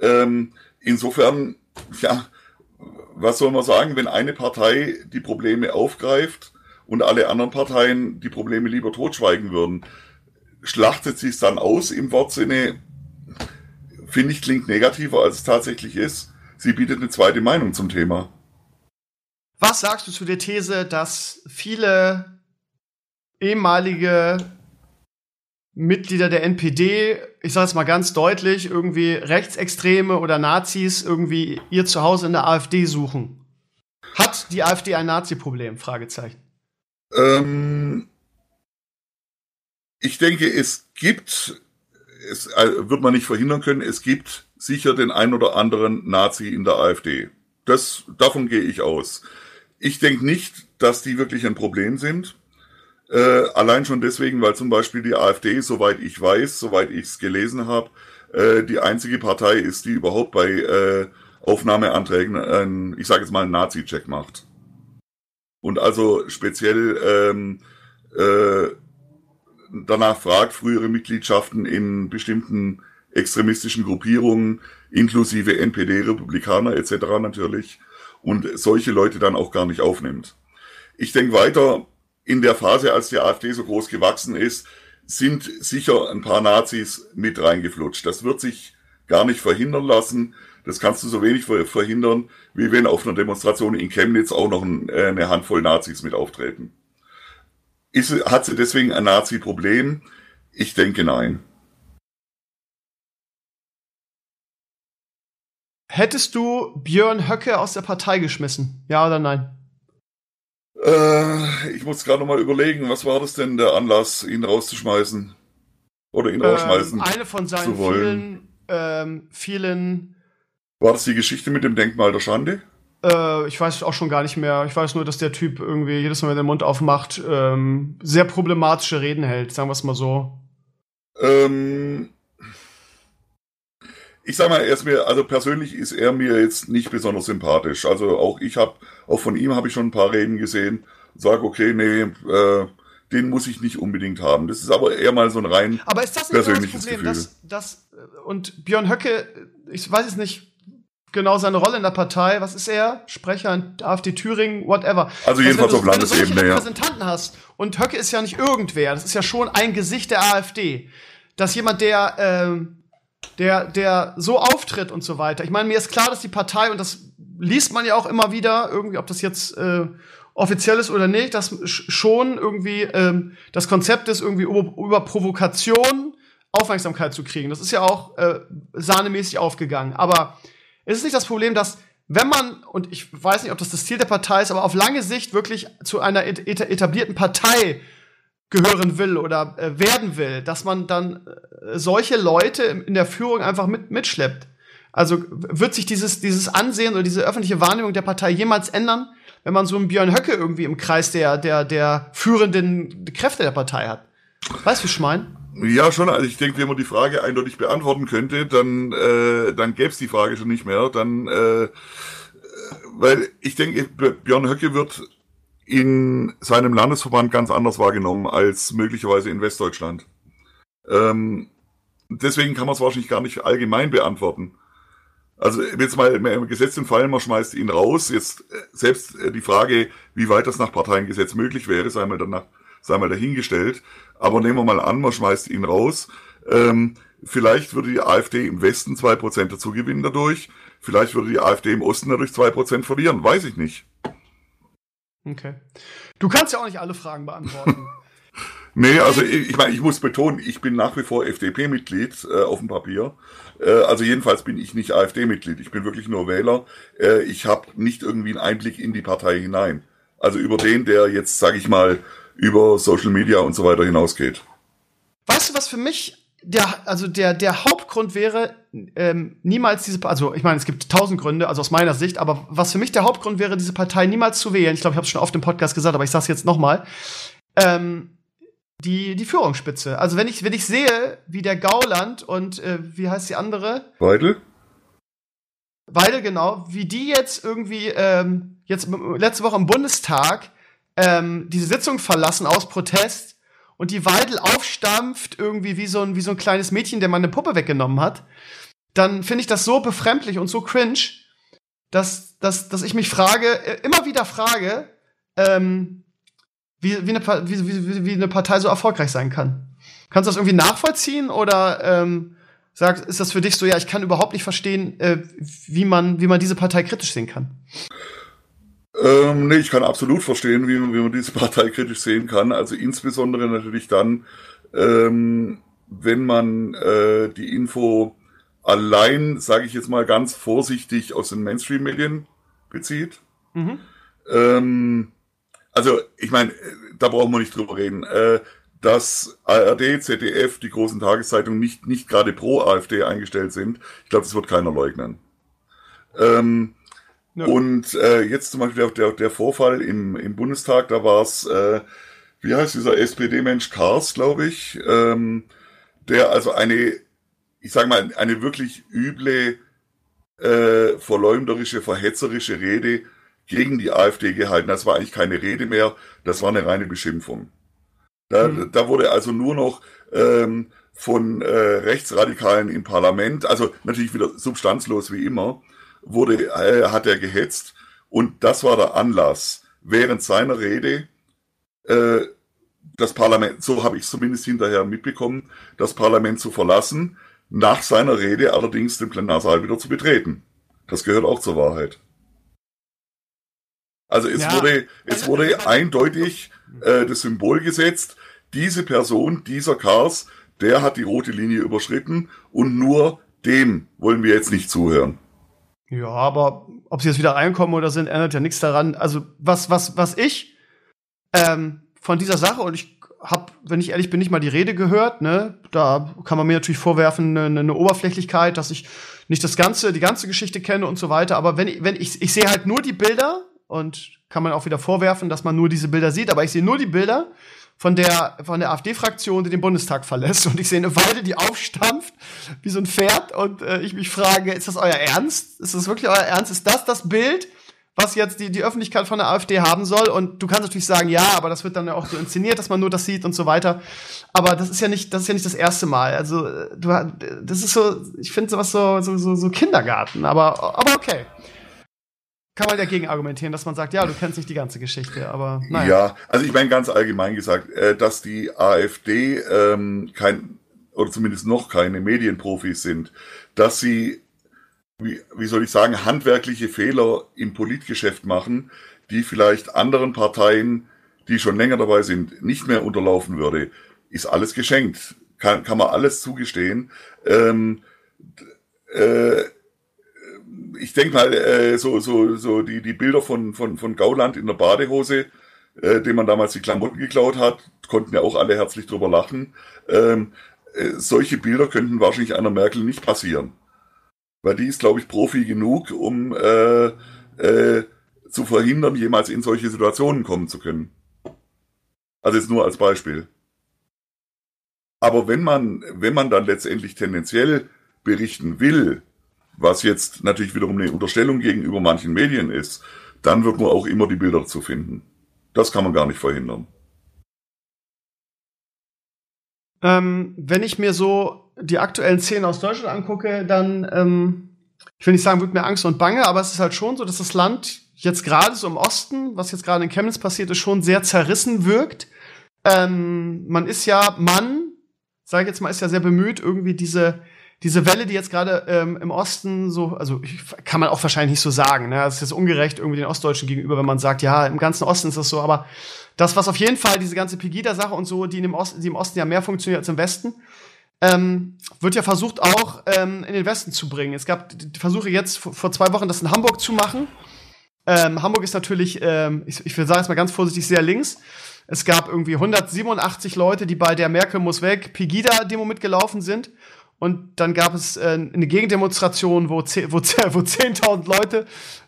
Ähm, insofern, ja, was soll man sagen, wenn eine Partei die Probleme aufgreift, und alle anderen Parteien die Probleme lieber totschweigen würden. Schlachtet es dann aus im Wortsinne, finde ich, klingt negativer, als es tatsächlich ist. Sie bietet eine zweite Meinung zum Thema. Was sagst du zu der These, dass viele ehemalige Mitglieder der NPD, ich sage es mal ganz deutlich, irgendwie Rechtsextreme oder Nazis irgendwie ihr Zuhause in der AfD suchen? Hat die AfD ein Nazi-Problem? Fragezeichen. Ähm, ich denke, es gibt, es äh, wird man nicht verhindern können, es gibt sicher den ein oder anderen Nazi in der AfD. Das, davon gehe ich aus. Ich denke nicht, dass die wirklich ein Problem sind. Äh, allein schon deswegen, weil zum Beispiel die AfD, soweit ich weiß, soweit ich es gelesen habe, äh, die einzige Partei ist, die überhaupt bei äh, Aufnahmeanträgen, ich sage jetzt mal, einen Nazi-Check macht und also speziell ähm, äh, danach fragt, frühere Mitgliedschaften in bestimmten extremistischen Gruppierungen, inklusive NPD, Republikaner etc. natürlich, und solche Leute dann auch gar nicht aufnimmt. Ich denke weiter, in der Phase, als die AfD so groß gewachsen ist, sind sicher ein paar Nazis mit reingeflutscht. Das wird sich gar nicht verhindern lassen. Das kannst du so wenig verhindern, wie wenn auf einer Demonstration in Chemnitz auch noch äh, eine Handvoll Nazis mit auftreten. Ist, hat sie deswegen ein Nazi-Problem? Ich denke nein. Hättest du Björn Höcke aus der Partei geschmissen? Ja oder nein? Äh, ich muss gerade mal überlegen, was war das denn der Anlass, ihn rauszuschmeißen? Oder ihn ähm, rausschmeißen? Eine von seinen vielen, ähm, vielen war das die Geschichte mit dem Denkmal der Schande? Äh, ich weiß auch schon gar nicht mehr. Ich weiß nur, dass der Typ irgendwie jedes Mal, wenn er den Mund aufmacht, ähm, sehr problematische Reden hält, sagen wir es mal so. Ähm, ich sag mal, er ist mir, also persönlich ist er mir jetzt nicht besonders sympathisch. Also auch ich habe, auch von ihm habe ich schon ein paar Reden gesehen. Sag, okay, nee, äh, den muss ich nicht unbedingt haben. Das ist aber eher mal so ein rein aber ist das nicht persönliches das Problem, Gefühl. Dass, dass, und Björn Höcke, ich weiß es nicht, genau seine Rolle in der Partei. Was ist er? Sprecher in AfD Thüringen, whatever. Also jedenfalls auf Landesebene, wenn du ja. Repräsentanten hast und Höcke ist ja nicht irgendwer, das ist ja schon ein Gesicht der AfD. Dass jemand, der, ähm, der, der so auftritt und so weiter. Ich meine, mir ist klar, dass die Partei, und das liest man ja auch immer wieder, irgendwie, ob das jetzt äh, offiziell ist oder nicht, dass schon irgendwie ähm, das Konzept ist, irgendwie über, über Provokation Aufmerksamkeit zu kriegen. Das ist ja auch äh, sahnemäßig aufgegangen. Aber ist es nicht das Problem, dass wenn man, und ich weiß nicht, ob das das Ziel der Partei ist, aber auf lange Sicht wirklich zu einer etablierten Partei gehören will oder äh, werden will, dass man dann äh, solche Leute in der Führung einfach mit, mitschleppt. Also wird sich dieses, dieses Ansehen oder diese öffentliche Wahrnehmung der Partei jemals ändern, wenn man so einen Björn Höcke irgendwie im Kreis der, der, der führenden Kräfte der Partei hat? Weißt du, wie ich meine? Ja, schon. Also ich denke, wenn man die Frage eindeutig beantworten könnte, dann, äh, dann gäbe es die Frage schon nicht mehr. Dann, äh, weil ich denke, Björn Höcke wird in seinem Landesverband ganz anders wahrgenommen als möglicherweise in Westdeutschland. Ähm, deswegen kann man es wahrscheinlich gar nicht allgemein beantworten. Also jetzt mal im Gesetz im Fall, man schmeißt ihn raus. Jetzt äh, selbst äh, die Frage, wie weit das nach Parteiengesetz möglich wäre, sei mal danach sei mal dahingestellt. Aber nehmen wir mal an, man schmeißt ihn raus. Ähm, vielleicht würde die AfD im Westen zwei Prozent dazu gewinnen dadurch. Vielleicht würde die AfD im Osten dadurch zwei Prozent verlieren, weiß ich nicht. Okay. Du kannst ja auch nicht alle Fragen beantworten. nee, also ich, ich meine, ich muss betonen, ich bin nach wie vor FDP-Mitglied äh, auf dem Papier. Äh, also jedenfalls bin ich nicht AfD-Mitglied. Ich bin wirklich nur Wähler. Äh, ich habe nicht irgendwie einen Einblick in die Partei hinein. Also über den, der jetzt, sage ich mal, über Social Media und so weiter hinausgeht. Weißt du, was für mich der, also der, der Hauptgrund wäre, ähm, niemals diese, also ich meine, es gibt tausend Gründe, also aus meiner Sicht, aber was für mich der Hauptgrund wäre, diese Partei niemals zu wählen, ich glaube, ich habe es schon oft im Podcast gesagt, aber ich sage es jetzt nochmal, ähm, die, die Führungsspitze. Also wenn ich, wenn ich sehe, wie der Gauland und äh, wie heißt die andere? Weidel? Weidel, genau, wie die jetzt irgendwie ähm, jetzt letzte Woche im Bundestag ähm, diese Sitzung verlassen aus Protest und die Weidel aufstampft irgendwie wie so ein, wie so ein kleines Mädchen, der man eine Puppe weggenommen hat, dann finde ich das so befremdlich und so cringe, dass, dass, dass ich mich frage, äh, immer wieder frage, ähm, wie, wie, eine, wie, wie, wie eine Partei so erfolgreich sein kann. Kannst du das irgendwie nachvollziehen oder ähm, sagt, ist das für dich so, ja, ich kann überhaupt nicht verstehen, äh, wie, man, wie man diese Partei kritisch sehen kann? Ähm, nee, ich kann absolut verstehen, wie, wie man diese Partei kritisch sehen kann. Also insbesondere natürlich dann, ähm, wenn man äh, die Info allein, sage ich jetzt mal ganz vorsichtig, aus den Mainstream-Medien bezieht. Mhm. Ähm, also ich meine, da brauchen wir nicht drüber reden. Äh, dass ARD, ZDF, die großen Tageszeitungen nicht, nicht gerade pro AfD eingestellt sind, ich glaube, das wird keiner leugnen. Ähm, ja. Und äh, jetzt zum Beispiel der, der, Vorfall im, im Bundestag, da war es, äh, wie heißt dieser SPD-Mensch, Kars, glaube ich, ähm, der also eine, ich sage mal, eine wirklich üble, äh, verleumderische, verhetzerische Rede gegen die AfD gehalten. Das war eigentlich keine Rede mehr, das war eine reine Beschimpfung. Da, mhm. da wurde also nur noch ähm, von äh, Rechtsradikalen im Parlament, also natürlich wieder substanzlos wie immer, wurde, äh, hat er gehetzt und das war der Anlass, während seiner Rede äh, das Parlament, so habe ich zumindest hinterher mitbekommen, das Parlament zu verlassen, nach seiner Rede allerdings den Plenarsaal wieder zu betreten. Das gehört auch zur Wahrheit. Also es ja. wurde, es wurde eindeutig äh, das Symbol gesetzt, diese Person, dieser Kars, der hat die rote Linie überschritten und nur dem wollen wir jetzt nicht zuhören. Ja, aber ob sie jetzt wieder reinkommen oder sind, ändert ja nichts daran. Also was, was, was ich ähm, von dieser Sache und ich habe, wenn ich ehrlich bin, nicht mal die Rede gehört. Ne, da kann man mir natürlich vorwerfen eine, eine Oberflächlichkeit, dass ich nicht das ganze, die ganze Geschichte kenne und so weiter. Aber wenn ich, wenn ich, ich sehe halt nur die Bilder und kann man auch wieder vorwerfen, dass man nur diese Bilder sieht. Aber ich sehe nur die Bilder von der, von der AfD-Fraktion, die den Bundestag verlässt. Und ich sehe eine Weide, die aufstampft wie so ein Pferd. Und äh, ich mich frage, ist das euer Ernst? Ist das wirklich euer Ernst? Ist das das Bild, was jetzt die, die Öffentlichkeit von der AfD haben soll? Und du kannst natürlich sagen, ja, aber das wird dann ja auch so inszeniert, dass man nur das sieht und so weiter. Aber das ist ja nicht, das ist ja nicht das erste Mal. Also, äh, du, das ist so, ich finde sowas so, so, so, so Kindergarten. Aber, aber okay kann man dagegen argumentieren, dass man sagt, ja, du kennst nicht die ganze Geschichte, aber naja. Ja, also ich meine ganz allgemein gesagt, äh, dass die AfD ähm, kein oder zumindest noch keine Medienprofis sind, dass sie, wie, wie soll ich sagen, handwerkliche Fehler im Politgeschäft machen, die vielleicht anderen Parteien, die schon länger dabei sind, nicht mehr unterlaufen würde, ist alles geschenkt. Kann, kann man alles zugestehen. Ähm, äh, ich denke mal, äh, so, so, so die, die Bilder von, von, von Gauland in der Badehose, äh, dem man damals die Klamotten geklaut hat, konnten ja auch alle herzlich drüber lachen. Ähm, äh, solche Bilder könnten wahrscheinlich einer Merkel nicht passieren. Weil die ist, glaube ich, Profi genug, um äh, äh, zu verhindern, jemals in solche Situationen kommen zu können. Also jetzt nur als Beispiel. Aber wenn man, wenn man dann letztendlich tendenziell berichten will, was jetzt natürlich wiederum eine Unterstellung gegenüber manchen Medien ist, dann wird man auch immer die Bilder zu finden. Das kann man gar nicht verhindern. Ähm, wenn ich mir so die aktuellen Szenen aus Deutschland angucke, dann, ähm, ich will nicht sagen, wird mir Angst und Bange, aber es ist halt schon so, dass das Land jetzt gerade so im Osten, was jetzt gerade in Chemnitz passiert ist, schon sehr zerrissen wirkt. Ähm, man ist ja, Mann, sage ich jetzt mal, ist ja sehr bemüht, irgendwie diese diese Welle, die jetzt gerade ähm, im Osten so, also kann man auch wahrscheinlich nicht so sagen, ne? Das ist jetzt ungerecht irgendwie den Ostdeutschen gegenüber, wenn man sagt, ja, im ganzen Osten ist das so, aber das, was auf jeden Fall, diese ganze Pegida-Sache und so, die, dem Osten, die im Osten ja mehr funktioniert als im Westen, ähm, wird ja versucht auch ähm, in den Westen zu bringen. Es gab Versuche jetzt vor zwei Wochen, das in Hamburg zu machen. Ähm, Hamburg ist natürlich, ähm, ich, ich will sagen es mal ganz vorsichtig, sehr links. Es gab irgendwie 187 Leute, die bei der Merkel muss weg Pegida-Demo mitgelaufen sind. Und dann gab es äh, eine Gegendemonstration, wo, wo, wo 10.000 Leute,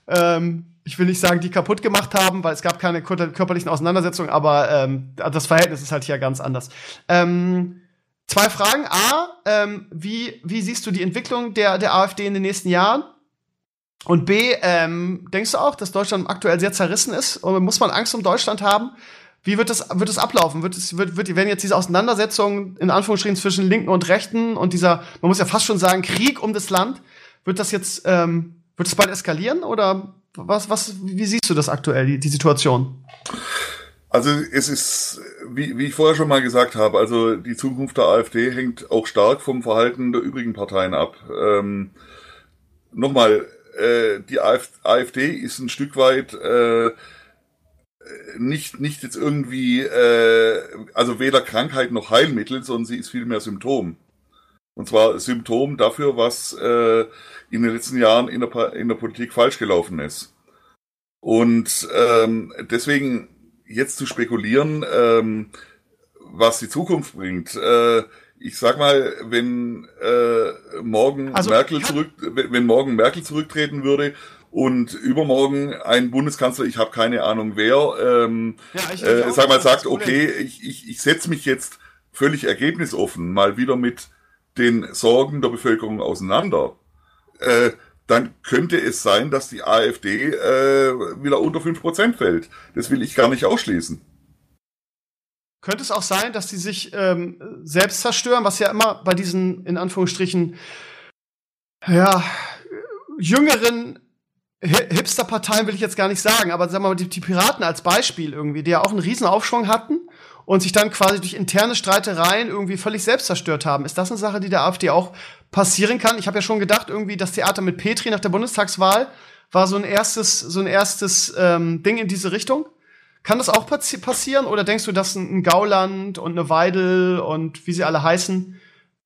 ähm, ich will nicht sagen, die kaputt gemacht haben, weil es gab keine körperlichen Auseinandersetzungen, aber ähm, das Verhältnis ist halt hier ganz anders. Ähm, zwei Fragen. A, ähm, wie, wie siehst du die Entwicklung der, der AfD in den nächsten Jahren? Und B, ähm, denkst du auch, dass Deutschland aktuell sehr zerrissen ist? Und muss man Angst um Deutschland haben? Wie wird das, wird das ablaufen? Wird es, wird, wird, werden jetzt diese Auseinandersetzungen in Anführungsstrichen zwischen Linken und Rechten und dieser, man muss ja fast schon sagen, Krieg um das Land, wird das jetzt, ähm, wird es bald eskalieren oder was, was, wie siehst du das aktuell, die, die Situation? Also es ist, wie, wie ich vorher schon mal gesagt habe, also die Zukunft der AfD hängt auch stark vom Verhalten der übrigen Parteien ab. Ähm, Nochmal, äh, die AfD ist ein Stück weit äh, nicht, nicht jetzt irgendwie, äh, also weder Krankheit noch Heilmittel, sondern sie ist vielmehr Symptom. Und zwar Symptom dafür, was äh, in den letzten Jahren in der, in der Politik falsch gelaufen ist. Und ähm, deswegen jetzt zu spekulieren, ähm, was die Zukunft bringt. Äh, ich sag mal, wenn äh, morgen also, Merkel zurück, wenn morgen Merkel zurücktreten würde und übermorgen ein Bundeskanzler, ich habe keine Ahnung wer, ähm, ja, äh, sag mal, sagt, okay, ich, ich, ich setze mich jetzt völlig ergebnisoffen mal wieder mit den Sorgen der Bevölkerung auseinander, äh, dann könnte es sein, dass die AfD äh, wieder unter fünf Prozent fällt. Das will ich gar nicht ausschließen. Könnte es auch sein, dass die sich ähm, selbst zerstören, was ja immer bei diesen, in Anführungsstrichen, ja, jüngeren Hipster-Parteien will ich jetzt gar nicht sagen, aber sagen wir mal, die, die Piraten als Beispiel irgendwie, die ja auch einen riesen Aufschwung hatten und sich dann quasi durch interne Streitereien irgendwie völlig selbst zerstört haben. Ist das eine Sache, die der AfD auch passieren kann? Ich habe ja schon gedacht, irgendwie das Theater mit Petri nach der Bundestagswahl war so ein erstes, so ein erstes ähm, Ding in diese Richtung. Kann das auch passi passieren? Oder denkst du, dass ein, Gauland und eine Weidel und wie sie alle heißen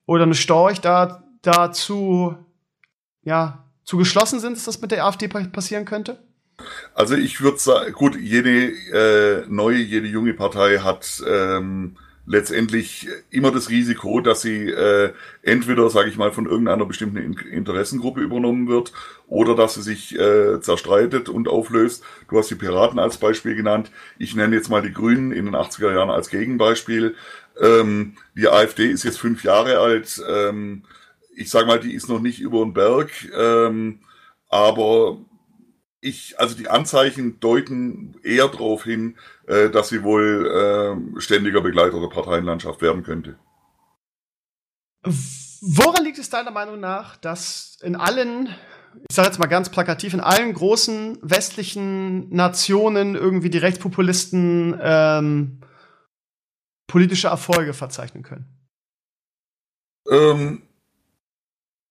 oder eine Storch da dazu ja zu geschlossen sind, dass das mit der AfD passieren könnte? Also ich würde sagen, gut, jede äh, neue, jede junge Partei hat ähm, letztendlich immer das Risiko, dass sie äh, entweder, sage ich mal, von irgendeiner bestimmten Interessengruppe übernommen wird oder dass sie sich äh, zerstreitet und auflöst. Du hast die Piraten als Beispiel genannt. Ich nenne jetzt mal die Grünen in den 80er Jahren als Gegenbeispiel. Ähm, die AfD ist jetzt fünf Jahre alt. Ähm, ich sage mal, die ist noch nicht über den Berg, ähm, aber ich, also die Anzeichen deuten eher darauf hin, äh, dass sie wohl äh, ständiger Begleiter der Parteienlandschaft werden könnte. Woran liegt es deiner Meinung nach, dass in allen, ich sage jetzt mal ganz plakativ, in allen großen westlichen Nationen irgendwie die Rechtspopulisten ähm, politische Erfolge verzeichnen können? Ähm,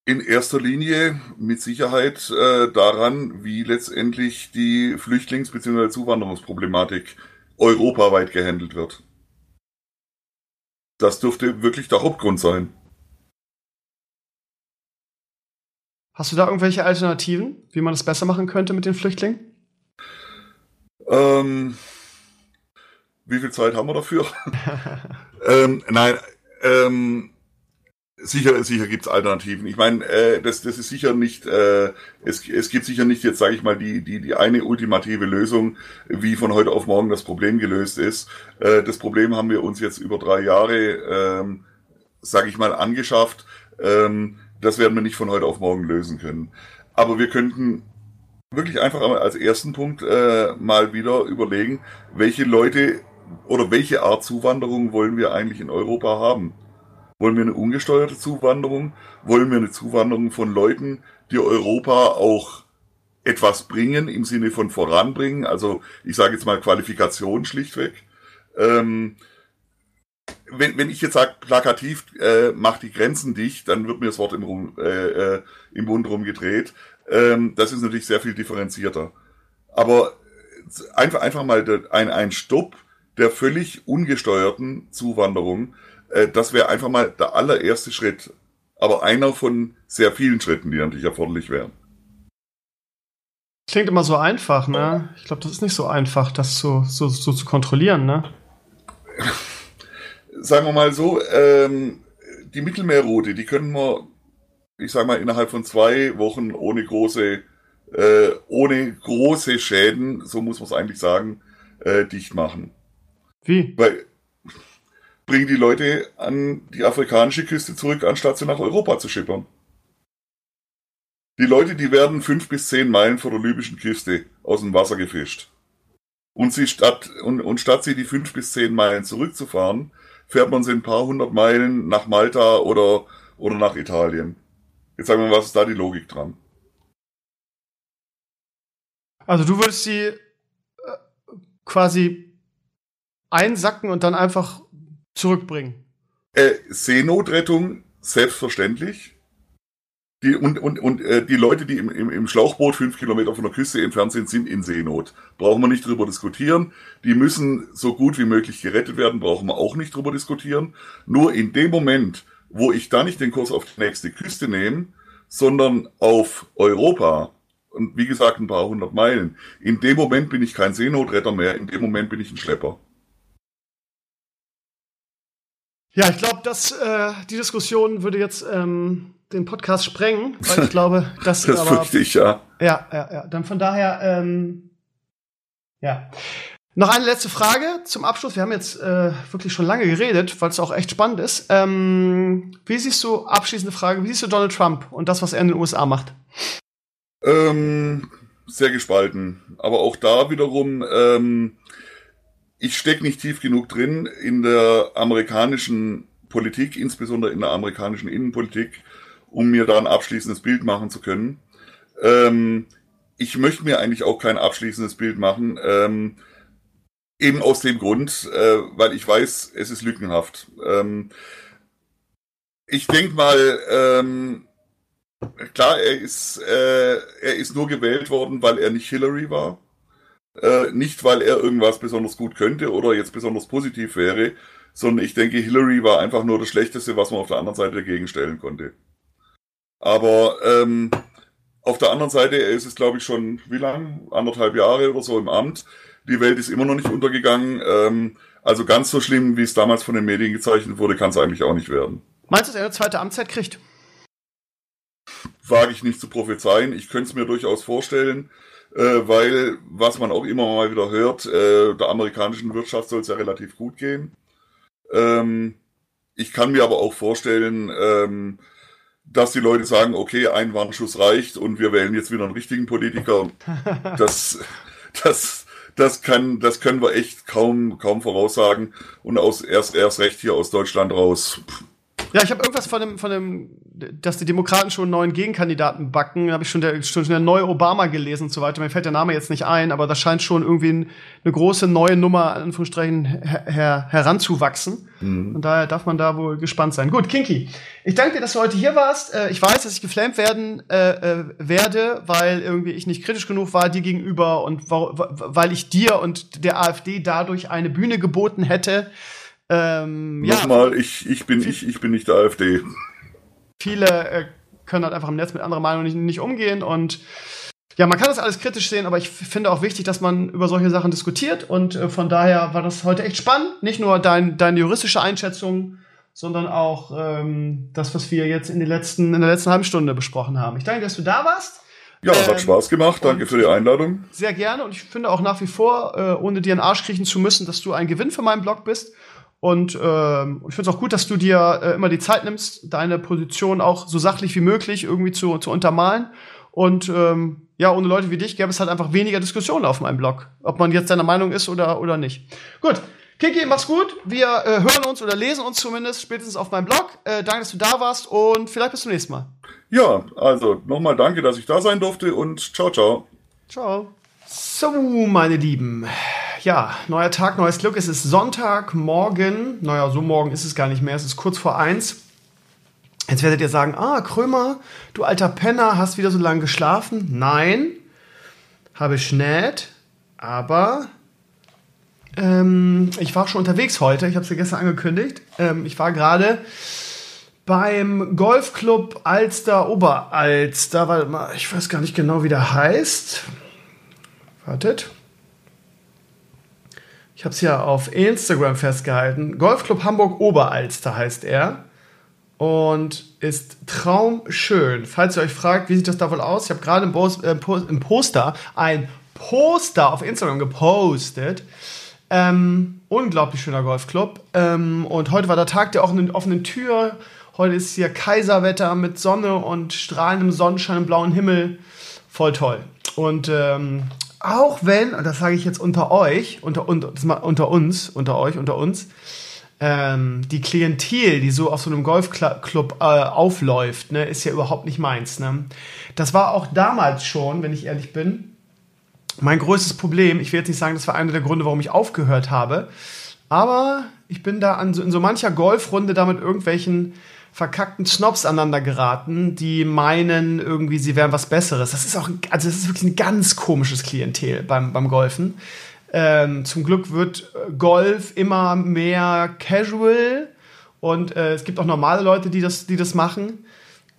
in erster Linie mit Sicherheit äh, daran, wie letztendlich die Flüchtlings- bzw. Zuwanderungsproblematik europaweit gehandelt wird. Das dürfte wirklich der Hauptgrund sein. Hast du da irgendwelche Alternativen, wie man das besser machen könnte mit den Flüchtlingen? Ähm, wie viel Zeit haben wir dafür? ähm, nein, ähm, Sicher, sicher gibt's Alternativen. Ich meine, äh, das, das ist sicher nicht, äh, es, es gibt sicher nicht jetzt, sage ich mal, die, die, die eine ultimative Lösung, wie von heute auf morgen das Problem gelöst ist. Äh, das Problem haben wir uns jetzt über drei Jahre, ähm, sage ich mal, angeschafft. Ähm, das werden wir nicht von heute auf morgen lösen können. Aber wir könnten wirklich einfach als ersten Punkt äh, mal wieder überlegen, welche Leute oder welche Art Zuwanderung wollen wir eigentlich in Europa haben. Wollen wir eine ungesteuerte Zuwanderung? Wollen wir eine Zuwanderung von Leuten, die Europa auch etwas bringen, im Sinne von voranbringen? Also ich sage jetzt mal Qualifikation schlichtweg. Ähm, wenn, wenn ich jetzt sage, plakativ, äh, mach die Grenzen dicht, dann wird mir das Wort im, Rum, äh, äh, im Mund rumgedreht. Ähm, das ist natürlich sehr viel differenzierter. Aber einfach, einfach mal ein, ein Stopp der völlig ungesteuerten Zuwanderung, äh, das wäre einfach mal der allererste Schritt. Aber einer von sehr vielen Schritten, die natürlich erforderlich wären. Klingt immer so einfach, ne? Ich glaube, das ist nicht so einfach, das so, so, so zu kontrollieren, ne? Sagen wir mal so, ähm, die Mittelmeerroute, die können wir, ich sag mal, innerhalb von zwei Wochen ohne große, äh, ohne große Schäden, so muss man es eigentlich sagen, äh, dicht machen. Wie? Weil bringen die Leute an die afrikanische Küste zurück, anstatt sie nach Europa zu schippern. Die Leute, die werden fünf bis zehn Meilen vor der libyschen Küste aus dem Wasser gefischt. Und, sie statt, und, und statt sie die fünf bis zehn Meilen zurückzufahren, fährt man sie ein paar hundert Meilen nach Malta oder, oder nach Italien. Jetzt sagen wir mal, was ist da die Logik dran? Also du würdest sie äh, quasi einsacken und dann einfach zurückbringen. Äh, Seenotrettung, selbstverständlich. Die, und und, und äh, die Leute, die im, im, im Schlauchboot fünf Kilometer von der Küste entfernt sind, sind in Seenot. Brauchen wir nicht drüber diskutieren. Die müssen so gut wie möglich gerettet werden, brauchen wir auch nicht drüber diskutieren. Nur in dem Moment, wo ich da nicht den Kurs auf die nächste Küste nehme, sondern auf Europa, und wie gesagt ein paar hundert Meilen, in dem Moment bin ich kein Seenotretter mehr, in dem Moment bin ich ein Schlepper. Ja, ich glaube, dass äh, die Diskussion würde jetzt ähm, den Podcast sprengen, weil ich glaube, dass das aber, fürchte ich ja. Ja, ja, ja. Dann von daher, ähm, ja. Noch eine letzte Frage zum Abschluss. Wir haben jetzt äh, wirklich schon lange geredet, weil es auch echt spannend ist. Ähm, wie siehst du, abschließende Frage, wie siehst du Donald Trump und das, was er in den USA macht? Ähm, sehr gespalten. Aber auch da wiederum, ähm, ich stecke nicht tief genug drin in der amerikanischen Politik, insbesondere in der amerikanischen Innenpolitik, um mir da ein abschließendes Bild machen zu können. Ähm, ich möchte mir eigentlich auch kein abschließendes Bild machen, ähm, eben aus dem Grund, äh, weil ich weiß, es ist lückenhaft. Ähm, ich denke mal, ähm, klar, er ist, äh, er ist nur gewählt worden, weil er nicht Hillary war. Äh, nicht, weil er irgendwas besonders gut könnte oder jetzt besonders positiv wäre, sondern ich denke, Hillary war einfach nur das Schlechteste, was man auf der anderen Seite dagegen stellen konnte. Aber ähm, auf der anderen Seite, er ist es, glaube ich, schon, wie lang? Anderthalb Jahre oder so im Amt. Die Welt ist immer noch nicht untergegangen. Ähm, also ganz so schlimm, wie es damals von den Medien gezeichnet wurde, kann es eigentlich auch nicht werden. Meinst du, dass er eine zweite Amtszeit kriegt? Wage ich nicht zu prophezeien. Ich könnte es mir durchaus vorstellen weil, was man auch immer mal wieder hört, äh, der amerikanischen Wirtschaft soll es ja relativ gut gehen. Ähm, ich kann mir aber auch vorstellen, ähm, dass die Leute sagen, okay, ein Warnschuss reicht und wir wählen jetzt wieder einen richtigen Politiker. Das, das, das kann, das können wir echt kaum, kaum voraussagen. Und aus, erst, erst recht hier aus Deutschland raus. Ja, ich habe irgendwas von dem, von dem, dass die Demokraten schon einen neuen Gegenkandidaten backen. Da habe ich schon der, schon der neue Obama gelesen und so weiter. Mir fällt der Name jetzt nicht ein, aber das scheint schon irgendwie ein, eine große neue Nummer, Anführungsstrichen, her, her, heranzuwachsen. Mhm. Und daher darf man da wohl gespannt sein. Gut, Kinky, ich danke dir, dass du heute hier warst. Äh, ich weiß, dass ich geflamed werden äh, äh, werde, weil irgendwie ich nicht kritisch genug war dir gegenüber und weil ich dir und der AfD dadurch eine Bühne geboten hätte. Ähm, Nochmal, ja, ich, ich, bin, ich, ich bin nicht der AfD. Viele äh, können halt einfach im Netz mit anderer Meinung nicht, nicht umgehen und ja, man kann das alles kritisch sehen, aber ich finde auch wichtig, dass man über solche Sachen diskutiert und äh, von daher war das heute echt spannend. Nicht nur dein, deine juristische Einschätzung, sondern auch ähm, das, was wir jetzt in, den letzten, in der letzten halben Stunde besprochen haben. Ich danke, dass du da warst. Ja, ähm, hat Spaß gemacht. Danke für die Einladung. Sehr gerne und ich finde auch nach wie vor, äh, ohne dir einen Arsch kriechen zu müssen, dass du ein Gewinn für meinen Blog bist. Und ähm, ich finde es auch gut, dass du dir äh, immer die Zeit nimmst, deine Position auch so sachlich wie möglich irgendwie zu, zu untermalen. Und ähm, ja, ohne Leute wie dich gäbe es halt einfach weniger Diskussionen auf meinem Blog, ob man jetzt deiner Meinung ist oder, oder nicht. Gut, Kiki, mach's gut. Wir äh, hören uns oder lesen uns zumindest spätestens auf meinem Blog. Äh, danke, dass du da warst und vielleicht bis zum nächsten Mal. Ja, also nochmal danke, dass ich da sein durfte und ciao, ciao. Ciao. So, meine Lieben. ja, neuer Tag, neues Glück. Es ist Sonntag, morgen. Naja, so morgen ist es gar nicht mehr. Es ist kurz vor eins. Jetzt werdet ihr sagen, ah, Krömer, du alter Penner, hast wieder so lange geschlafen. Nein, habe ich nicht. Aber ähm, ich war schon unterwegs heute. Ich habe es ja gestern angekündigt. Ähm, ich war gerade beim Golfclub Alster Oberalster. Mal, ich weiß gar nicht genau, wie der heißt. Wartet. Ich habe es ja auf Instagram festgehalten. Golfclub Hamburg Oberalster heißt er. Und ist traumschön. Falls ihr euch fragt, wie sieht das da wohl aus? Ich habe gerade im, äh, im, Poster ein Poster auf Instagram gepostet. Ähm, unglaublich schöner Golfclub. Ähm, und heute war der Tag der offenen, offenen Tür. Heute ist hier Kaiserwetter mit Sonne und strahlendem Sonnenschein und blauem Himmel. Voll toll. Und ähm, auch wenn, und das sage ich jetzt unter euch, unter, unter, unter uns, unter euch, unter uns, ähm, die Klientel, die so auf so einem Golfclub äh, aufläuft, ne, ist ja überhaupt nicht meins. Ne? Das war auch damals schon, wenn ich ehrlich bin, mein größtes Problem. Ich will jetzt nicht sagen, das war einer der Gründe, warum ich aufgehört habe, aber ich bin da an in so mancher Golfrunde da mit irgendwelchen verkackten Snobs aneinander geraten, die meinen irgendwie, sie wären was Besseres. Das ist auch, also das ist wirklich ein ganz komisches Klientel beim, beim Golfen. Ähm, zum Glück wird äh, Golf immer mehr casual und äh, es gibt auch normale Leute, die das, die das machen.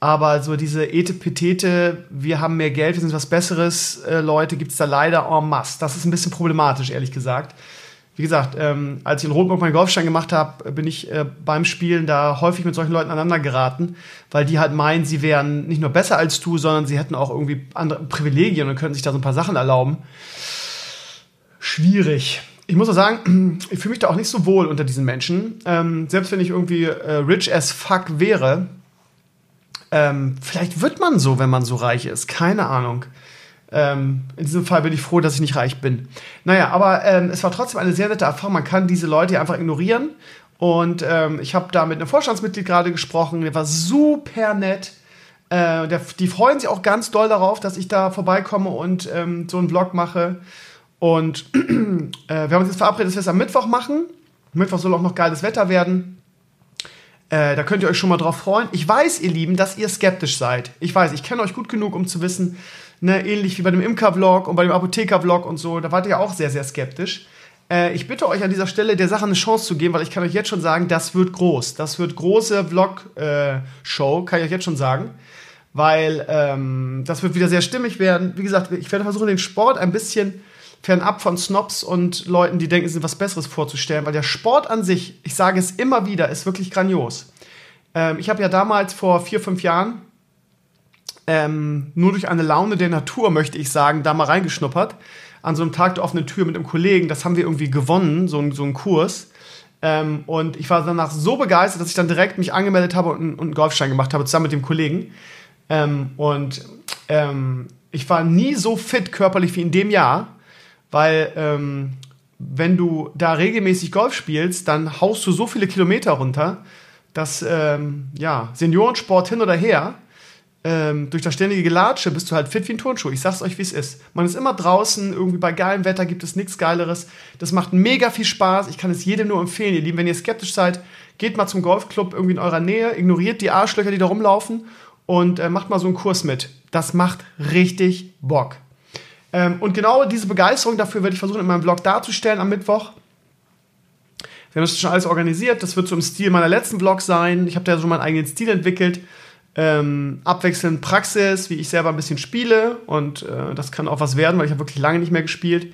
Aber so diese Etepetete, wir haben mehr Geld, wir sind was Besseres, äh, Leute, gibt es da leider en masse. Das ist ein bisschen problematisch, ehrlich gesagt wie gesagt, ähm, als ich in Rotenburg meinen Golfschein gemacht habe, bin ich äh, beim Spielen da häufig mit solchen Leuten aneinander geraten, weil die halt meinen, sie wären nicht nur besser als du, sondern sie hätten auch irgendwie andere Privilegien und könnten sich da so ein paar Sachen erlauben. Schwierig. Ich muss auch sagen, ich fühle mich da auch nicht so wohl unter diesen Menschen. Ähm, selbst wenn ich irgendwie äh, rich as fuck wäre, ähm, vielleicht wird man so, wenn man so reich ist. Keine Ahnung. Ähm, in diesem Fall bin ich froh, dass ich nicht reich bin. Naja, aber ähm, es war trotzdem eine sehr nette Erfahrung. Man kann diese Leute einfach ignorieren. Und ähm, ich habe da mit einem Vorstandsmitglied gerade gesprochen. Der war super nett. Äh, der, die freuen sich auch ganz doll darauf, dass ich da vorbeikomme und ähm, so einen Vlog mache. Und äh, wir haben uns jetzt verabredet, dass wir es am Mittwoch machen. Mittwoch soll auch noch geiles Wetter werden. Äh, da könnt ihr euch schon mal drauf freuen. Ich weiß, ihr Lieben, dass ihr skeptisch seid. Ich weiß, ich kenne euch gut genug, um zu wissen, ne, ähnlich wie bei dem Imker-Vlog und bei dem Apotheker-Vlog und so, da wart ihr auch sehr, sehr skeptisch. Äh, ich bitte euch an dieser Stelle, der Sache eine Chance zu geben, weil ich kann euch jetzt schon sagen, das wird groß. Das wird große Vlog-Show, äh, kann ich euch jetzt schon sagen. Weil ähm, das wird wieder sehr stimmig werden. Wie gesagt, ich werde versuchen, den Sport ein bisschen fernab von Snobs und Leuten, die denken, sie sind was Besseres vorzustellen, weil der Sport an sich, ich sage es immer wieder, ist wirklich grandios. Ähm, ich habe ja damals vor vier, fünf Jahren ähm, nur durch eine Laune der Natur, möchte ich sagen, da mal reingeschnuppert. An so einem Tag der offenen Tür mit einem Kollegen, das haben wir irgendwie gewonnen, so, so einen Kurs. Ähm, und ich war danach so begeistert, dass ich dann direkt mich angemeldet habe und, und einen Golfschein gemacht habe, zusammen mit dem Kollegen. Ähm, und ähm, ich war nie so fit körperlich wie in dem Jahr, weil ähm, wenn du da regelmäßig Golf spielst, dann haust du so viele Kilometer runter, dass ähm, ja Seniorensport hin oder her ähm, durch das ständige Gelatsche bist du halt fit wie ein Turnschuh. Ich sag's euch, wie es ist. Man ist immer draußen, irgendwie bei geilem Wetter gibt es nichts Geileres. Das macht mega viel Spaß. Ich kann es jedem nur empfehlen, ihr Lieben. Wenn ihr skeptisch seid, geht mal zum Golfclub irgendwie in eurer Nähe, ignoriert die Arschlöcher, die da rumlaufen und äh, macht mal so einen Kurs mit. Das macht richtig Bock. Ähm, und genau diese Begeisterung dafür werde ich versuchen, in meinem Vlog darzustellen am Mittwoch. Wir haben das schon alles organisiert. Das wird so im Stil meiner letzten Vlogs sein. Ich habe da so meinen eigenen Stil entwickelt ähm, abwechselnd Praxis, wie ich selber ein bisschen spiele und äh, das kann auch was werden, weil ich habe wirklich lange nicht mehr gespielt.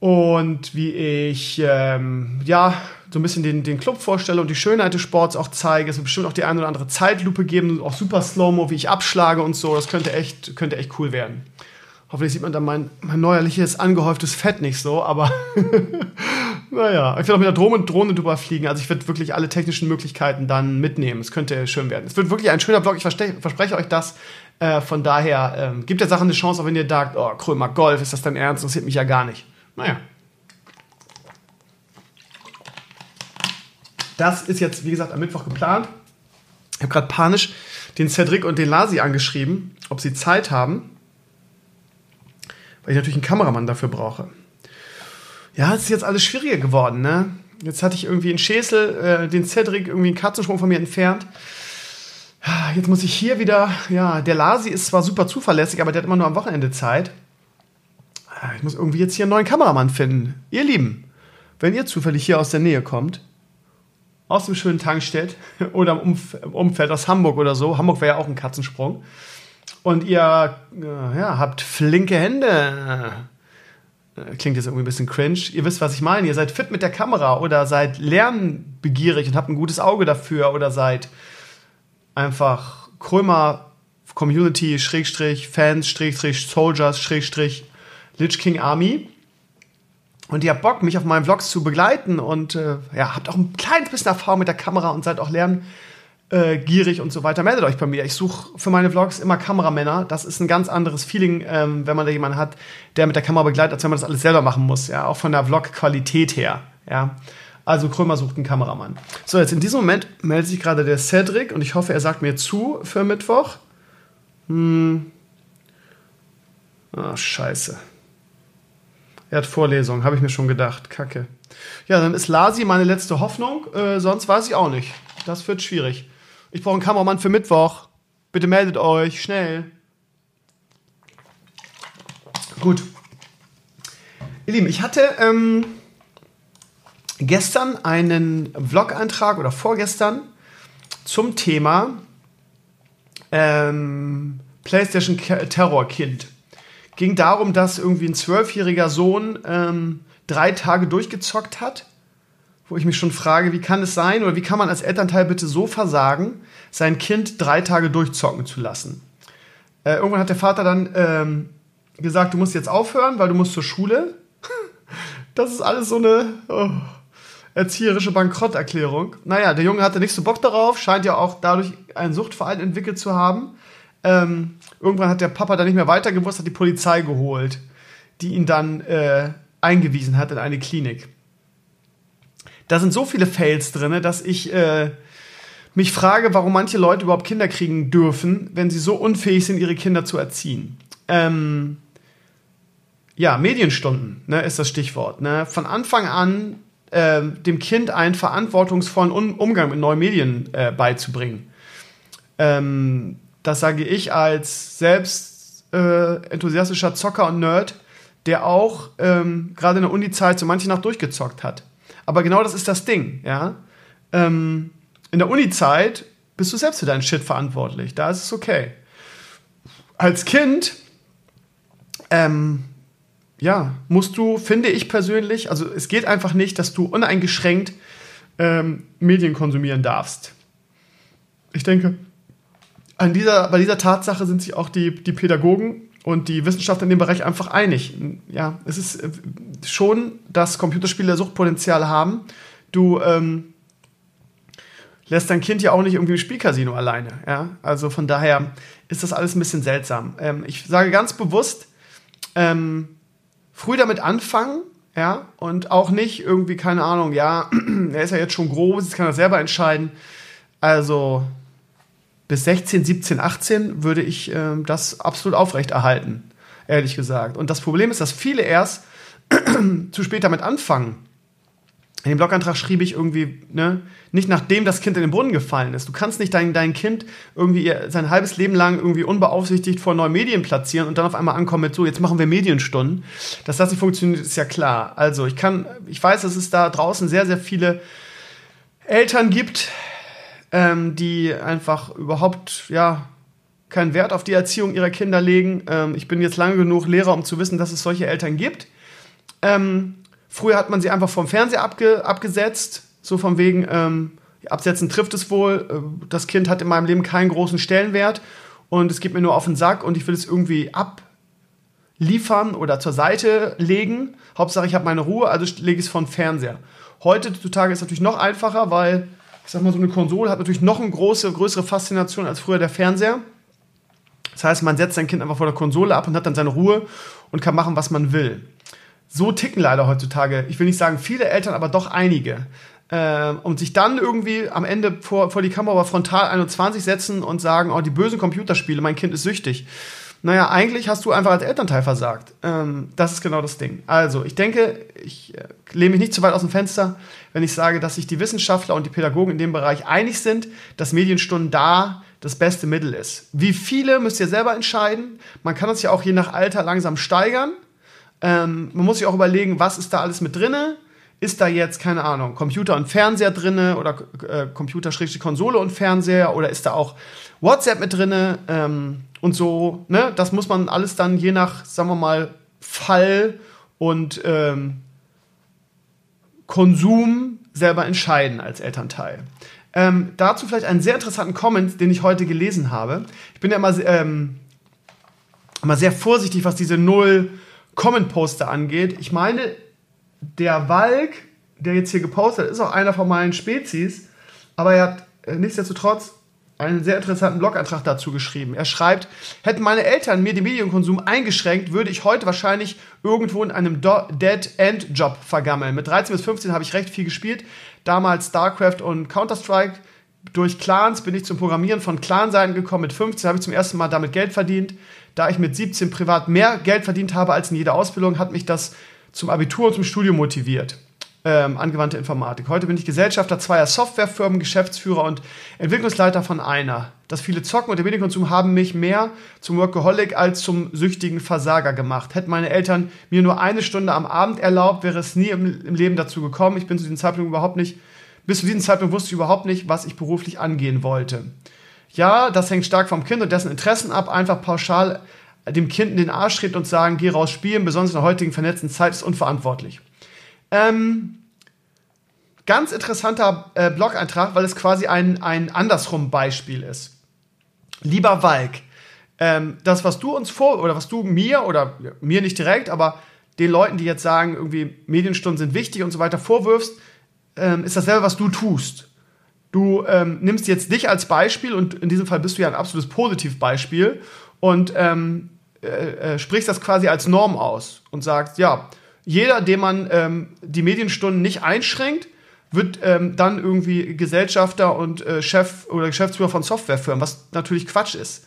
Und wie ich ähm, ja so ein bisschen den, den Club vorstelle und die Schönheit des Sports auch zeige. Es wird bestimmt auch die eine oder andere Zeitlupe geben, auch super Slow-Mo, wie ich abschlage und so. Das könnte echt, könnte echt cool werden. Hoffentlich sieht man dann mein, mein neuerliches, angehäuftes Fett nicht so, aber naja, ich werde auch mit der Drohne, Drohne drüber fliegen. Also ich werde wirklich alle technischen Möglichkeiten dann mitnehmen. Es könnte schön werden. Es wird wirklich ein schöner Vlog, ich verspreche euch das. Äh, von daher ähm, gibt der Sache eine Chance, auch wenn ihr sagt, oh, Krömer Golf, ist das dein Ernst? Interessiert mich ja gar nicht. Naja. Das ist jetzt, wie gesagt, am Mittwoch geplant. Ich habe gerade panisch den Cedric und den Lasi angeschrieben, ob sie Zeit haben weil ich natürlich einen Kameramann dafür brauche. Ja, es ist jetzt alles schwieriger geworden, ne? Jetzt hatte ich irgendwie in Schäsel äh, den Cedric irgendwie einen Katzensprung von mir entfernt. Jetzt muss ich hier wieder, ja, der Lasi ist zwar super zuverlässig, aber der hat immer nur am Wochenende Zeit. Ich muss irgendwie jetzt hier einen neuen Kameramann finden. Ihr Lieben, wenn ihr zufällig hier aus der Nähe kommt, aus dem schönen Tankstedt oder im Umfeld aus Hamburg oder so, Hamburg wäre ja auch ein Katzensprung, und ihr äh, ja, habt flinke Hände, äh, klingt jetzt irgendwie ein bisschen cringe. Ihr wisst, was ich meine. Ihr seid fit mit der Kamera oder seid lernbegierig und habt ein gutes Auge dafür oder seid einfach Krömer Community, Schrägstrich, Fans, Schrägstrich, Soldiers, Schrägstrich, Lich King Army. Und ihr habt Bock, mich auf meinen Vlogs zu begleiten und äh, ja, habt auch ein kleines bisschen Erfahrung mit der Kamera und seid auch lerngierig und so weiter. Meldet euch bei mir. Ich suche für meine Vlogs immer Kameramänner. Das ist ein ganz anderes Feeling, ähm, wenn man da jemanden hat, der mit der Kamera begleitet, als wenn man das alles selber machen muss. Ja, auch von der Vlog-Qualität her. Ja. Also Krömer sucht einen Kameramann. So, jetzt in diesem Moment meldet sich gerade der Cedric und ich hoffe, er sagt mir zu für Mittwoch. Hm. Ah, scheiße. Er hat Vorlesung, habe ich mir schon gedacht. Kacke. Ja, dann ist Lasi meine letzte Hoffnung. Äh, sonst weiß ich auch nicht. Das wird schwierig. Ich brauche einen Kameramann für Mittwoch. Bitte meldet euch, schnell. Gut. Ihr Lieben, ich hatte ähm, gestern einen Vlog-Eintrag oder vorgestern zum Thema ähm, PlayStation Terror Kind. Ging darum, dass irgendwie ein zwölfjähriger Sohn ähm, drei Tage durchgezockt hat, wo ich mich schon frage, wie kann es sein oder wie kann man als Elternteil bitte so versagen, sein Kind drei Tage durchzocken zu lassen? Äh, irgendwann hat der Vater dann ähm, gesagt, du musst jetzt aufhören, weil du musst zur Schule. das ist alles so eine. Oh erzieherische Bankrotterklärung. Naja, der Junge hatte nicht so Bock darauf, scheint ja auch dadurch einen Suchtverhalten entwickelt zu haben. Ähm, irgendwann hat der Papa dann nicht mehr weitergewusst, hat die Polizei geholt, die ihn dann äh, eingewiesen hat in eine Klinik. Da sind so viele Fails drin, dass ich äh, mich frage, warum manche Leute überhaupt Kinder kriegen dürfen, wenn sie so unfähig sind, ihre Kinder zu erziehen. Ähm, ja, Medienstunden ne, ist das Stichwort. Ne? Von Anfang an äh, dem Kind einen verantwortungsvollen um Umgang mit neuen Medien äh, beizubringen. Ähm, das sage ich als selbst äh, enthusiastischer Zocker und Nerd, der auch ähm, gerade in der Uni-Zeit so manche Nacht durchgezockt hat. Aber genau das ist das Ding, ja. Ähm, in der Uni-Zeit bist du selbst für deinen Shit verantwortlich. Da ist es okay. Als Kind ähm, ja, musst du, finde ich persönlich, also es geht einfach nicht, dass du uneingeschränkt ähm, Medien konsumieren darfst. Ich denke, an dieser, bei dieser Tatsache sind sich auch die, die Pädagogen und die Wissenschaftler in dem Bereich einfach einig. Ja, es ist äh, schon, dass Computerspiele Suchtpotenzial haben. Du ähm, lässt dein Kind ja auch nicht irgendwie im Spielcasino alleine. Ja? Also von daher ist das alles ein bisschen seltsam. Ähm, ich sage ganz bewusst, ähm, früh damit anfangen, ja, und auch nicht irgendwie, keine Ahnung, ja, er ist ja jetzt schon groß, jetzt kann er selber entscheiden. Also bis 16, 17, 18 würde ich ähm, das absolut aufrechterhalten, ehrlich gesagt. Und das Problem ist, dass viele erst zu spät damit anfangen. In dem Blogantrag schrieb ich irgendwie, ne, nicht nachdem das Kind in den Brunnen gefallen ist. Du kannst nicht dein, dein Kind irgendwie sein halbes Leben lang irgendwie unbeaufsichtigt vor neuen Medien platzieren und dann auf einmal ankommen mit so, jetzt machen wir Medienstunden. Dass das nicht funktioniert, ist ja klar. Also ich kann, ich weiß, dass es da draußen sehr, sehr viele Eltern gibt, ähm, die einfach überhaupt, ja, keinen Wert auf die Erziehung ihrer Kinder legen. Ähm, ich bin jetzt lange genug Lehrer, um zu wissen, dass es solche Eltern gibt. Ähm, Früher hat man sie einfach vom Fernseher abge abgesetzt, so von wegen, ähm, absetzen trifft es wohl, äh, das Kind hat in meinem Leben keinen großen Stellenwert und es geht mir nur auf den Sack und ich will es irgendwie abliefern oder zur Seite legen. Hauptsache, ich habe meine Ruhe, also lege ich es vom Fernseher. Heutzutage ist es natürlich noch einfacher, weil, ich sag mal, so eine Konsole hat natürlich noch eine große, größere Faszination als früher der Fernseher. Das heißt, man setzt sein Kind einfach vor der Konsole ab und hat dann seine Ruhe und kann machen, was man will so ticken leider heutzutage, ich will nicht sagen viele Eltern, aber doch einige. Äh, und sich dann irgendwie am Ende vor, vor die Kamera frontal 21 setzen und sagen, oh, die bösen Computerspiele, mein Kind ist süchtig. naja, eigentlich hast du einfach als Elternteil versagt. Ähm, das ist genau das Ding. Also, ich denke, ich äh, lehne mich nicht zu weit aus dem Fenster, wenn ich sage, dass sich die Wissenschaftler und die Pädagogen in dem Bereich einig sind, dass Medienstunden da das beste Mittel ist. Wie viele müsst ihr selber entscheiden. Man kann das ja auch je nach Alter langsam steigern. Ähm, man muss sich auch überlegen, was ist da alles mit drinne ist da jetzt, keine Ahnung, Computer und Fernseher drinne oder äh, Computer, Konsole und Fernseher oder ist da auch WhatsApp mit drinne ähm, und so, ne? Das muss man alles dann je nach, sagen wir mal, Fall und ähm, Konsum selber entscheiden als Elternteil. Ähm, dazu vielleicht einen sehr interessanten Comment, den ich heute gelesen habe. Ich bin ja immer, ähm, immer sehr vorsichtig, was diese null Comment-Poster angeht. Ich meine, der Walk, der jetzt hier gepostet hat, ist auch einer von meinen Spezies, aber er hat äh, nichtsdestotrotz einen sehr interessanten Blogantrag dazu geschrieben. Er schreibt, hätten meine Eltern mir den Medienkonsum eingeschränkt, würde ich heute wahrscheinlich irgendwo in einem Dead-End-Job vergammeln. Mit 13 bis 15 habe ich recht viel gespielt, damals StarCraft und Counter-Strike. Durch Clans bin ich zum Programmieren von Clanseiten gekommen. Mit 15 habe ich zum ersten Mal damit Geld verdient. Da ich mit 17 privat mehr Geld verdient habe als in jeder Ausbildung, hat mich das zum Abitur und zum Studium motiviert. Ähm, angewandte Informatik. Heute bin ich Gesellschafter zweier Softwarefirmen, Geschäftsführer und Entwicklungsleiter von einer. Das viele Zocken und der Medienkonsum haben mich mehr zum Workaholic als zum süchtigen Versager gemacht. Hätten meine Eltern mir nur eine Stunde am Abend erlaubt, wäre es nie im, im Leben dazu gekommen. Ich bin zu diesem Zeitpunkt überhaupt nicht, bis zu diesem Zeitpunkt wusste ich überhaupt nicht, was ich beruflich angehen wollte. Ja, das hängt stark vom Kind und dessen Interessen ab. Einfach pauschal dem Kind in den Arsch treten und sagen, geh raus spielen, besonders in der heutigen vernetzten Zeit, ist unverantwortlich. Ähm, ganz interessanter äh, Blog-Eintrag, weil es quasi ein, ein andersrum Beispiel ist. Lieber Walk, ähm, das, was du uns vor, oder was du mir, oder ja, mir nicht direkt, aber den Leuten, die jetzt sagen, irgendwie Medienstunden sind wichtig und so weiter, vorwirfst, ähm, ist dasselbe, was du tust. Du ähm, nimmst jetzt dich als Beispiel und in diesem Fall bist du ja ein absolutes Positivbeispiel und ähm, äh, äh, sprichst das quasi als Norm aus und sagst, ja, jeder, dem man ähm, die Medienstunden nicht einschränkt, wird ähm, dann irgendwie Gesellschafter und äh, Chef oder Geschäftsführer von Softwarefirmen, was natürlich Quatsch ist.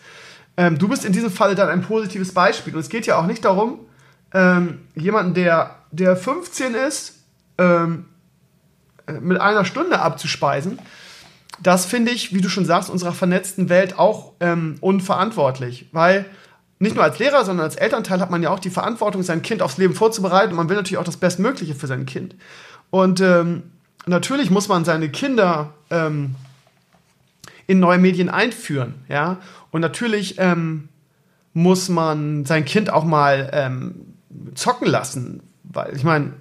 Ähm, du bist in diesem Falle dann ein positives Beispiel. Und es geht ja auch nicht darum, ähm, jemanden, der, der 15 ist, ähm, äh, mit einer Stunde abzuspeisen. Das finde ich, wie du schon sagst, unserer vernetzten Welt auch ähm, unverantwortlich, weil nicht nur als Lehrer, sondern als Elternteil hat man ja auch die Verantwortung, sein Kind aufs Leben vorzubereiten. Und man will natürlich auch das Bestmögliche für sein Kind. Und ähm, natürlich muss man seine Kinder ähm, in neue Medien einführen, ja. Und natürlich ähm, muss man sein Kind auch mal ähm, zocken lassen, weil ich meine,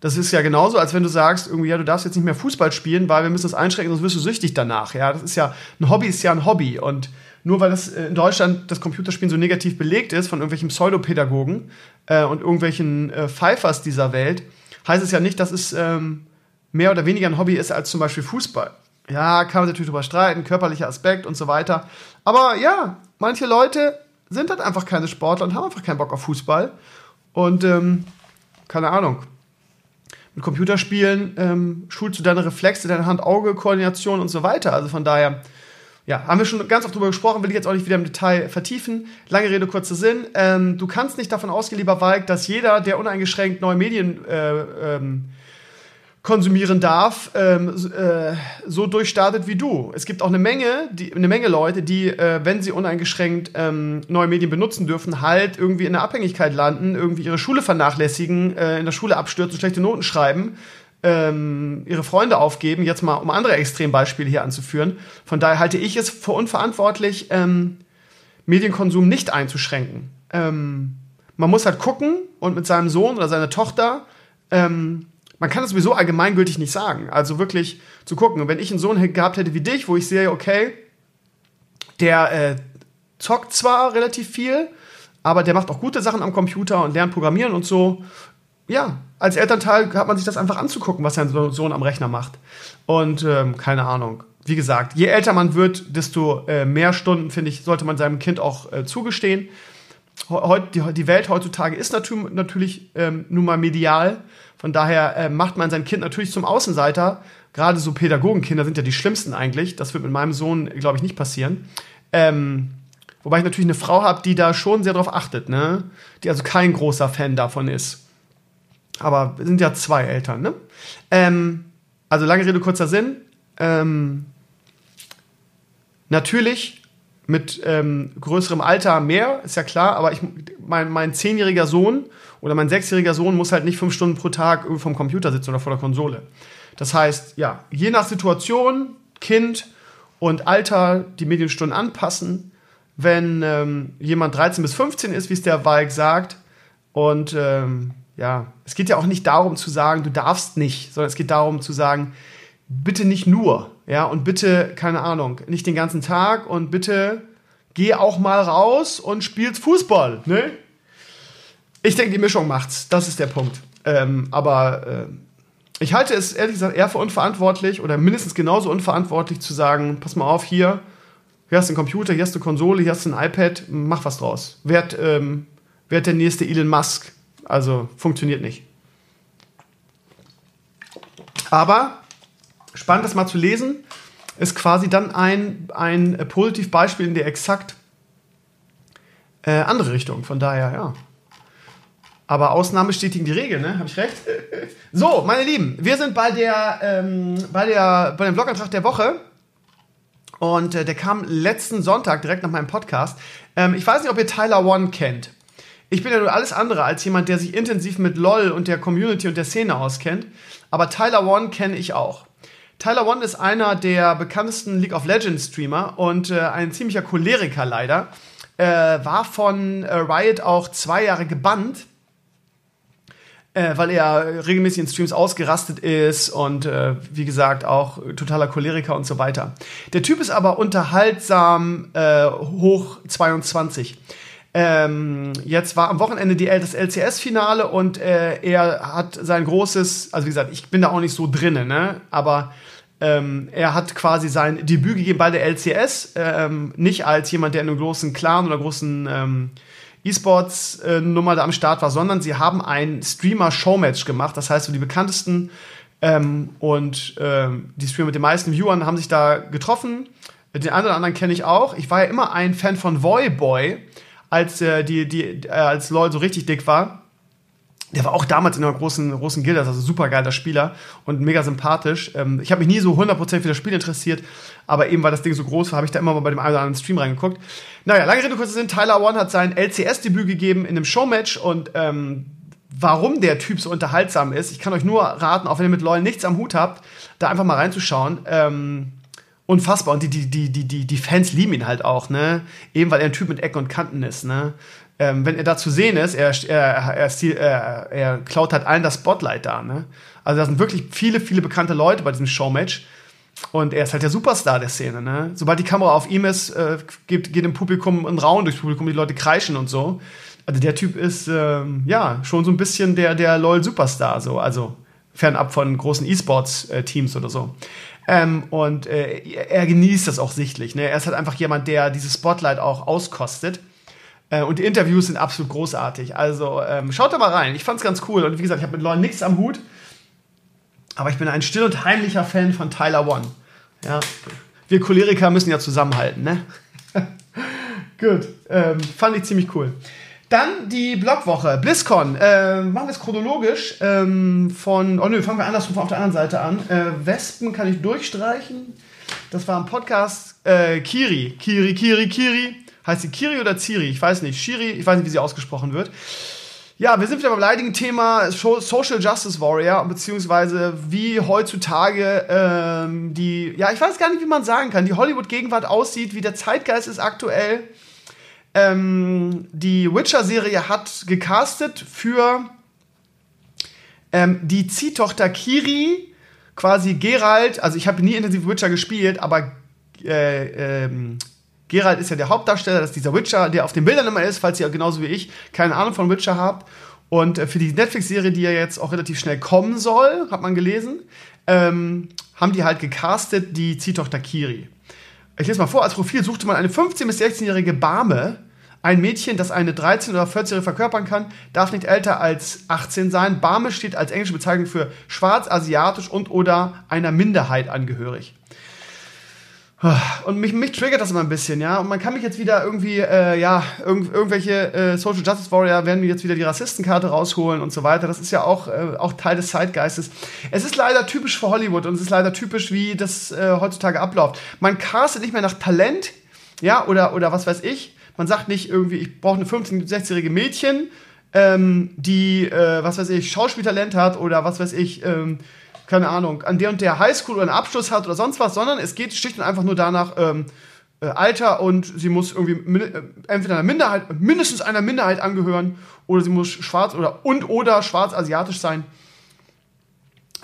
das ist ja genauso, als wenn du sagst, irgendwie, ja, du darfst jetzt nicht mehr Fußball spielen, weil wir müssen das einschränken, sonst wirst du süchtig danach. Ja, das ist ja ein Hobby, ist ja ein Hobby und nur weil das äh, in Deutschland das Computerspielen so negativ belegt ist von irgendwelchen Pseudopädagogen äh, und irgendwelchen äh, Pfeifers dieser Welt, heißt es ja nicht, dass es ähm, mehr oder weniger ein Hobby ist als zum Beispiel Fußball. Ja, kann man natürlich drüber streiten, körperlicher Aspekt und so weiter. Aber ja, manche Leute sind halt einfach keine Sportler und haben einfach keinen Bock auf Fußball. Und ähm, keine Ahnung. Mit Computerspielen ähm, schulst du deine Reflexe, deine Hand-Auge-Koordination und so weiter. Also von daher ja, haben wir schon ganz oft drüber gesprochen, will ich jetzt auch nicht wieder im Detail vertiefen. Lange Rede, kurzer Sinn. Ähm, du kannst nicht davon ausgehen, lieber Walk, dass jeder, der uneingeschränkt neue Medien äh, ähm, konsumieren darf, ähm, äh, so durchstartet wie du. Es gibt auch eine Menge, die, eine Menge Leute, die, äh, wenn sie uneingeschränkt ähm, neue Medien benutzen dürfen, halt irgendwie in der Abhängigkeit landen, irgendwie ihre Schule vernachlässigen, äh, in der Schule abstürzen, schlechte Noten schreiben ähm, ihre Freunde aufgeben, jetzt mal um andere Extrembeispiele hier anzuführen. Von daher halte ich es für unverantwortlich, ähm, Medienkonsum nicht einzuschränken. Ähm, man muss halt gucken und mit seinem Sohn oder seiner Tochter, ähm, man kann es sowieso allgemeingültig nicht sagen. Also wirklich zu gucken. Und wenn ich einen Sohn gehabt hätte wie dich, wo ich sehe, okay, der äh, zockt zwar relativ viel, aber der macht auch gute Sachen am Computer und lernt Programmieren und so ja, als Elternteil hat man sich das einfach anzugucken, was sein Sohn am Rechner macht. Und ähm, keine Ahnung. Wie gesagt, je älter man wird, desto äh, mehr Stunden, finde ich, sollte man seinem Kind auch äh, zugestehen. Heut, die, die, Welt heutzutage ist natür natürlich ähm, nun mal medial. Von daher äh, macht man sein Kind natürlich zum Außenseiter. Gerade so Pädagogenkinder sind ja die schlimmsten eigentlich. Das wird mit meinem Sohn, glaube ich, nicht passieren. Ähm, Wobei ich natürlich eine Frau habe, die da schon sehr drauf achtet, ne? Die also kein großer Fan davon ist. Aber sind ja zwei Eltern, ne? Ähm, also lange Rede, kurzer Sinn. Ähm, natürlich mit ähm, größerem Alter mehr, ist ja klar, aber ich, mein, mein zehnjähriger Sohn oder mein sechsjähriger Sohn muss halt nicht fünf Stunden pro Tag vom Computer sitzen oder vor der Konsole. Das heißt, ja, je nach Situation, Kind und Alter die Medienstunden anpassen. Wenn ähm, jemand 13 bis 15 ist, wie es der Walk sagt, und ähm, ja, es geht ja auch nicht darum zu sagen, du darfst nicht, sondern es geht darum zu sagen, bitte nicht nur, ja, und bitte, keine Ahnung, nicht den ganzen Tag und bitte geh auch mal raus und spielst Fußball, ne? Ich denke, die Mischung macht's. Das ist der Punkt. Ähm, aber äh, ich halte es ehrlich gesagt eher für unverantwortlich oder mindestens genauso unverantwortlich zu sagen, pass mal auf, hier, hier hast du einen Computer, hier hast du eine Konsole, hier hast du ein iPad, mach was draus. Werd, ähm, werd der nächste Elon Musk. Also funktioniert nicht. Aber spannend, das mal zu lesen, ist quasi dann ein, ein Positivbeispiel in der exakt äh, andere Richtung. Von daher, ja. Aber Ausnahmen bestätigen die Regel, ne? Habe ich recht? so, meine Lieben, wir sind bei der, ähm, bei der, bei dem Blogantrag der Woche. Und äh, der kam letzten Sonntag direkt nach meinem Podcast. Ähm, ich weiß nicht, ob ihr Tyler One kennt. Ich bin ja nur alles andere als jemand, der sich intensiv mit LOL und der Community und der Szene auskennt. Aber Tyler One kenne ich auch. Tyler One ist einer der bekanntesten League of Legends Streamer und äh, ein ziemlicher Choleriker leider. Äh, war von äh, Riot auch zwei Jahre gebannt äh, weil er regelmäßig in Streams ausgerastet ist und äh, wie gesagt auch totaler Choleriker und so weiter. Der Typ ist aber unterhaltsam äh, hoch 22. Ähm, jetzt war am Wochenende die, das LCS-Finale und äh, er hat sein großes, also wie gesagt, ich bin da auch nicht so drinne, ne? aber ähm, er hat quasi sein Debüt gegeben bei der LCS, ähm, nicht als jemand, der in einem großen Clan oder großen ähm, E-Sports-Nummer da am Start war, sondern sie haben ein Streamer-Showmatch gemacht. Das heißt, so die bekanntesten ähm, und ähm, die Streamer mit den meisten Viewern haben sich da getroffen. Den einen oder anderen kenne ich auch. Ich war ja immer ein Fan von Voyboy, als äh, die, die, äh, als LOL so richtig dick war. Der war auch damals in einer großen, großen Gilde, also super geiler Spieler und mega sympathisch. Ähm, ich habe mich nie so 100% für das Spiel interessiert, aber eben weil das Ding so groß war, habe ich da immer mal bei dem einen oder anderen Stream reingeguckt. Naja, lange Rede, kurzer Sinn, Tyler One hat sein LCS-Debüt gegeben in einem Showmatch und ähm, warum der Typ so unterhaltsam ist, ich kann euch nur raten, auch wenn ihr mit LOL nichts am Hut habt, da einfach mal reinzuschauen. Ähm, unfassbar. Und die, die, die, die, die Fans lieben ihn halt auch, ne? Eben weil er ein Typ mit Ecken und Kanten ist, ne? ähm, wenn er da zu sehen ist, er, er, er, er, klaut halt allen das Spotlight da. Ne? Also da sind wirklich viele, viele bekannte Leute bei diesem Showmatch. Und er ist halt der Superstar der Szene. Ne? Sobald die Kamera auf ihm ist, äh, geht, geht im Publikum ein Raum durchs Publikum, die Leute kreischen und so. Also der Typ ist ähm, ja schon so ein bisschen der, der LOL-Superstar. So. Also fernab von großen E-Sports-Teams oder so. Ähm, und äh, er genießt das auch sichtlich. Ne? Er ist halt einfach jemand, der dieses Spotlight auch auskostet. Äh, und die Interviews sind absolut großartig. Also ähm, schaut da mal rein. Ich fand's ganz cool. Und wie gesagt, ich habe mit Leuten nichts am Hut. Aber ich bin ein still und heimlicher Fan von Tyler One. Ja. Wir Choleriker müssen ja zusammenhalten, ne? Gut. Ähm, fand ich ziemlich cool. Dann die Blogwoche. BlizzCon. Äh, machen wir es chronologisch. Ähm, von, oh nö, fangen wir andersrum auf der anderen Seite an. Äh, Wespen kann ich durchstreichen. Das war ein Podcast. Äh, Kiri. Kiri, Kiri, Kiri. Heißt sie Kiri oder Ziri? Ich weiß nicht. Shiri, ich weiß nicht, wie sie ausgesprochen wird. Ja, wir sind wieder beim leidigen Thema Social Justice Warrior, beziehungsweise wie heutzutage ähm, die, ja, ich weiß gar nicht, wie man sagen kann, die Hollywood-Gegenwart aussieht, wie der Zeitgeist ist aktuell. Ähm, die Witcher-Serie hat gecastet für ähm, die Ziehtochter Kiri, quasi Geralt, also ich habe nie intensiv Witcher gespielt, aber äh, ähm, Geralt ist ja der Hauptdarsteller, das ist dieser Witcher, der auf den Bildern immer ist, falls ihr genauso wie ich keine Ahnung von Witcher habt. Und äh, für die Netflix-Serie, die ja jetzt auch relativ schnell kommen soll, hat man gelesen, ähm, haben die halt gecastet die Ziehtochter Kiri. Ich lese mal vor, als Profil suchte man eine 15- bis 16-jährige Barme, ein Mädchen, das eine 13- oder 14-Jährige verkörpern kann, darf nicht älter als 18 sein. Barme steht als englische Bezeichnung für schwarz, asiatisch und oder einer Minderheit angehörig. Und mich, mich triggert das immer ein bisschen, ja. Und man kann mich jetzt wieder irgendwie, äh, ja, irg irgendwelche äh, Social Justice Warrior werden mir jetzt wieder die Rassistenkarte rausholen und so weiter. Das ist ja auch, äh, auch Teil des Zeitgeistes. Es ist leider typisch für Hollywood und es ist leider typisch, wie das äh, heutzutage abläuft. Man castet nicht mehr nach Talent, ja, oder, oder was weiß ich. Man sagt nicht irgendwie, ich brauche eine 15-, 16-jährige Mädchen, ähm, die, äh, was weiß ich, Schauspieltalent hat oder was weiß ich, ähm, keine Ahnung, an der und der Highschool oder einen Abschluss hat oder sonst was, sondern es geht schlicht und einfach nur danach, ähm, äh, Alter und sie muss irgendwie äh, entweder einer Minderheit, mindestens einer Minderheit angehören oder sie muss schwarz oder und oder schwarz-asiatisch sein.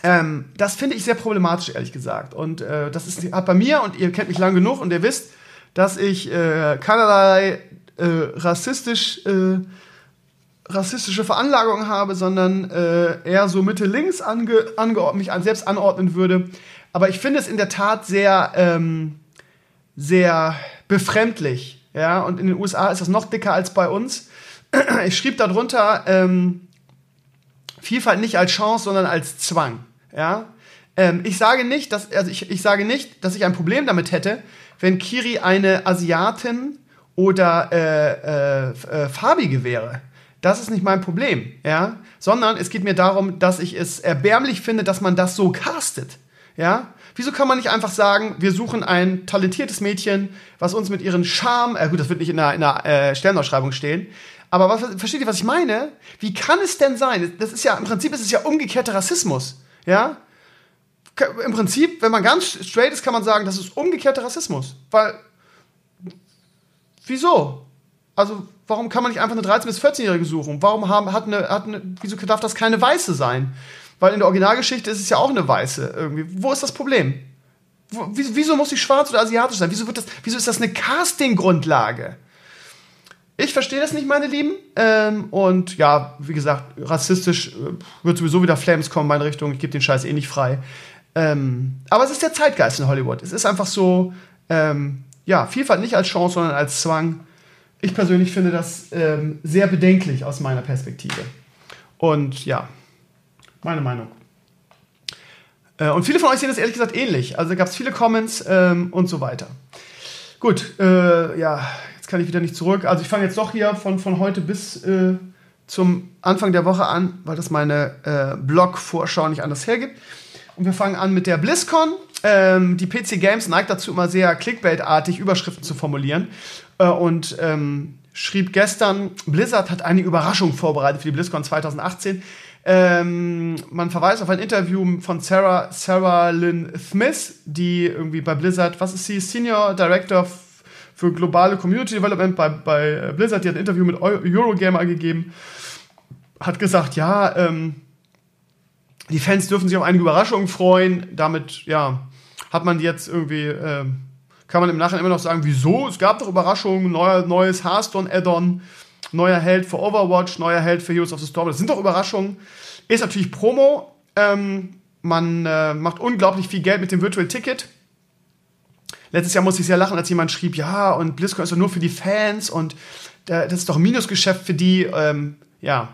Ähm, das finde ich sehr problematisch, ehrlich gesagt. Und äh, das ist, hat bei mir, und ihr kennt mich lang genug und ihr wisst, dass ich äh, keinerlei äh, rassistisch äh, rassistische Veranlagung habe, sondern äh, eher so Mitte-Links ange, mich an, selbst anordnen würde. Aber ich finde es in der Tat sehr, ähm, sehr befremdlich. Ja? Und in den USA ist das noch dicker als bei uns. Ich schrieb darunter ähm, Vielfalt nicht als Chance, sondern als Zwang. Ja? Ähm, ich sage nicht, dass, also ich, ich sage nicht, dass ich ein Problem damit hätte, wenn Kiri eine Asiatin oder äh, äh, äh, farbige wäre. Das ist nicht mein Problem, ja, sondern es geht mir darum, dass ich es erbärmlich finde, dass man das so castet, ja. Wieso kann man nicht einfach sagen, wir suchen ein talentiertes Mädchen, was uns mit ihren Charme, äh, gut, das wird nicht in der, in der äh, Sternausschreibung stehen, aber was, versteht ihr, was ich meine? Wie kann es denn sein? Das ist ja, im Prinzip ist es ja umgekehrter Rassismus, ja. Im Prinzip, wenn man ganz straight ist, kann man sagen, das ist umgekehrter Rassismus, weil, wieso? Also, warum kann man nicht einfach eine 13- bis 14-Jährige suchen? Warum haben, hat eine, hat eine, wieso darf das keine Weiße sein? Weil in der Originalgeschichte ist es ja auch eine Weiße irgendwie. Wo ist das Problem? Wo, wieso, muss sie schwarz oder asiatisch sein? Wieso, wird das, wieso ist das eine Casting-Grundlage? Ich verstehe das nicht, meine Lieben. Ähm, und ja, wie gesagt, rassistisch äh, wird sowieso wieder Flames kommen in meine Richtung. Ich gebe den Scheiß eh nicht frei. Ähm, aber es ist der Zeitgeist in Hollywood. Es ist einfach so, ähm, ja, Vielfalt nicht als Chance, sondern als Zwang ich persönlich finde das ähm, sehr bedenklich aus meiner Perspektive. Und ja, meine Meinung. Äh, und viele von euch sehen das ehrlich gesagt ähnlich. Also gab es viele Comments ähm, und so weiter. Gut, äh, ja, jetzt kann ich wieder nicht zurück. Also ich fange jetzt doch hier von, von heute bis äh, zum Anfang der Woche an, weil das meine äh, Blog-Vorschau nicht anders hergibt. Und wir fangen an mit der BlizzCon. Ähm, die PC Games neigt dazu immer sehr Clickbait-artig Überschriften zu formulieren äh, und ähm, schrieb gestern, Blizzard hat eine Überraschung vorbereitet für die BlizzCon 2018. Ähm, man verweist auf ein Interview von Sarah, Sarah Lynn Smith, die irgendwie bei Blizzard, was ist sie, Senior Director für globale Community Development bei, bei äh, Blizzard, die hat ein Interview mit Eurogamer gegeben, hat gesagt, ja, ähm, die Fans dürfen sich auf einige Überraschungen freuen. Damit, ja, hat man jetzt irgendwie, äh, kann man im Nachhinein immer noch sagen, wieso? Es gab doch Überraschungen, neuer, neues Hearthstone-Add-on, neuer Held für Overwatch, neuer Held für Heroes of the Storm. Das sind doch Überraschungen. Ist natürlich Promo. Ähm, man äh, macht unglaublich viel Geld mit dem Virtual Ticket. Letztes Jahr musste ich sehr lachen, als jemand schrieb, ja, und BlizzCon ist doch nur für die Fans und äh, das ist doch ein Minusgeschäft für die. Ähm, ja,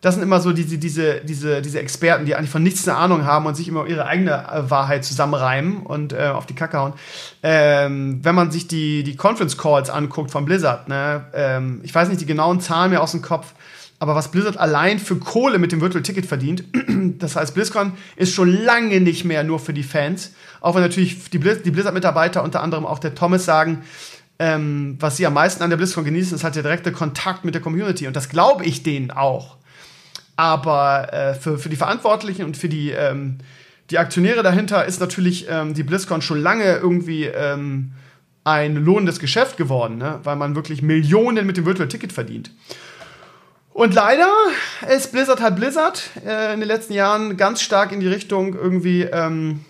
das sind immer so diese, diese, diese, diese Experten, die eigentlich von nichts eine Ahnung haben und sich immer ihre eigene äh, Wahrheit zusammenreimen und äh, auf die Kacke hauen. Ähm, wenn man sich die, die Conference Calls anguckt von Blizzard, ne, ähm, ich weiß nicht die genauen Zahlen mehr aus dem Kopf, aber was Blizzard allein für Kohle mit dem Virtual Ticket verdient, das heißt, BlizzCon ist schon lange nicht mehr nur für die Fans. Auch wenn natürlich die, Blizz die Blizzard-Mitarbeiter, unter anderem auch der Thomas, sagen, ähm, was sie am meisten an der BlizzCon genießen, ist halt der direkte Kontakt mit der Community. Und das glaube ich denen auch. Aber äh, für, für die Verantwortlichen und für die, ähm, die Aktionäre dahinter ist natürlich ähm, die BlizzCon schon lange irgendwie ähm, ein lohnendes Geschäft geworden, ne? weil man wirklich Millionen mit dem Virtual Ticket verdient. Und leider ist Blizzard halt Blizzard äh, in den letzten Jahren ganz stark in die Richtung irgendwie ähm,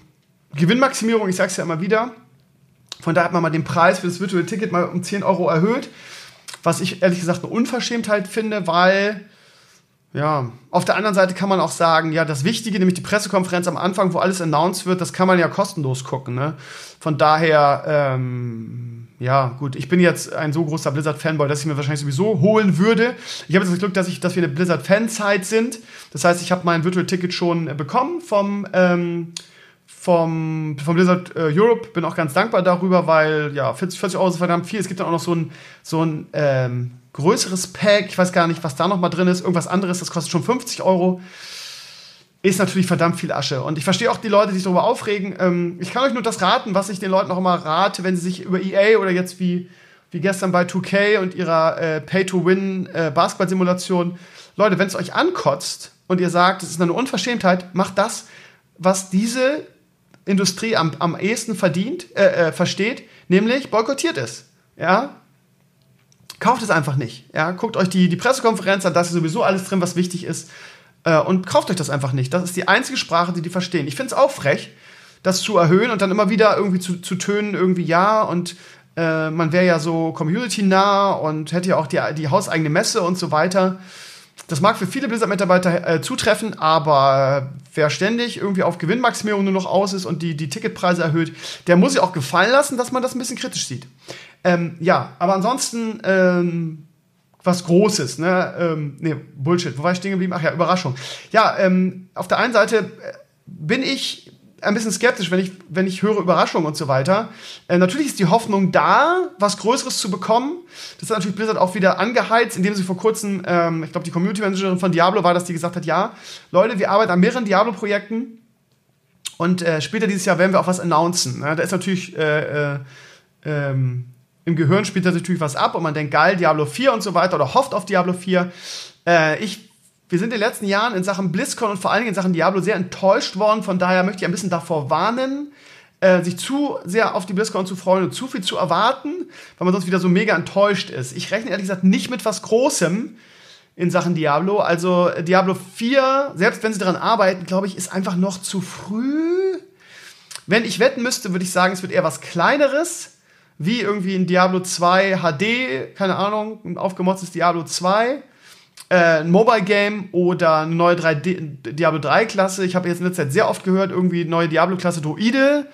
Gewinnmaximierung, ich sag's ja immer wieder. Von daher hat man mal den Preis für das Virtual Ticket mal um 10 Euro erhöht. Was ich ehrlich gesagt eine Unverschämtheit finde, weil ja, auf der anderen Seite kann man auch sagen, ja, das Wichtige, nämlich die Pressekonferenz am Anfang, wo alles announced wird, das kann man ja kostenlos gucken. Ne? Von daher, ähm, ja, gut, ich bin jetzt ein so großer Blizzard-Fanboy, dass ich mir wahrscheinlich sowieso holen würde. Ich habe jetzt das Glück, dass, ich, dass wir eine Blizzard-Fanzeit sind. Das heißt, ich habe mein Virtual Ticket schon bekommen vom, ähm, vom, vom Blizzard äh, Europe. Bin auch ganz dankbar darüber, weil ja, 40, 40 Euro ist verdammt viel. Es gibt dann auch noch so ein, so ein ähm, größeres Pack. Ich weiß gar nicht, was da noch mal drin ist. Irgendwas anderes, das kostet schon 50 Euro. Ist natürlich verdammt viel Asche. Und ich verstehe auch die Leute, die sich darüber aufregen. Ähm, ich kann euch nur das raten, was ich den Leuten auch immer rate, wenn sie sich über EA oder jetzt wie, wie gestern bei 2K und ihrer äh, Pay-to-Win äh, Basketball-Simulation, Leute, wenn es euch ankotzt und ihr sagt, es ist eine Unverschämtheit, macht das, was diese Industrie am, am ehesten verdient, äh, äh, versteht, nämlich boykottiert es. Ja? Kauft es einfach nicht. Ja? Guckt euch die, die Pressekonferenz an, da ist sowieso alles drin, was wichtig ist. Äh, und kauft euch das einfach nicht. Das ist die einzige Sprache, die die verstehen. Ich finde es auch frech, das zu erhöhen und dann immer wieder irgendwie zu, zu tönen, irgendwie ja und äh, man wäre ja so community-nah und hätte ja auch die, die hauseigene Messe und so weiter. Das mag für viele Blizzard-Mitarbeiter äh, zutreffen, aber wer ständig irgendwie auf Gewinnmaximierung nur noch aus ist und die, die Ticketpreise erhöht, der muss sich auch gefallen lassen, dass man das ein bisschen kritisch sieht. Ähm, ja, aber ansonsten ähm, was Großes, ne? Ähm, nee, Bullshit. Wo war ich stehen geblieben? Ach ja, Überraschung. Ja, ähm, auf der einen Seite äh, bin ich ein bisschen skeptisch, wenn ich, wenn ich höre Überraschungen und so weiter. Äh, natürlich ist die Hoffnung da, was Größeres zu bekommen. Das hat natürlich Blizzard auch wieder angeheizt, indem sie vor kurzem, ähm, ich glaube, die Community Managerin von Diablo war, dass die gesagt hat, ja, Leute, wir arbeiten an mehreren Diablo-Projekten und äh, später dieses Jahr werden wir auch was announcen. Ne? Da ist natürlich äh, äh, ähm, im Gehirn spielt das natürlich was ab und man denkt, geil, Diablo 4 und so weiter oder hofft auf Diablo 4. Äh, ich wir sind in den letzten Jahren in Sachen BlizzCon und vor allen Dingen in Sachen Diablo sehr enttäuscht worden. Von daher möchte ich ein bisschen davor warnen, äh, sich zu sehr auf die BlizzCon zu freuen und zu viel zu erwarten, weil man sonst wieder so mega enttäuscht ist. Ich rechne ehrlich gesagt nicht mit was Großem in Sachen Diablo. Also äh, Diablo 4, selbst wenn sie daran arbeiten, glaube ich, ist einfach noch zu früh. Wenn ich wetten müsste, würde ich sagen, es wird eher was Kleineres, wie irgendwie ein Diablo 2 HD, keine Ahnung, ein aufgemotztes Diablo 2 äh, ein Mobile Game oder eine neue 3D Diablo 3 Klasse. Ich habe jetzt in letzter Zeit sehr oft gehört, irgendwie neue Diablo Klasse Druide.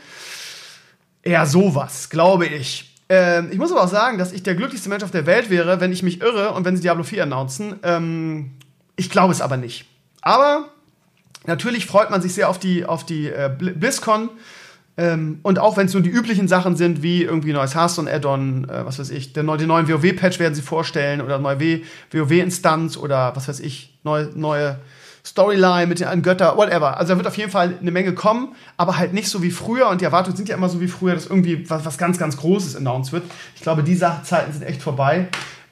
Eher sowas, glaube ich. Ähm, ich muss aber auch sagen, dass ich der glücklichste Mensch auf der Welt wäre, wenn ich mich irre und wenn sie Diablo 4 announcen. Ähm, ich glaube es aber nicht. Aber natürlich freut man sich sehr auf die, auf die äh, BlizzCon. Ähm, und auch wenn es nur die üblichen Sachen sind, wie irgendwie neues Hearthstone-Add-on, äh, was weiß ich, der, den neuen WoW-Patch werden sie vorstellen oder neue WoW-Instanz oder was weiß ich, neue, neue Storyline mit den Götter, whatever. Also da wird auf jeden Fall eine Menge kommen, aber halt nicht so wie früher. Und die Erwartungen sind ja immer so wie früher, dass irgendwie was, was ganz, ganz Großes announced wird. Ich glaube, die Zeiten sind echt vorbei.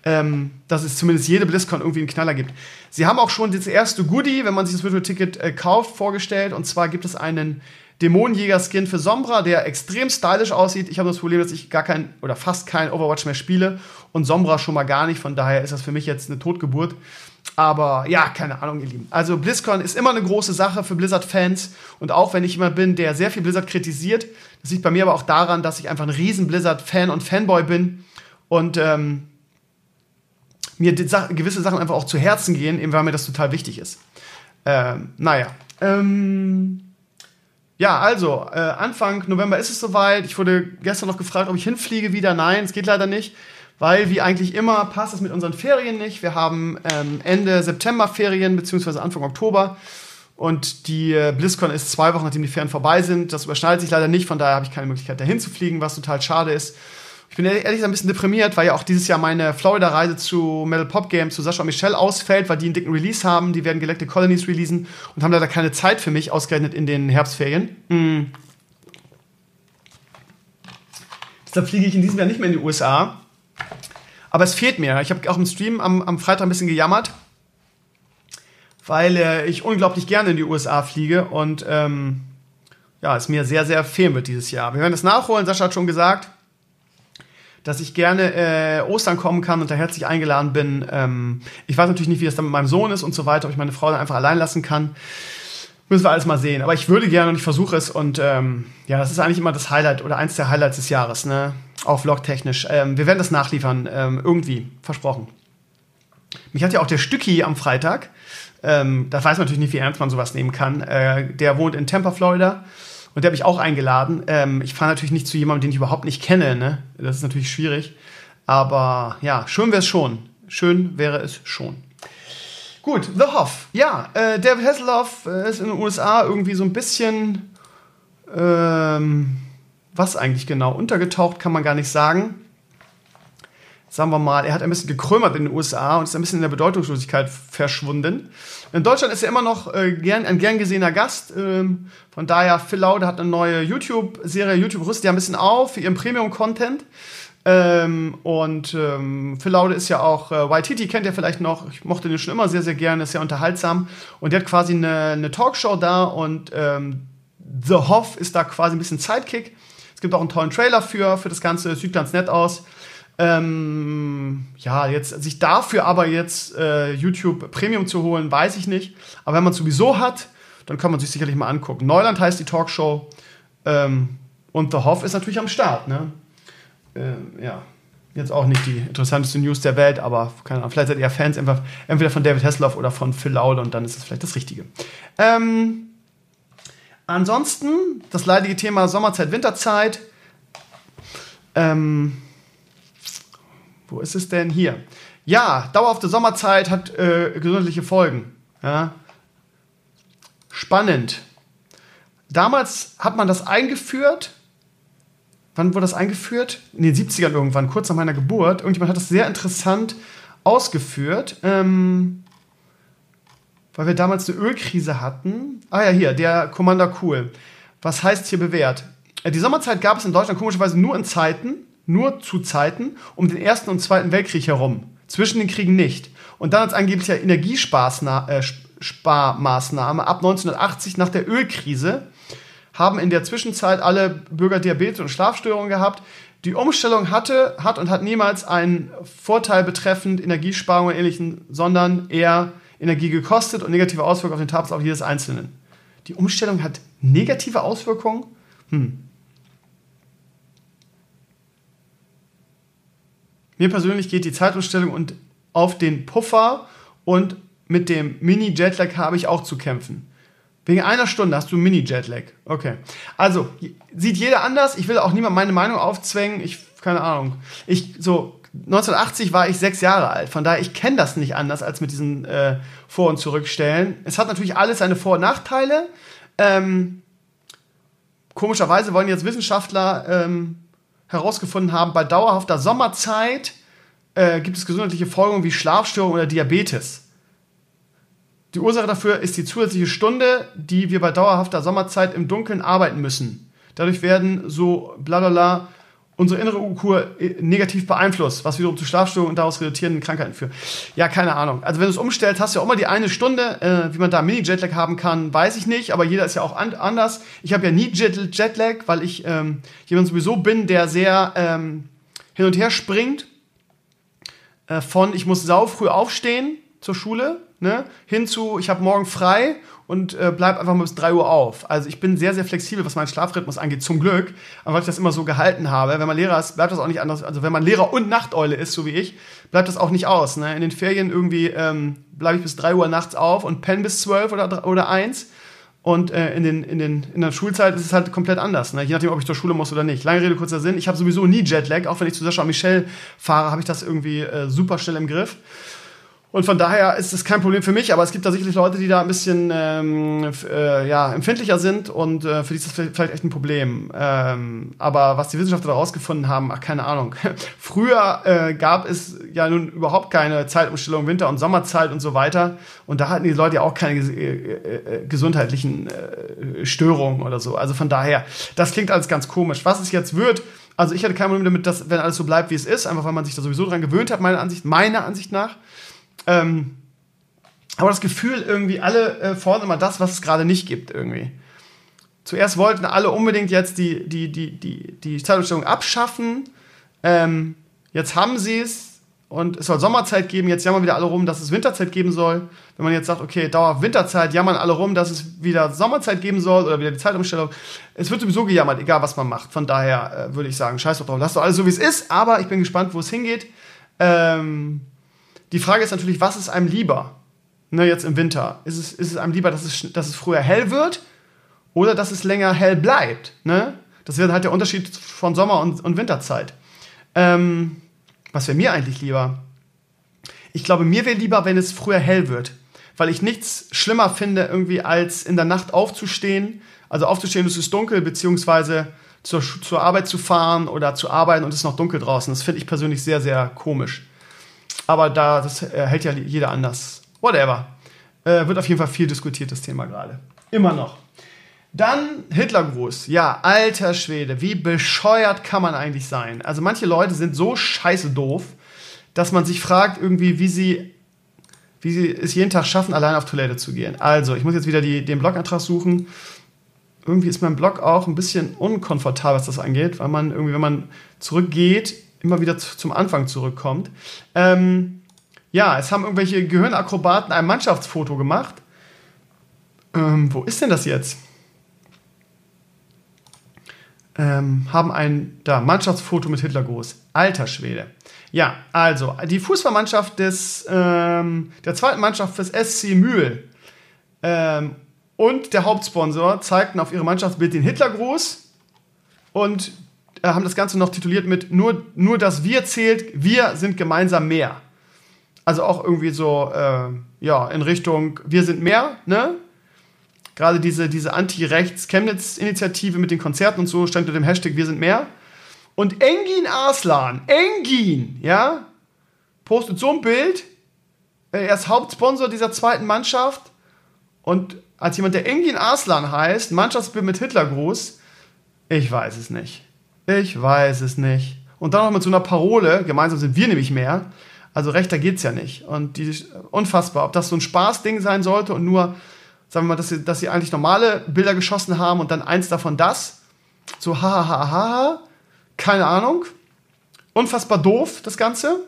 Ähm, dass es zumindest jede BlizzCon irgendwie einen Knaller gibt. Sie haben auch schon das erste Goodie, wenn man sich das Virtual Ticket äh, kauft, vorgestellt. Und zwar gibt es einen Dämonenjäger-Skin für Sombra, der extrem stylisch aussieht. Ich habe das Problem, dass ich gar kein oder fast kein Overwatch mehr spiele und Sombra schon mal gar nicht. Von daher ist das für mich jetzt eine Totgeburt. Aber ja, keine Ahnung, ihr Lieben. Also BlizzCon ist immer eine große Sache für Blizzard-Fans. Und auch wenn ich jemand bin, der sehr viel Blizzard kritisiert, das liegt bei mir aber auch daran, dass ich einfach ein riesen Blizzard-Fan und Fanboy bin. Und ähm, mir gewisse Sachen einfach auch zu Herzen gehen, eben weil mir das total wichtig ist. Ähm, naja. Ähm ja, also, äh, Anfang November ist es soweit. Ich wurde gestern noch gefragt, ob ich hinfliege wieder. Nein, es geht leider nicht, weil wie eigentlich immer passt es mit unseren Ferien nicht. Wir haben ähm, Ende September Ferien, beziehungsweise Anfang Oktober. Und die äh, BlizzCon ist zwei Wochen, nachdem die Ferien vorbei sind. Das überschneidet sich leider nicht, von daher habe ich keine Möglichkeit, dahin zu fliegen, was total schade ist. Ich bin ehrlich gesagt ein bisschen deprimiert, weil ja auch dieses Jahr meine Florida-Reise zu Metal Pop Game, zu Sascha und Michelle ausfällt, weil die einen dicken Release haben. Die werden Galactic Colonies releasen und haben leider keine Zeit für mich, ausgerechnet in den Herbstferien. Mhm. Deshalb fliege ich in diesem Jahr nicht mehr in die USA. Aber es fehlt mir. Ich habe auch im Stream am, am Freitag ein bisschen gejammert, weil äh, ich unglaublich gerne in die USA fliege und ähm, ja, es mir sehr, sehr fehlen wird dieses Jahr. Wir werden das nachholen. Sascha hat schon gesagt, dass ich gerne äh, Ostern kommen kann und da herzlich eingeladen bin. Ähm, ich weiß natürlich nicht, wie das dann mit meinem Sohn ist und so weiter, ob ich meine Frau dann einfach allein lassen kann. Müssen wir alles mal sehen. Aber ich würde gerne und ich versuche es. Und ähm, ja, das ist eigentlich immer das Highlight oder eins der Highlights des Jahres, ne? Auch vlogtechnisch. Ähm, wir werden das nachliefern, ähm, irgendwie. Versprochen. Mich hat ja auch der Stücki am Freitag, ähm, da weiß man natürlich nicht, wie ernst man sowas nehmen kann. Äh, der wohnt in Tampa, Florida. Und der habe ich auch eingeladen. Ähm, ich fahre natürlich nicht zu jemandem, den ich überhaupt nicht kenne. Ne? Das ist natürlich schwierig. Aber ja, schön wäre es schon. Schön wäre es schon. Gut, The Hoff. Ja, äh, David Hasselhoff äh, ist in den USA irgendwie so ein bisschen Ähm, was eigentlich genau? Untergetaucht kann man gar nicht sagen. Sagen wir mal, er hat ein bisschen gekrömert in den USA und ist ein bisschen in der Bedeutungslosigkeit verschwunden. In Deutschland ist er immer noch äh, gern, ein gern gesehener Gast. Ähm, von daher, Phil Laude hat eine neue YouTube-Serie. YouTube rüstet ja ein bisschen auf für ihren Premium-Content. Ähm, und ähm, Phil Laude ist ja auch, äh, Waititi kennt ihr vielleicht noch, ich mochte den schon immer sehr, sehr gerne, ist sehr unterhaltsam. Und der hat quasi eine, eine Talkshow da und ähm, The Hoff ist da quasi ein bisschen Sidekick. Es gibt auch einen tollen Trailer für, für das Ganze, sieht ganz nett aus. Ähm, ja, jetzt sich dafür aber jetzt äh, YouTube Premium zu holen, weiß ich nicht. Aber wenn man es sowieso hat, dann kann man sich sicherlich mal angucken. Neuland heißt die Talkshow ähm, und The Hoff ist natürlich am Start. Ne? Ähm, ja, jetzt auch nicht die interessanteste News der Welt, aber keine Ahnung, vielleicht seid ihr Fans entweder von David Hasselhoff oder von Phil Laude und dann ist es vielleicht das Richtige. Ähm, ansonsten das leidige Thema Sommerzeit, Winterzeit. Ähm, wo ist es denn hier? Ja, dauerhafte Sommerzeit hat äh, gesundheitliche Folgen. Ja. Spannend. Damals hat man das eingeführt. Wann wurde das eingeführt? In den 70ern irgendwann, kurz nach meiner Geburt. Irgendjemand hat das sehr interessant ausgeführt. Ähm, weil wir damals eine Ölkrise hatten. Ah ja, hier, der Commander Cool. Was heißt hier bewährt? Äh, die Sommerzeit gab es in Deutschland komischerweise nur in Zeiten, nur zu Zeiten um den Ersten und Zweiten Weltkrieg herum. Zwischen den Kriegen nicht. Und dann als angeblicher Energiesparmaßnahme äh, ab 1980 nach der Ölkrise haben in der Zwischenzeit alle Bürger Diabetes und Schlafstörungen gehabt. Die Umstellung hatte, hat und hat niemals einen Vorteil betreffend Energiesparung und ähnlichen, sondern eher Energie gekostet und negative Auswirkungen auf den Tagesablauf jedes Einzelnen. Die Umstellung hat negative Auswirkungen? Hm. Mir persönlich geht die Zeitumstellung und auf den Puffer und mit dem Mini-Jetlag habe ich auch zu kämpfen. Wegen einer Stunde hast du Mini-Jetlag. Okay. Also, sieht jeder anders. Ich will auch niemand meine Meinung aufzwängen. Ich, keine Ahnung. Ich, so, 1980 war ich sechs Jahre alt. Von daher, ich kenne das nicht anders als mit diesen äh, Vor- und Zurückstellen. Es hat natürlich alles seine Vor- und Nachteile. Ähm, komischerweise wollen jetzt Wissenschaftler ähm, herausgefunden haben, bei dauerhafter Sommerzeit äh, gibt es gesundheitliche Folgen wie Schlafstörungen oder Diabetes. Die Ursache dafür ist die zusätzliche Stunde, die wir bei dauerhafter Sommerzeit im Dunkeln arbeiten müssen. Dadurch werden so bla unsere innere Uhr äh, negativ beeinflusst, was wiederum zu Schlafstörungen und daraus resultierenden Krankheiten führt. Ja, keine Ahnung. Also wenn du es umstellst, hast du ja auch immer die eine Stunde, äh, wie man da Mini-Jetlag haben kann, weiß ich nicht, aber jeder ist ja auch an anders. Ich habe ja nie Jet Jetlag, weil ich ähm, jemand sowieso bin, der sehr ähm, hin und her springt. Äh, von ich muss sau früh aufstehen zur Schule, ne, hin zu ich habe morgen frei und äh, bleib einfach mal bis 3 Uhr auf. Also ich bin sehr, sehr flexibel, was meinen Schlafrhythmus angeht, zum Glück. Aber weil ich das immer so gehalten habe, wenn man Lehrer ist, bleibt das auch nicht anders. Also wenn man Lehrer und Nachteule ist, so wie ich, bleibt das auch nicht aus. Ne? In den Ferien irgendwie ähm, bleibe ich bis 3 Uhr nachts auf und penne bis 12 oder, oder 1. Und äh, in, den, in, den, in der Schulzeit ist es halt komplett anders, ne? je nachdem, ob ich zur Schule muss oder nicht. Lange Rede, kurzer Sinn. Ich habe sowieso nie Jetlag. Auch wenn ich zu Sascha und Michelle fahre, habe ich das irgendwie äh, super schnell im Griff. Und von daher ist es kein Problem für mich, aber es gibt da sicherlich Leute, die da ein bisschen ähm, äh, ja, empfindlicher sind und äh, für die ist das vielleicht echt ein Problem. Ähm, aber was die Wissenschaftler da rausgefunden haben, ach, keine Ahnung. Früher äh, gab es ja nun überhaupt keine Zeitumstellung, Winter- und Sommerzeit und so weiter. Und da hatten die Leute ja auch keine äh, äh, gesundheitlichen äh, Störungen oder so. Also von daher, das klingt alles ganz komisch. Was es jetzt wird, also ich hatte kein Problem damit, dass, wenn alles so bleibt, wie es ist, einfach weil man sich da sowieso dran gewöhnt hat, meiner Ansicht, meiner Ansicht nach. Ähm, aber das Gefühl, irgendwie alle äh, fordern immer das, was es gerade nicht gibt, irgendwie. Zuerst wollten alle unbedingt jetzt die, die, die, die, die Zeitumstellung abschaffen. Ähm, jetzt haben sie es und es soll Sommerzeit geben. Jetzt jammern wieder alle rum, dass es Winterzeit geben soll. Wenn man jetzt sagt, okay, dauerhaft Winterzeit, jammern alle rum, dass es wieder Sommerzeit geben soll oder wieder die Zeitumstellung. Es wird sowieso gejammert, egal was man macht. Von daher äh, würde ich sagen, scheiß doch drauf, lass doch alles so, wie es ist. Aber ich bin gespannt, wo es hingeht. Ähm, die Frage ist natürlich, was ist einem lieber? Ne, jetzt im Winter. Ist es, ist es einem lieber, dass es, dass es früher hell wird oder dass es länger hell bleibt? Ne? Das wäre halt der Unterschied von Sommer- und, und Winterzeit. Ähm, was wäre mir eigentlich lieber? Ich glaube, mir wäre lieber, wenn es früher hell wird. Weil ich nichts schlimmer finde, irgendwie als in der Nacht aufzustehen, Also aufzustehen, es ist dunkel, beziehungsweise zur, zur Arbeit zu fahren oder zu arbeiten und es ist noch dunkel draußen. Das finde ich persönlich sehr, sehr komisch. Aber da, das hält ja jeder anders. Whatever. Äh, wird auf jeden Fall viel diskutiert, das Thema gerade. Immer noch. Dann Hitlergruß. Ja, alter Schwede, wie bescheuert kann man eigentlich sein? Also manche Leute sind so scheiße doof, dass man sich fragt irgendwie, wie sie, wie sie es jeden Tag schaffen, allein auf Toilette zu gehen. Also, ich muss jetzt wieder die, den Blogantrag suchen. Irgendwie ist mein Blog auch ein bisschen unkomfortabel, was das angeht, weil man irgendwie, wenn man zurückgeht, immer wieder zum Anfang zurückkommt. Ähm, ja, es haben irgendwelche Gehirnakrobaten ein Mannschaftsfoto gemacht. Ähm, wo ist denn das jetzt? ähm, haben ein da, Mannschaftsfoto mit Hitlergruß. Alter Schwede. Ja, also die Fußballmannschaft des, ähm, der zweiten Mannschaft des SC Mühl ähm, und der Hauptsponsor zeigten auf ihrem Mannschaftsbild den Hitlergruß und äh, haben das Ganze noch tituliert mit nur, nur das Wir zählt, wir sind gemeinsam mehr. Also auch irgendwie so, äh, ja, in Richtung Wir sind mehr, ne? gerade diese, diese Anti-Rechts-Chemnitz-Initiative mit den Konzerten und so stand unter dem Hashtag Wir sind mehr. Und Engin Arslan, Engin, ja, postet so ein Bild. Er ist Hauptsponsor dieser zweiten Mannschaft. Und als jemand, der Engin Arslan heißt, Mannschaftsbild mit Hitlergruß, ich weiß es nicht. Ich weiß es nicht. Und dann noch mit so einer Parole, gemeinsam sind wir nämlich mehr. Also rechter geht's ja nicht. Und die, unfassbar, ob das so ein Spaßding sein sollte und nur sagen wir mal, dass sie, dass sie eigentlich normale Bilder geschossen haben und dann eins davon das. So, hahaha, ha, ha, ha, keine Ahnung. Unfassbar doof, das Ganze.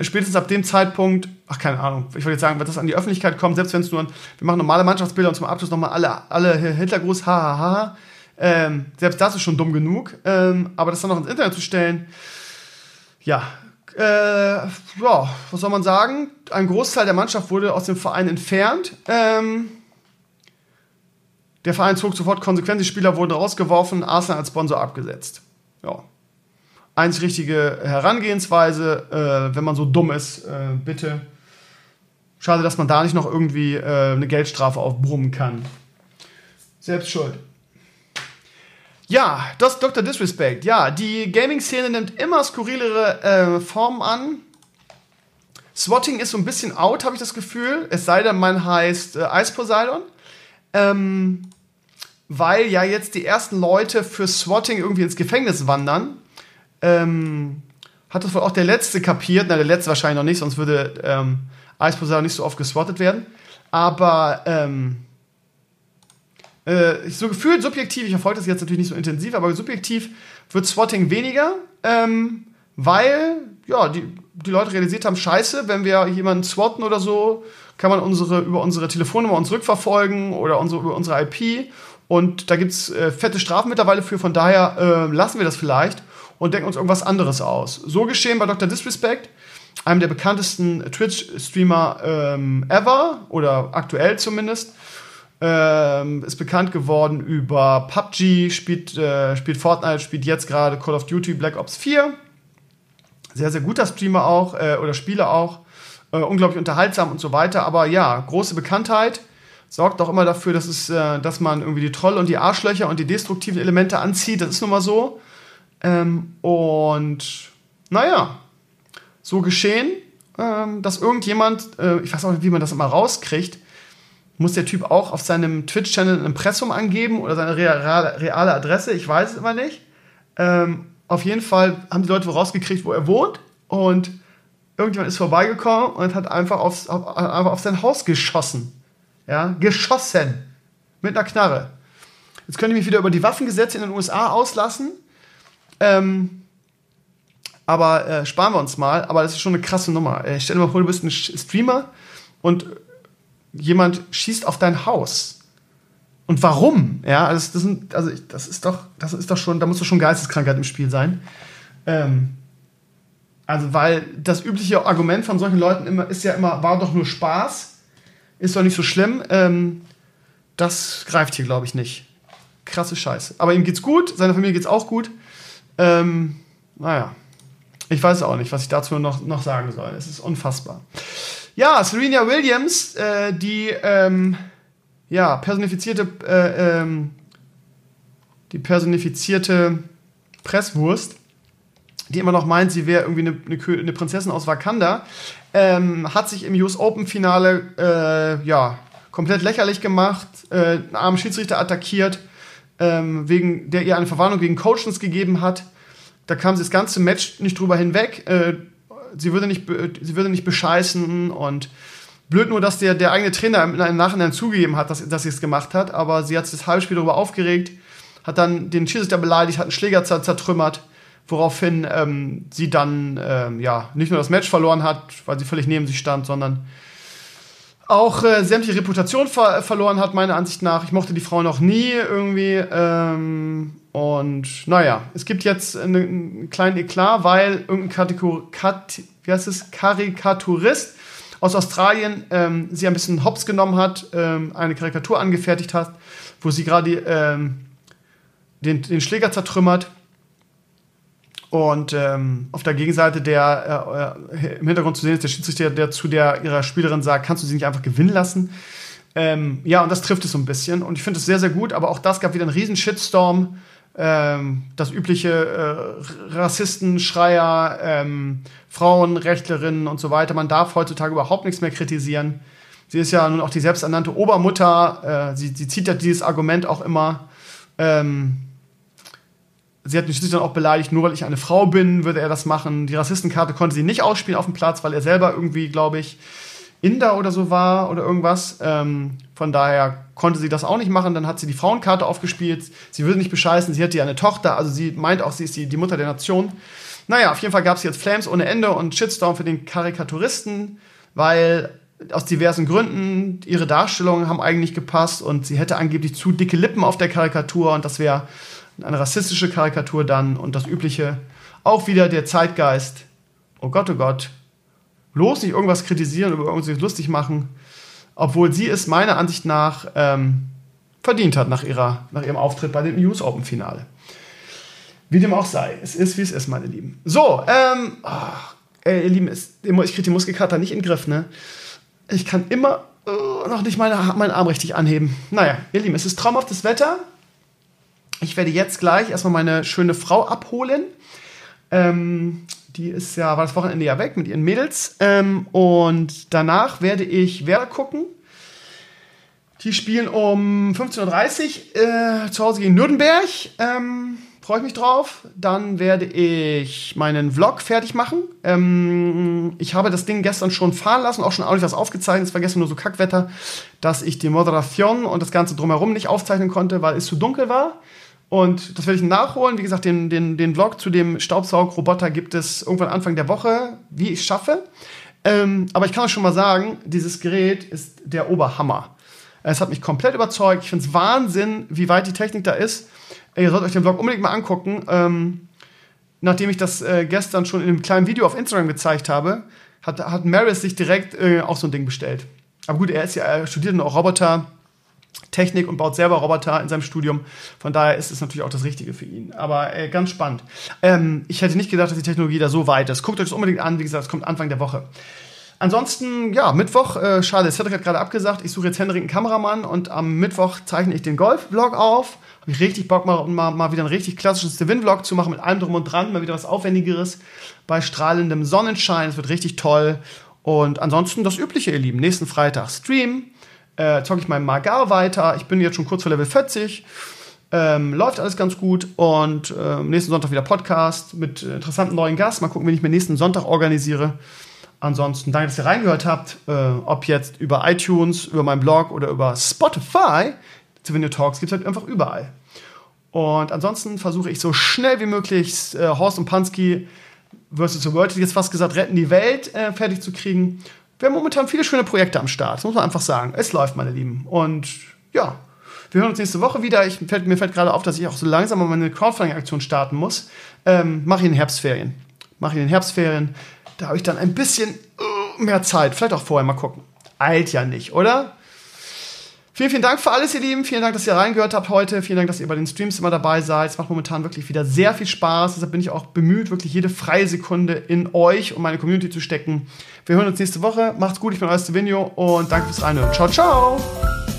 Spätestens ab dem Zeitpunkt, ach, keine Ahnung, ich wollte jetzt sagen, wenn das an die Öffentlichkeit kommt, selbst wenn es nur, ein, wir machen normale Mannschaftsbilder und zum Abschluss nochmal alle, alle Hitlergruß, hahaha. Ähm, selbst das ist schon dumm genug. Ähm, aber das dann noch ins Internet zu stellen, ja, äh, ja, was soll man sagen? Ein Großteil der Mannschaft wurde aus dem Verein entfernt. Ähm, der Verein zog sofort konsequent, die Spieler wurden rausgeworfen, Arsenal als Sponsor abgesetzt. Ja. Einzig richtige Herangehensweise, äh, wenn man so dumm ist, äh, bitte. Schade, dass man da nicht noch irgendwie äh, eine Geldstrafe aufbrummen kann. Selbst schuld. Ja, das Dr. Disrespect. Ja, die Gaming-Szene nimmt immer skurrilere äh, Formen an. Swatting ist so ein bisschen out, habe ich das Gefühl. Es sei denn, man heißt äh, Ice Poseidon. Ähm, weil ja jetzt die ersten Leute für Swatting irgendwie ins Gefängnis wandern. Ähm, hat das wohl auch der Letzte kapiert. Na, der Letzte wahrscheinlich noch nicht, sonst würde ähm, Ice Poseidon nicht so oft geswattet werden. Aber ähm, äh, so gefühlt subjektiv, ich verfolge das jetzt natürlich nicht so intensiv, aber subjektiv wird Swatting weniger, ähm, weil ja, die, die Leute realisiert haben, scheiße, wenn wir jemanden swatten oder so, kann man unsere, über unsere Telefonnummer uns rückverfolgen oder unsere, über unsere IP. Und da gibt es äh, fette Strafen mittlerweile für, von daher äh, lassen wir das vielleicht und denken uns irgendwas anderes aus. So geschehen bei Dr. Disrespect, einem der bekanntesten Twitch-Streamer ähm, ever oder aktuell zumindest. Ähm, ist bekannt geworden über PUBG, spielt, äh, spielt Fortnite, spielt jetzt gerade Call of Duty Black Ops 4. Sehr, sehr guter Streamer auch, äh, oder Spieler auch. Äh, unglaublich unterhaltsam und so weiter. Aber ja, große Bekanntheit sorgt auch immer dafür, dass, es, äh, dass man irgendwie die Trolle und die Arschlöcher und die destruktiven Elemente anzieht. Das ist nun mal so. Ähm, und naja, so geschehen, ähm, dass irgendjemand, äh, ich weiß auch nicht, wie man das immer rauskriegt, muss der Typ auch auf seinem Twitch-Channel ein Impressum angeben oder seine reale, Adresse? Ich weiß es immer nicht. Ähm, auf jeden Fall haben die Leute rausgekriegt, wo er wohnt und irgendjemand ist vorbeigekommen und hat einfach, aufs, auf, einfach auf sein Haus geschossen. Ja, geschossen. Mit einer Knarre. Jetzt könnte ich mich wieder über die Waffengesetze in den USA auslassen. Ähm, aber äh, sparen wir uns mal. Aber das ist schon eine krasse Nummer. Äh, stell dir mal vor, du bist ein Streamer und jemand schießt auf dein Haus. Und warum? Ja, also das, sind, also das ist doch, das ist doch schon, da muss doch schon Geisteskrankheit im Spiel sein. Ähm, also, weil das übliche Argument von solchen Leuten immer ist ja immer, war doch nur Spaß, ist doch nicht so schlimm. Ähm, das greift hier, glaube ich, nicht. Krasse Scheiße. Aber ihm geht's gut, seiner Familie geht's auch gut. Ähm, naja, ich weiß auch nicht, was ich dazu noch, noch sagen soll. Es ist unfassbar. Ja, Serena Williams, äh, die ähm, ja, personifizierte, äh, ähm, die personifizierte Presswurst, die immer noch meint, sie wäre irgendwie eine, eine, Prinzessin aus Wakanda, ähm, hat sich im US Open Finale äh, ja komplett lächerlich gemacht, äh, einen armen Schiedsrichter attackiert, ähm, wegen der ihr eine Verwarnung gegen Coachings gegeben hat. Da kam sie das ganze Match nicht drüber hinweg. Sie würde nicht, sie würde nicht bescheißen und blöd nur, dass der, der eigene Trainer im Nachhinein zugegeben hat, dass, dass sie es gemacht hat, aber sie hat sich das halbe Spiel darüber aufgeregt, hat dann den Schiedsrichter beleidigt, hat einen Schläger zertrümmert, woraufhin ähm, sie dann ähm, ja nicht nur das Match verloren hat, weil sie völlig neben sich stand, sondern auch äh, sämtliche Reputation ver verloren hat, meiner Ansicht nach. Ich mochte die Frau noch nie irgendwie. Ähm, und naja, es gibt jetzt eine, einen kleinen Eklat, weil irgendein Kategor Kat wie heißt es? Karikaturist aus Australien ähm, sie ein bisschen hops genommen hat, ähm, eine Karikatur angefertigt hat, wo sie gerade ähm, den, den Schläger zertrümmert und ähm, auf der Gegenseite, der äh, äh, im Hintergrund zu sehen ist, der Schiedsrichter, der zu der ihrer Spielerin sagt, kannst du sie nicht einfach gewinnen lassen? Ähm, ja, und das trifft es so ein bisschen. Und ich finde es sehr, sehr gut, aber auch das gab wieder einen riesen Shitstorm. Ähm, das übliche äh, Rassisten, Schreier, ähm, Frauenrechtlerinnen und so weiter. Man darf heutzutage überhaupt nichts mehr kritisieren. Sie ist ja nun auch die selbsternannte Obermutter. Äh, sie, sie zieht ja dieses Argument auch immer. Ähm, sie hat mich schließlich dann auch beleidigt, nur weil ich eine Frau bin, würde er das machen. Die Rassistenkarte konnte sie nicht ausspielen auf dem Platz, weil er selber irgendwie, glaube ich, Inder oder so war oder irgendwas. Ähm, von daher konnte sie das auch nicht machen. Dann hat sie die Frauenkarte aufgespielt. Sie würde nicht bescheißen. Sie hätte ja eine Tochter. Also sie meint auch, sie ist die, die Mutter der Nation. Naja, auf jeden Fall gab es jetzt Flames ohne Ende und Shitstorm für den Karikaturisten, weil aus diversen Gründen ihre Darstellungen haben eigentlich gepasst und sie hätte angeblich zu dicke Lippen auf der Karikatur und das wäre eine rassistische Karikatur dann und das übliche. Auch wieder der Zeitgeist. Oh Gott, oh Gott. Bloß nicht irgendwas kritisieren, über irgendwas lustig machen, obwohl sie es meiner Ansicht nach ähm, verdient hat nach, ihrer, nach ihrem Auftritt bei dem US Open Finale. Wie dem auch sei. Es ist, wie es ist, meine Lieben. So, ähm, oh, ey, ihr Lieben, ich kriege die Muskelkater nicht in den Griff, ne? Ich kann immer uh, noch nicht meine, meinen Arm richtig anheben. Naja, ihr Lieben, es ist traumhaftes Wetter. Ich werde jetzt gleich erstmal meine schöne Frau abholen. Ähm, die ist ja, war das Wochenende ja weg mit ihren Mädels. Ähm, und danach werde ich Werder gucken. Die spielen um 15.30 Uhr äh, zu Hause gegen Nürnberg. Ähm, Freue ich mich drauf. Dann werde ich meinen Vlog fertig machen. Ähm, ich habe das Ding gestern schon fahren lassen, auch schon ordentlich was aufgezeichnet. Es war gestern nur so Kackwetter, dass ich die Moderation und das Ganze drumherum nicht aufzeichnen konnte, weil es zu dunkel war. Und das werde ich nachholen. Wie gesagt, den, den, den Vlog zu dem Staubsaugroboter gibt es irgendwann Anfang der Woche, wie ich schaffe. Ähm, aber ich kann euch schon mal sagen, dieses Gerät ist der Oberhammer. Es hat mich komplett überzeugt. Ich finde es Wahnsinn, wie weit die Technik da ist. Ihr sollt euch den Vlog unbedingt mal angucken. Ähm, nachdem ich das äh, gestern schon in einem kleinen Video auf Instagram gezeigt habe, hat, hat Maris sich direkt äh, auch so ein Ding bestellt. Aber gut, er ist ja, er studiert auch Roboter. Technik und baut selber Roboter in seinem Studium. Von daher ist es natürlich auch das Richtige für ihn. Aber äh, ganz spannend. Ähm, ich hätte nicht gedacht, dass die Technologie da so weit ist. Guckt euch das unbedingt an. Wie gesagt, es kommt Anfang der Woche. Ansonsten, ja, Mittwoch, äh, schade, Cedric hat gerade abgesagt. Ich suche jetzt Henrik einen Kameramann und am Mittwoch zeichne ich den Golf-Vlog auf. Habe ich richtig Bock, mal, mal, mal wieder einen richtig klassischen Stevin-Vlog zu machen mit allem drum und dran, mal wieder was Aufwendigeres bei strahlendem Sonnenschein. Es wird richtig toll. Und ansonsten das Übliche, ihr Lieben. Nächsten Freitag Stream äh, zocke ich meinen Magar weiter. Ich bin jetzt schon kurz vor Level 40. Ähm, läuft alles ganz gut und äh, nächsten Sonntag wieder Podcast mit interessanten neuen Gast. Mal gucken, wie ich mir nächsten Sonntag organisiere. Ansonsten danke, dass ihr reingehört habt. Äh, ob jetzt über iTunes, über meinen Blog oder über Spotify. Souvenir Talks gibt es halt einfach überall. Und ansonsten versuche ich so schnell wie möglich äh, Horst und Pansky versus the World, jetzt fast gesagt, retten die Welt äh, fertig zu kriegen wir haben momentan viele schöne Projekte am Start, muss man einfach sagen. Es läuft, meine Lieben. Und ja, wir hören uns nächste Woche wieder. Ich, fällt, mir fällt gerade auf, dass ich auch so langsam mal meine Crowdfunding-Aktion starten muss. Ähm, Mache ich in den Herbstferien. Mache ich in den Herbstferien. Da habe ich dann ein bisschen uh, mehr Zeit. Vielleicht auch vorher mal gucken. Eilt ja nicht, oder? Vielen, vielen Dank für alles, ihr Lieben. Vielen Dank, dass ihr reingehört habt heute. Vielen Dank, dass ihr bei den Streams immer dabei seid. Es macht momentan wirklich wieder sehr viel Spaß. Deshalb bin ich auch bemüht, wirklich jede freie Sekunde in euch und meine Community zu stecken. Wir hören uns nächste Woche. Macht's gut, ich bin euer Stevenio und danke fürs Reinhören. Ciao, ciao!